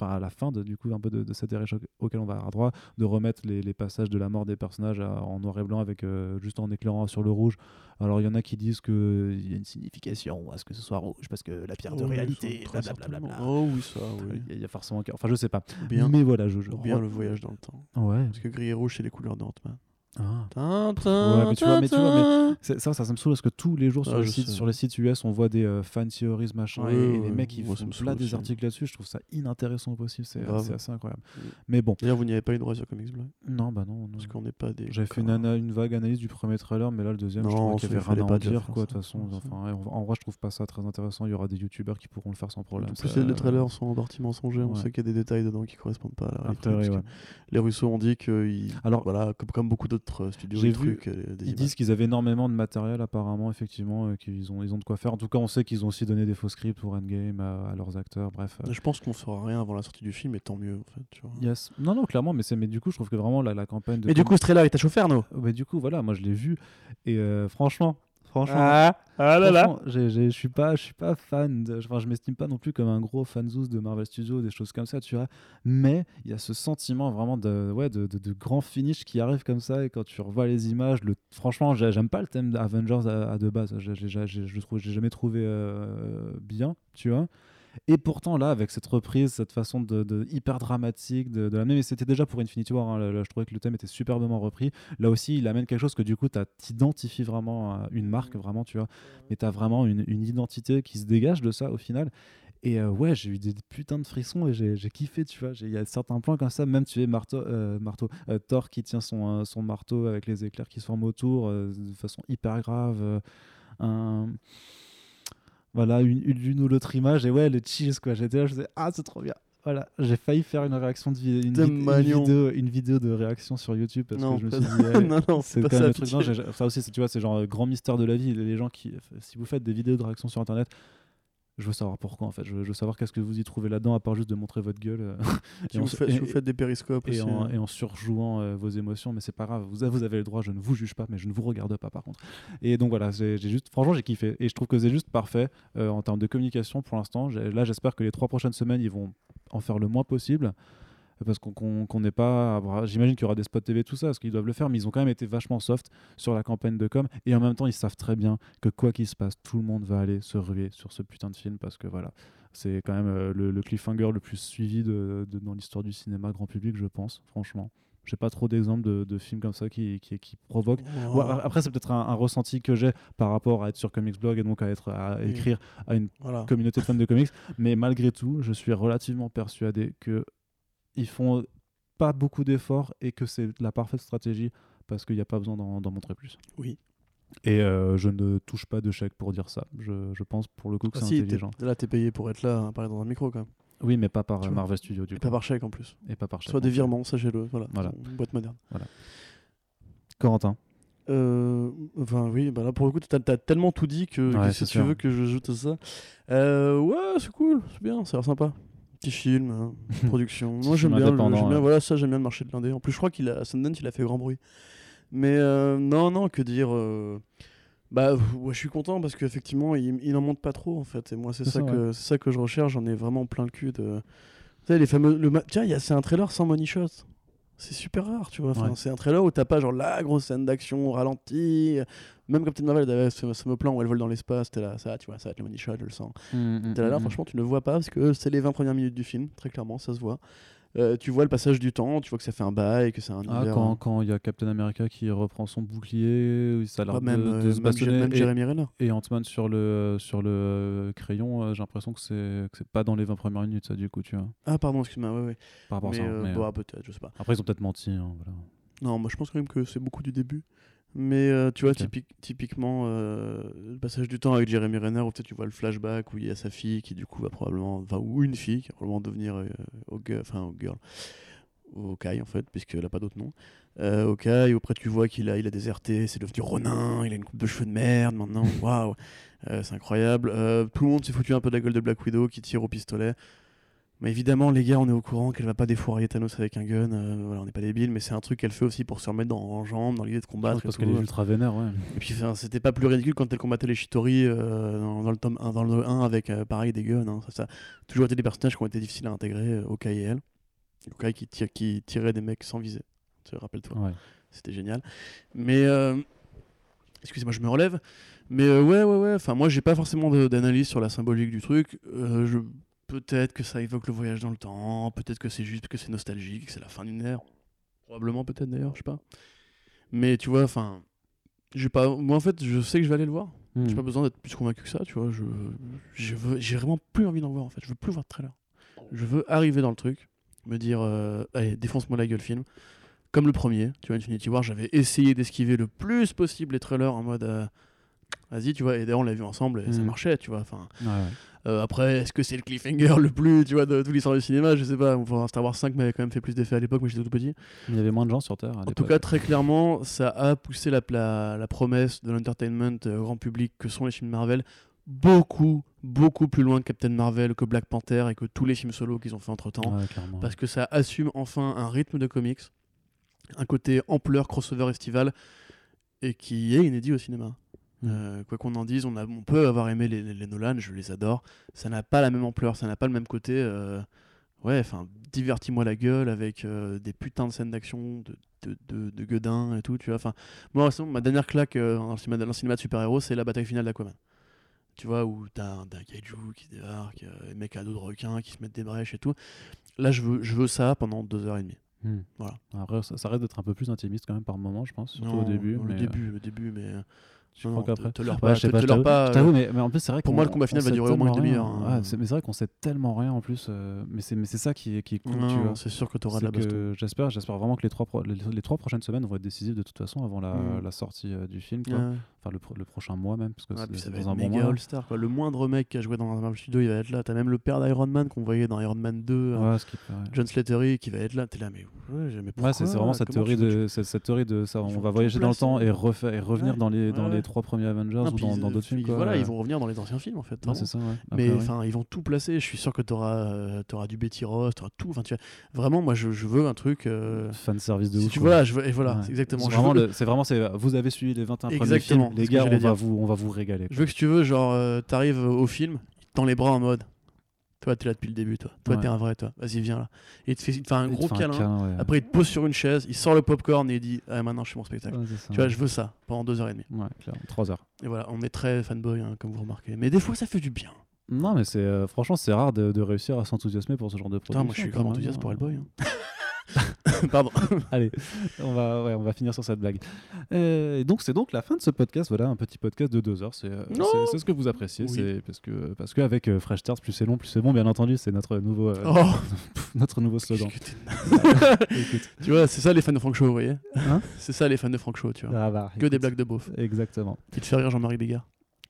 Enfin, à la fin, de, du coup, un peu de, de cet héritage auquel on va avoir droit, de remettre les, les passages de la mort des personnages à- en noir et blanc avec euh, juste en éclairant sur le rouge. Alors, il y en a qui disent qu'il y a une signification à ce que ce soit rouge parce que la pierre de Oui, réalité, blablabla. Oh oui, ça, oui. Il y, y a forcément. Enfin, je sais pas. Bien, Mais voilà, je. je bien le voyage dans le temps. Ouais. Parce que gris et rouge, c'est les couleurs d'Ant-Man. Ah. Tin, Ouais, tin, mais tu vois, mais tu vois, tin. C'est- Ça, ça, ça me saoule parce que tous les jours sur, Ah, les, je sites, sur les sites US, on voit des euh, fan theories, machin, Ouais, et, et les ouais, mecs ils font plein des aussi. articles là-dessus. Je trouve ça inintéressant au possible. C'est assez incroyable. Mm. Mais bon, D'ailleurs, vous n'y avez pas eu droit sur Comics Blog? Non, bah non. non. Parce qu'on n'est pas des. J'avais fait une, vague analyse du premier trailer, mais là, le deuxième, je Non, trouvais qu'il y avait rien à dire, quoi, de toute façon. Ouais. Enfin, en, vrai, je trouve pas ça très intéressant. Il y aura des youtubeurs qui pourront le faire sans problème. En plus, les trailers sont en partie mensongers. On Ouais. sait qu'il y a des détails dedans qui correspondent pas à la réalité. que Les Russos ont dit qu'ils. Alors, Voilà, comme beaucoup d'autres euh, studios, J'ai ils vu- truquent, euh, des Ils images. disent qu'ils avaient énormément de matériel apparemment, effectivement, euh, qu'ils ont, ils ont de quoi faire. En tout cas, on sait qu'ils ont aussi donné des faux scripts pour Endgame à, à leurs acteurs, bref. euh, Je pense qu'on fera rien avant la sortie du film, et tant mieux, en fait. Tu vois. yes. Non, non, clairement, mais, c'est- mais du coup, je trouve que vraiment la, la campagne de... Mais du coup, ce trailer, il t'a chauffé, Arnaud Ouais, du coup, voilà, moi je l'ai vu, et euh, franchement, franchement... Ah, ah là Franchement, j'ai- j'ai- je suis pas, je suis pas fan. De, enfin, je m'estime pas non plus comme un gros fanzous de Marvel Studios, des choses comme ça, tu vois. Mais il y a ce sentiment vraiment de, ouais, de, de, de grand finish qui arrive comme ça. Et quand tu revois les images, le, franchement, j'ai- j'aime pas le thème d'Avengers à, à de base. Je, je, je, je, je trouve, j'ai jamais trouvé euh, bien, tu vois. Et pourtant, là, avec cette reprise, cette façon de, de hyper dramatique de, de l'amener, mais c'était déjà pour Infinity War, hein, là, là, je trouvais que le thème était superbement repris. Là aussi, il amène quelque chose que du coup, tu t'identifies vraiment à une marque, vraiment, tu vois. Mais tu as vraiment une, une identité qui se dégage de ça au final. Et euh, ouais, j'ai eu des putains de frissons et j'ai kiffé, tu vois. Il y a certains plans comme ça, même tu es marteau, euh, marteau euh, Thor qui tient son, euh, son marteau avec les éclairs qui se forment autour euh, de façon hyper grave. un- Voilà, une, une, l'une ou l'autre image. Et ouais, le cheese, quoi. J'étais là, je disais, ah, c'est trop bien. Voilà, j'ai failli faire une réaction de vi- une, vid- vidéo, une vidéo de réaction sur YouTube parce Non, que je me suis dit, non, non, c'est quand même ça. truc. Non, ça aussi, c'est- tu vois, c'est genre euh, grand mystère de la vie. Les gens qui, si vous faites des vidéos de réaction sur Internet, je veux savoir pourquoi en fait. Je veux, je veux savoir qu'est-ce que vous y trouvez là-dedans, à part juste de montrer votre gueule euh, Si en vous, su- faites, si et- vous faites des périscopes et aussi. en, hein. et en surjouant euh, vos émotions. Mais c'est pas grave. Vous, vous avez le droit. Je ne vous juge pas, mais je ne vous regarde pas par contre. Et donc voilà, j'ai juste, franchement, j'ai kiffé. Et je trouve que c'est juste parfait euh, en termes de communication pour l'instant. Là, j'espère que les trois prochaines semaines, ils vont en faire le moins possible parce qu'on n'est pas. J'imagine qu'il y aura des spots TV, tout ça, parce qu'ils doivent le faire, mais ils ont quand même été vachement soft sur la campagne de com. Et en même temps, ils savent très bien que quoi qu'il se passe, tout le monde va aller se ruer sur ce putain de film, parce que voilà, c'est quand même euh, le, le cliffhanger le plus suivi de, de- dans l'histoire du cinéma grand public, je pense, franchement. J'ai pas trop d'exemples de, de films comme ça qui, qui, qui provoquent. Oh, Ouais, après, c'est peut-être un, un ressenti que j'ai par rapport à être sur Comics Blog et donc à, être, à écrire à une Voilà. communauté de fans de comics, mais malgré tout, je suis relativement persuadé que ils font pas beaucoup d'efforts et que c'est la parfaite stratégie parce qu'il n'y a pas besoin d'en montrer plus. Oui. Et euh, je ne touche pas de chèque pour dire ça. Je, je pense pour le coup que Ah c'est si, t'es- intelligent. là, t'es payé pour être là, à parler dans un micro quand même. Oui, mais pas par Tu euh, vois. Marvel Studios du Et coup. pas par chèque en plus. Et pas par chèque. Soit des plus. virements, sachez-le. Voilà. Voilà. Une boîte moderne. Corentin. Euh, enfin oui, bah là pour le coup t'as as tellement tout dit que, Ouais, que c'est si tu sûr. veux que je joute ça. Euh, ouais, c'est cool, c'est bien, ça a l'air sympa. Petit film, hein, production. Moi j'aime bien, le- bien, ouais. voilà ça j'aime bien le marché de l'indé. En plus je crois qu'il a Sundance il a fait grand bruit. Mais euh, non non que dire. euh, Bah ouais, je suis content parce qu'effectivement il, il en monte pas trop en fait et moi c'est ça, ça, que c'est ça que je recherche. J'en ai vraiment plein le cul de. Tu sais les fameux le tiens il y a c'est un trailer sans money shot. C'est super rare, tu vois. Enfin. C'est un trailer où t'as pas genre la grosse scène d'action au ralenti. Même Captain Marvel, d'ailleurs, ce fameux plan où elle vole dans l'espace, t'es là, ça, tu vois, ça va être le money shot, je le sens. Mm, T'es là, là, franchement, tu ne le vois pas parce que c'est les 20 premières minutes du film, très clairement, ça se voit. Euh, tu vois le passage du temps, tu vois que ça fait un bail, que c'est un Ah, univers, quand hein. quand il y a Captain America qui reprend son bouclier, ça a l'air Pas de, euh, se bastonner. même et- Jeremy Renner. Et Ant-Man sur le, sur le crayon, euh, j'ai l'impression que c'est pas dans les 20 premières minutes, ça, du coup, tu vois. Ah, pardon, excuse-moi, ouais, ouais. Par rapport Mais, à ça. euh, mais, bon, euh, ah, peut-être, je sais pas. Après, ils ont peut-être menti. hein, voilà. Non, moi je pense quand même que c'est beaucoup du début. Mais euh, tu vois, typique- typiquement, euh, le passage du temps avec Jeremy Renner, où peut-être tu vois le flashback où il y a sa fille qui, du coup, va probablement. Enfin, ou une fille qui va probablement devenir euh, au girl, enfin, au girl. au Kai en fait, puisqu'elle n'a pas d'autre nom. Euh, au Kai, après tu vois qu'il a, il a déserté, c'est devenu Ronin, il a une coupe de cheveux de merde maintenant, waouh, c'est incroyable. Tout le monde s'est foutu un peu de la gueule de Black Widow qui tire au pistolet. Mais évidemment, les gars, on est au courant qu'elle va pas défourailler Thanos avec un gun, euh, voilà, on n'est pas débiles, mais c'est un truc qu'elle fait aussi pour se remettre dans, en jambes, dans l'idée de combattre. parce qu'elle est ultra vénère, ouais. Et puis c'était pas plus ridicule quand elle combattait les Shitori euh, dans, dans le tome 1, dans le 1 avec euh, pareil des guns. hein. Ça, ça a toujours été des personnages qui ont été difficiles à intégrer, Okai et elle. Okai qui, tire, qui tirait des mecs sans viser. Tu te rappelles-toi ouais. C'était génial. Mais excusez-moi, je me relève. Mais ouais, ouais, ouais. Enfin, moi, j'ai pas forcément d'analyse sur la symbolique du truc. Je... Peut-être que ça évoque le voyage dans le temps. Peut-être que c'est juste que c'est nostalgique, que c'est la fin d'une ère. Probablement, peut-être d'ailleurs, je sais pas. Mais tu vois, enfin, j'ai pas. Moi, en fait, je sais que je vais aller le voir. Hmm. J'ai pas besoin d'être plus convaincu que ça, tu vois. Je, je veux, j'ai vraiment plus envie d'en voir en fait. Je veux plus voir de trailer. Je veux arriver dans le truc, me dire, euh, allez, défonce-moi la gueule, film. Comme le premier, tu vois, Infinity War, j'avais essayé d'esquiver le plus possible les trailers en mode, euh, vas-y, tu vois. Et d'ailleurs, on l'a vu ensemble et ça Mhm. marchait, tu vois. Enfin, Ouais, ouais. Euh, après, est-ce que c'est le cliffhanger le plus, tu vois, de toute l'histoire du cinéma? Je sais pas. Enfin, Star Wars 5 m'avait quand même fait plus d'effet à l'époque, mais j'étais tout petit. Il y avait moins de gens sur Terre. En tout cas, très clairement, ça a poussé la, la, la promesse de l'entertainment euh, grand public que sont les films Marvel beaucoup, beaucoup plus loin que Captain Marvel, que Black Panther et que tous les films solo qu'ils ont fait entre temps. Ouais. Parce que ça assume enfin un rythme de comics, un côté ampleur, crossover estival, et qui est inédit au cinéma. Mm. Euh, quoi qu'on en dise, on, a, on peut avoir aimé les, les- les Nolan, je les adore. Ça n'a pas la même ampleur, ça n'a pas le même côté. euh, ouais, enfin, divertis-moi la gueule avec euh, des putains de scènes d'action, de, de, de, de gueudin et tout. Tu vois, enfin, moi, sinon, ma dernière claque dans, le cinéma, dans le cinéma de super-héros, c'est la bataille finale d'Aquaman. Tu vois, où t'as un, un kaiju qui débarque, les mecs à dos de requins qui se mettent des brèches et tout. Là, je veux, je veux ça pendant deux heures et demie. Hmm. Voilà. Après, ça, ça reste d'être un peu plus intimiste quand même par moment, je pense, surtout au Non, début. Le mais, euh, début, le début, mais. Je non, crois qu'après. te- Ouais, pas, je t'avoue- pas, je euh, mais, mais en plus, c'est vrai pour qu'on- moi, le combat final va sait durer au moins une tellement rien. demi-heure, hein. Ouais, mais c'est vrai qu'on sait tellement rien en plus, euh, mais c'est mais c'est ça qui est, qui est cool, c'est sûr que tu auras de la baston. J'espère, j'espère vraiment que les trois, pro- les, les trois prochaines semaines vont être décisives de toute façon avant la, Mm. la sortie euh, du film, quoi. Ouais. enfin le, pro- le prochain mois même, parce que Ouais, c'est puis ça va dans être un bon mois. All-Star. Le moindre mec qui a joué dans un Marvel Studio, il va être là. T'as même le père d'Iron Man qu'on voyait dans Iron Man 2, euh, Ouais, ce qui peut- ouais. John Slattery, qui va être là. T'es là, mais, ouais, c'est vraiment cette théorie, de, cette, cette théorie de ça. On va voyager dans le temps placer. et, refaire, et revenir dans, les, dans trois premiers Avengers Non, ou puis dans dans d'autres films. Quoi. Voilà, ils vont revenir dans les anciens films en fait. Ouais, ça, ouais. Mais enfin, ils vont tout placer. Je suis sûr que tu auras, du Betty Ross, tu auras tout. Tu vois, vraiment, moi, je, je veux un truc. euh, fan service de si ouf. tu vois, je veux, et voilà, Ouais. exactement. C'est vraiment, le- c'est vraiment, vous avez suivi les 21 premiers Exactement, films, les gars, on va, vous, on va vous régaler. je veux que si tu veux, genre, euh, t'arrives au film, tend les bras en mode. Toi, t'es là depuis le début, toi. Toi, Ouais. t'es un vrai, toi. Vas-y, viens là. Et il te fait, il te fait un Il gros fait un câlin. ouais. Après, il te pose sur une chaise, il sort le popcorn et il dit ah, maintenant, je fais mon spectacle. Ouais, c'est ça. Tu vois, je veux ça pendant deux heures et demie. Ouais, clairement, 3 heures. Et voilà, on est très fanboy, hein, comme vous remarquez. Mais des fois, ça fait du bien. Non, mais c'est euh, franchement, c'est rare de, de réussir à s'enthousiasmer pour ce genre de produit. Putain, moi, je suis grave enthousiaste pour Hellboy. hein. Pardon. Allez, on va, ouais, on va finir sur cette blague. Euh, et donc, c'est donc la fin de ce podcast. Voilà, un petit podcast de deux heures. C'est euh, ce que vous appréciez. Oui. C'est parce que parce qu'avec euh, Fresh Start, plus c'est long, plus c'est bon. Bien entendu, c'est notre nouveau euh, Oh, notre nouveau slogan. tu vois, c'est ça les fans de Frank Show, vous voyez? Hein? C'est ça les fans de Frank Show, tu vois. Ah bah, que des blagues de beauf. Exactement. Qui te fait rire Jean-Marie Bigard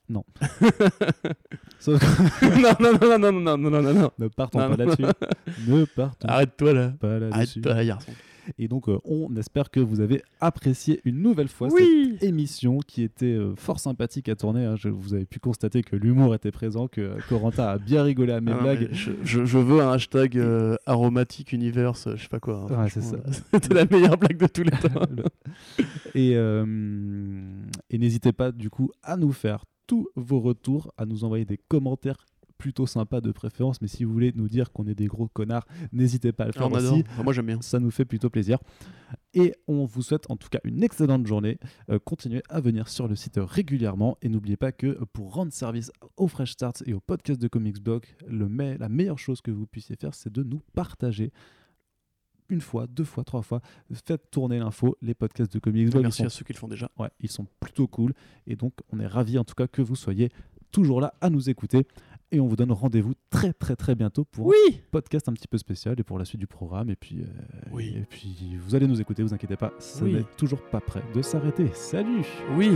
Sauf que- non, non, non, non, non, non, non, non, non, non. ne partons Non, pas là-dessus. ne partons Arrête-toi là. pas là-dessus. Arrête-toi là, garçon. Et donc, euh, on espère que vous avez apprécié une nouvelle fois Oui. cette émission qui était euh, fort sympathique à tourner. hein. Je- vous avez pu constater que l'humour était présent, que euh, Corentin a bien rigolé à mes Ah blagues. je, je- je veux un hashtag euh, aromatique universe, je sais pas quoi. hein, Ouais, c'est ça. C'était la meilleure blague de tous les temps. Et n'hésitez pas du coup à nous faire tous vos retours, à nous envoyer des commentaires plutôt sympas de préférence. Mais si vous voulez nous dire qu'on est des gros connards, n'hésitez pas à le faire aussi. Enfin, moi j'aime bien. Ça nous fait plutôt plaisir. Et on vous souhaite en tout cas une excellente journée. Euh, continuez à venir sur le site régulièrement. Et n'oubliez pas que pour rendre service au Fresh Start et au podcast de Comics Blog, le me- la meilleure chose que vous puissiez faire, c'est de nous partager une fois, deux fois, trois fois. Faites tourner l'info. Les podcasts de Comics Blog, Merci sont à ceux qui le font déjà. Ouais, ils sont plutôt cool. Et donc, on est ravis en tout cas que vous soyez toujours là à nous écouter. Et on vous donne rendez-vous très très très bientôt pour Oui un podcast un petit peu spécial et pour la suite du programme. Et puis, euh, Oui. et puis vous allez nous écouter, vous inquiétez pas, ça Oui. n'est toujours pas prêt de s'arrêter. Salut Oui